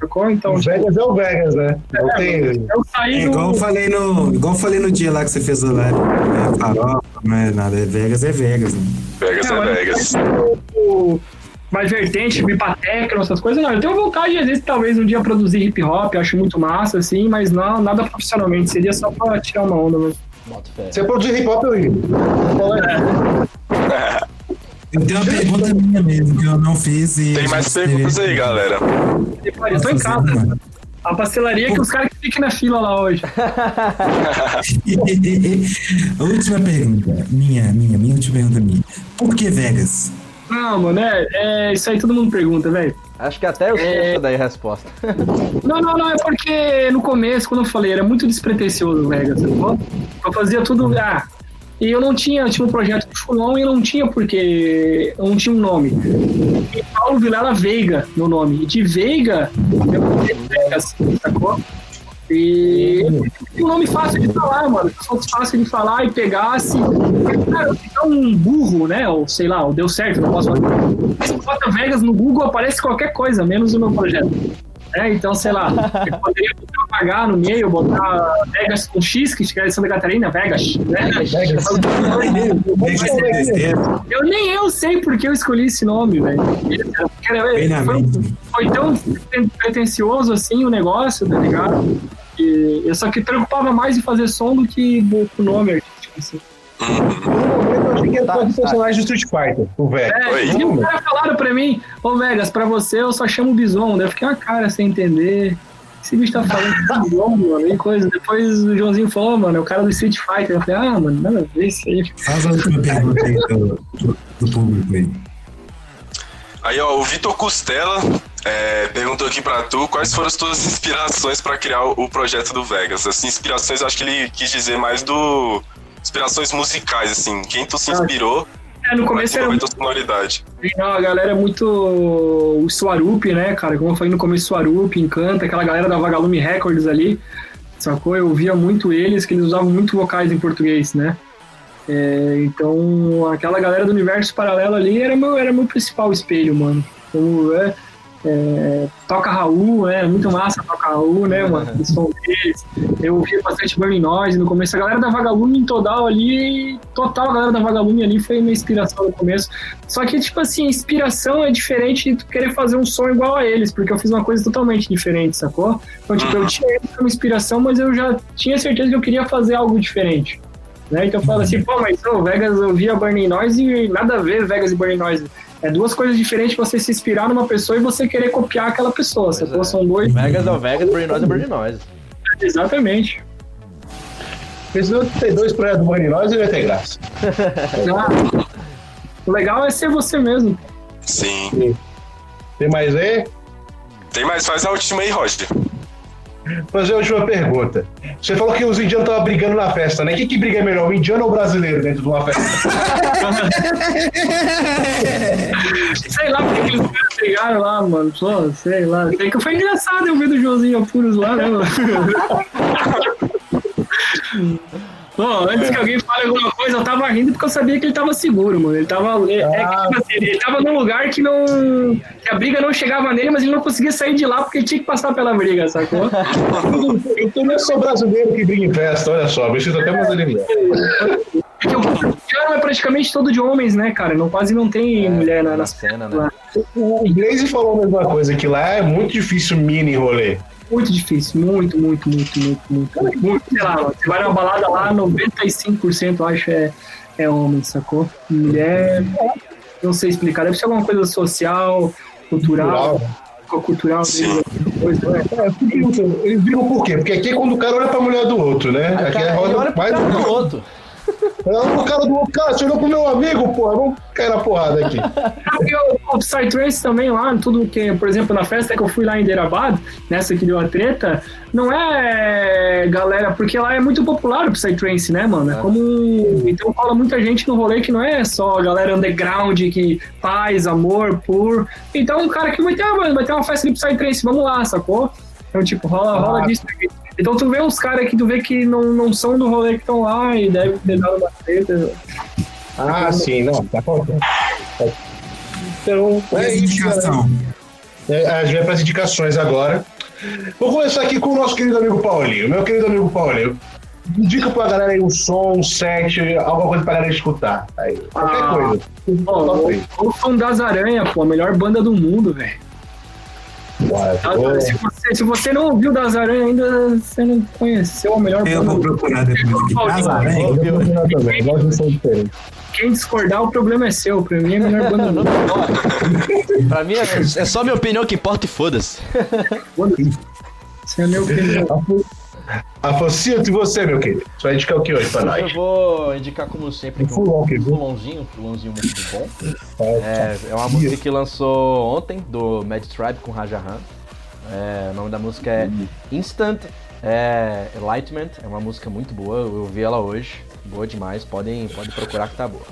Sacou? Então, O Vegas é o Vegas, né? Não tem. eu saí É do. igual eu falei no, igual eu falei no dia lá que você fez o live. É farofa, não é nada. É Vegas, é Vegas. Né? Vegas é Vegas. o- mais vertente, bipatecno, essas coisas, não. Eu tenho vontade, às vezes, talvez um dia produzir hip hop, acho muito massa, assim, mas não, nada profissionalmente, seria só pra tirar uma onda mesmo. Se eu produzir hip hop, eu ia. Eu tenho uma pergunta minha mesmo que eu não fiz e. Tem mais perguntas aí, galera. Eu tô em casa. A pastelaria que os caras que ficam na fila lá hoje. última pergunta. Minha, minha, minha última pergunta minha. Por que Vegas? Não, mano, é, é isso aí todo mundo pergunta, velho. Acho que até eu sei É. essa daí a resposta. Não, não, não, é porque no começo, quando eu falei, era muito despretensioso o Vegas, sacou? Eu fazia tudo. Ah, e eu não tinha, eu tinha um projeto de Fulon e eu não tinha porque. Eu não tinha um nome. E Paulo Vilela Veiga no nome. E de Veiga, eu Vegas, sacou? E um nome fácil de falar, mano. Se fosse fácil de falar e pegasse. Cara, ficar um burro, né? Ou sei lá, ou deu certo, não posso falar. Se bota Vegas no Google, aparece qualquer coisa, menos o meu projeto. É, então, sei lá, eu poderia botar um H no meio, botar Vegas com X, que é Santa Catarina, Vegas. Né? Vegas é besteira. Eu nem eu sei porque eu escolhi esse nome, velho. Foi, foi tão pretencioso assim o negócio, tá ligado? E eu só que preocupava mais em fazer som do que com o nome artístico. Assim. No momento, eu achei que era Tá, todo tá. personagem do Street Fighter, o Vegas. É, Oi. e os caras falaram pra mim, ô Vegas, pra você eu só chamo Bison. Daí eu fiquei uma cara sem entender. Esse bicho tá falando de Bison, mano, e coisa. Depois o Joãozinho falou, mano, é o cara do Street Fighter. Eu falei, ah, mano, nada a ver isso aí. Faz a última pergunta aí do, do, público aí. Aí, ó, o Vitor Costela é, perguntou aqui pra tu quais foram as tuas inspirações pra criar o, o projeto do Vegas. Assim, inspirações, eu acho que ele quis dizer mais do. Inspirações musicais, assim. Quem tu se inspirou É, no começo era tua sonoridade. Não, a galera é muito. O Swarup, né, cara? Como eu falei no começo, Swarup, Encanta, aquela galera da Vagalume Records ali, sacou? Eu via muito eles, que eles usavam muito vocais em português, né? É, então, aquela galera do universo paralelo ali era meu, era meu principal espelho, mano. Como, é, É, toca Raul, é muito massa toca Raul, né, mano? O som deles. Eu ouvia bastante Burning Noise no começo. A galera da Vagalume em total ali, total a galera da Vagalume ali foi minha inspiração no começo. Só que, tipo assim, inspiração é diferente de tu querer fazer um som igual a eles, porque eu fiz uma coisa totalmente diferente, sacou? Então, tipo, eu tinha eles como inspiração, mas eu já tinha certeza que eu queria fazer algo diferente. Né? Então eu falo assim, pô, mas o Vegas ouvia Burning Noise e nada a ver Vegas e Burning Noise. É duas coisas diferentes você se inspirar numa pessoa e você querer copiar aquela pessoa. Sacou? é. São dois. Vegas é o Vegas, Burning Noise é Burning Noise. Exatamente. Não ter dois projetos do Burning Noise, ele vai ter graça. Ah, o legal é ser você mesmo. Sim. Tem mais aí? Tem mais, faz a última aí, Roger. Fazer a última pergunta. Você falou que os indianos estavam brigando na festa, né? Quem que briga melhor, o indiano ou o brasileiro dentro de uma festa? Sei lá porque aqueles caras brigaram lá, mano. Pô, sei lá. Sei que foi engraçado eu ver do Joãozinho Apuros lá, né, mano? Pô, antes que alguém fale alguma coisa, eu tava rindo porque eu sabia que ele tava seguro, mano. Ele tava. É, é que, tipo assim, ele tava num lugar que não. que a briga não chegava nele, mas ele não conseguia sair de lá porque ele tinha que passar pela briga, sacou? Eu não sou brasileiro que briga em festa, olha só, sinto até mais aliviado. Porque o piano é praticamente todo de homens, né, cara? Não, quase não tem mulher na, Na nas cena, né? O Blaze falou a mesma coisa, que lá é muito difícil mini rolê. Muito difícil, muito, muito, muito, muito, muito. muito sei lá, você vai numa balada lá, 95% eu acho é, é homem, sacou? Mulher, não sei explicar, deve ser alguma coisa social, cultural, cultural, Sim. coisa, né? É, eles brigam por quê? Porque aqui é quando o cara olha pra mulher do outro, né? Aqui é roda mais. do outro. Olha pro cara do outro, cara, você olhou pro meu amigo, porra, vamos cair na porrada aqui. Porque o, o Psytrance também lá, tudo que, por exemplo, na festa que eu fui lá em Derabad, nessa que deu a treta, não é galera, porque lá é muito popular o Psytrance, né, mano? É como. Então cola muita gente no rolê que não é só a galera underground, que paz, amor, pur. Então um cara que vai ter, uma- vai ter uma festa de Psytrance, vamos lá, sacou? Então, tipo, rola, rola disso. Então tu vê uns caras que tu vê que não, não são do rolê que estão lá e deve ter dado uma treta. Ah, sim, não, tá faltando. Então, é isso. indicação? É, a gente vai para as indicações agora. Vou começar aqui com o nosso querido amigo Paulinho. Meu querido amigo Paulinho, indica pra galera aí um som, um set, alguma coisa pra galera escutar. Aí, qualquer Ah, coisa. Aí. o som das aranhas, pô, a melhor banda do mundo, velho. Das-. Se você, se você não ouviu das aranhas ainda, você não conheceu a melhor Eu vou procurar depois aqui. Casa Aranha. Eu vou continuar também, gosto de som diferente. Quem discordar, o problema é seu. Pra mim é a melhor banda do mundo. Pra mim é, é só minha opinião que importa e foda-se. Essa é a minha opinião. Afocito, e você, meu querido? Você vai indicar o que hoje pra Eu nós? vou indicar, como sempre, um Fulon, que viu? fulonzinho, um fulonzinho muito bom. É, é uma música que lançou ontem, do Mad Tribe com Rajahan. É, o nome da música é Instant é, Enlightenment. É uma música muito boa, eu ouvi ela hoje. Boa demais, podem, podem procurar que tá boa.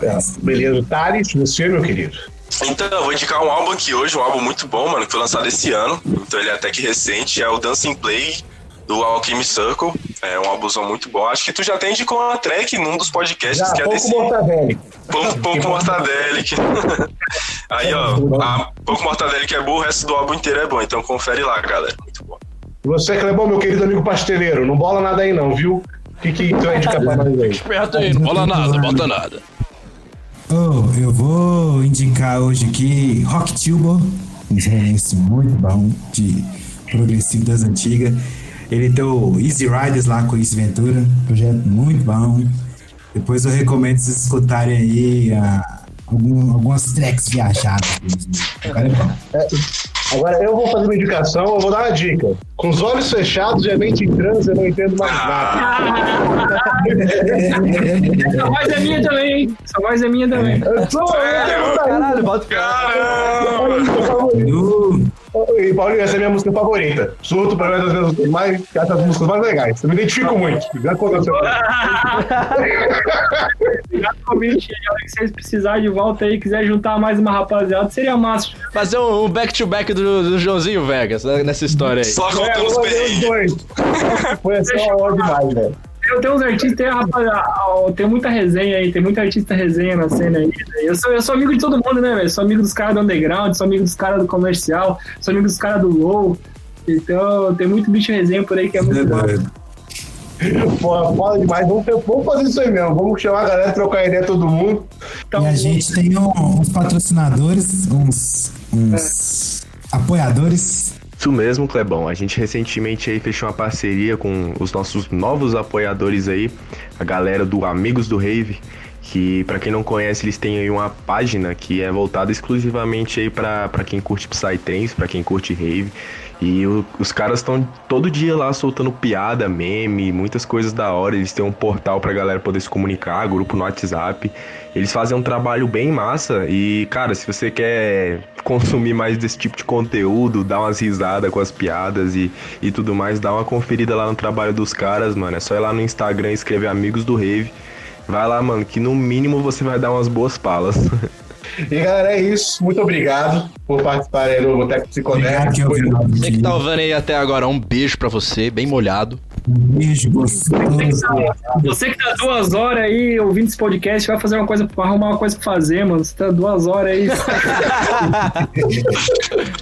Tá, Beleza, Thales, você, meu querido? Então, eu vou indicar um álbum aqui hoje, um álbum muito bom, mano, que foi lançado esse ano. Então ele é até que recente, é o Dancing Play do Alchemy Circle. É um álbumzão muito bom. Acho que tu já tem indicou uma track num dos podcasts Já, que é pouco desse. mortadela. Pouco, pouco Mortadelic. Aí, ó, a Pouco Mortadelic é bom, o resto do álbum inteiro é bom. Então confere lá, galera. Muito bom. E Você, Clebão, meu querido amigo pasteleiro, não bola nada aí não, viu? O que, que tu vai indicar pra nós aí? Esperto aí, não bola nada, bota nada. Oh, eu vou indicar hoje aqui Rock Tubo, um israelense muito bom de progressivo das antigas. Ele tem o Easy Riders lá com o Ace Ventura, projeto muito bom. Depois eu recomendo vocês escutarem aí ah, algum- algumas tracks viajadas. É bom. Agora eu vou fazer uma indicação, eu vou dar uma dica. Com os olhos fechados e a mente em transe, eu não entendo mais nada. Essa voz é minha também, hein? Essa voz é minha também. Eu sou Caralho, bota o cara. Olha isso, favorito. Uh, E, Paulinho, essa é a minha música favorita. Surto pra mim é das minhas músicas mais, é das músicas mais legais. Eu me identifico muito. Já aconteceu. Obrigado pelo convite. A hora que vocês precisarem de volta aí, quiser juntar mais uma rapaziada, seria massa. Fazer um back-to-back do, do Joãozinho Vegas né, nessa história aí. Só É, contando eu os dois. Foi assim, uma hora demais, velho. Tem, tem uns artistas, tem, rapaz, tem muita resenha aí, tem muita artista resenha na cena aí. Né? Eu sou, eu sou amigo de todo mundo, né, velho? Sou amigo dos caras do underground, sou amigo dos caras do comercial, sou amigo dos caras do low. Então tem muito bicho resenha por aí que é muito bom. Pô, foda demais. Vamos, vamos fazer isso aí mesmo. Vamos chamar a galera, trocar ideia todo mundo. Então, e a gente tem um, uns patrocinadores, uns, uns é. apoiadores. Isso mesmo, Clebão. A gente recentemente aí fechou uma parceria com os nossos novos apoiadores aí, a galera do Amigos do Rave, que para quem não conhece, eles têm aí uma página que é voltada exclusivamente aí para quem curte Psytrance, para quem curte rave. E o, os caras estão todo dia lá soltando piada, meme, muitas coisas da hora. Eles têm um portal pra galera poder se comunicar, grupo no WhatsApp. Eles fazem um trabalho bem massa. E, cara, se você quer consumir mais desse tipo de conteúdo, dar umas risadas com as piadas e, e tudo mais, dá uma conferida lá no trabalho dos caras, mano. É só ir lá no Instagram e escrever Amigos do Rave. Vai lá, mano, que no mínimo você vai dar umas boas palas. E galera, é isso. Muito obrigado por participar aí do Boteco Psicodélico. Você que tá ouvindo aí até agora, um beijo pra você, bem molhado. Um beijo gostoso. Você que tá duas horas aí ouvindo esse podcast, vai fazer uma coisa, arrumar uma coisa pra fazer, mano. Você tá duas horas aí.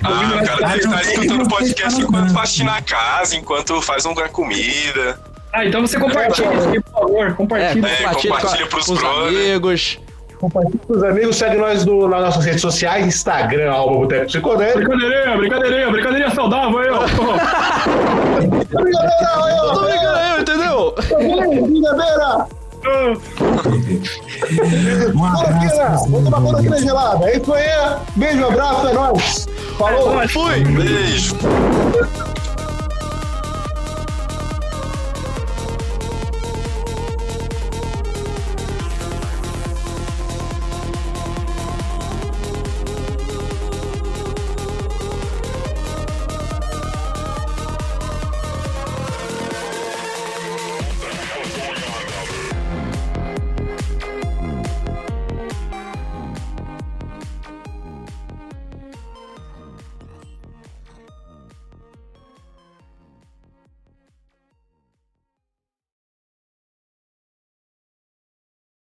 ah, o cara tá escutando o podcast enquanto faxina a casa, enquanto faz uma comida. Ah, então você compartilha, por favor. Compartilha. É, compartilha, compartilha pros, pros amigos. Compartilhe com os amigos, segue nós no, nas nossas redes sociais, Instagram, arroba Boteco Psicodélico. Brincadeirinha, brincadeirinha, brincadeirinha saudável aí, ó. brincadeira, aí, ó. Eu tô brincando, entendeu? Brincadeira. um abraço. Vou tomar conta aqui na gelada. É isso aí. Beijo, abraço, é nóis. Falou. Fui. Beijo.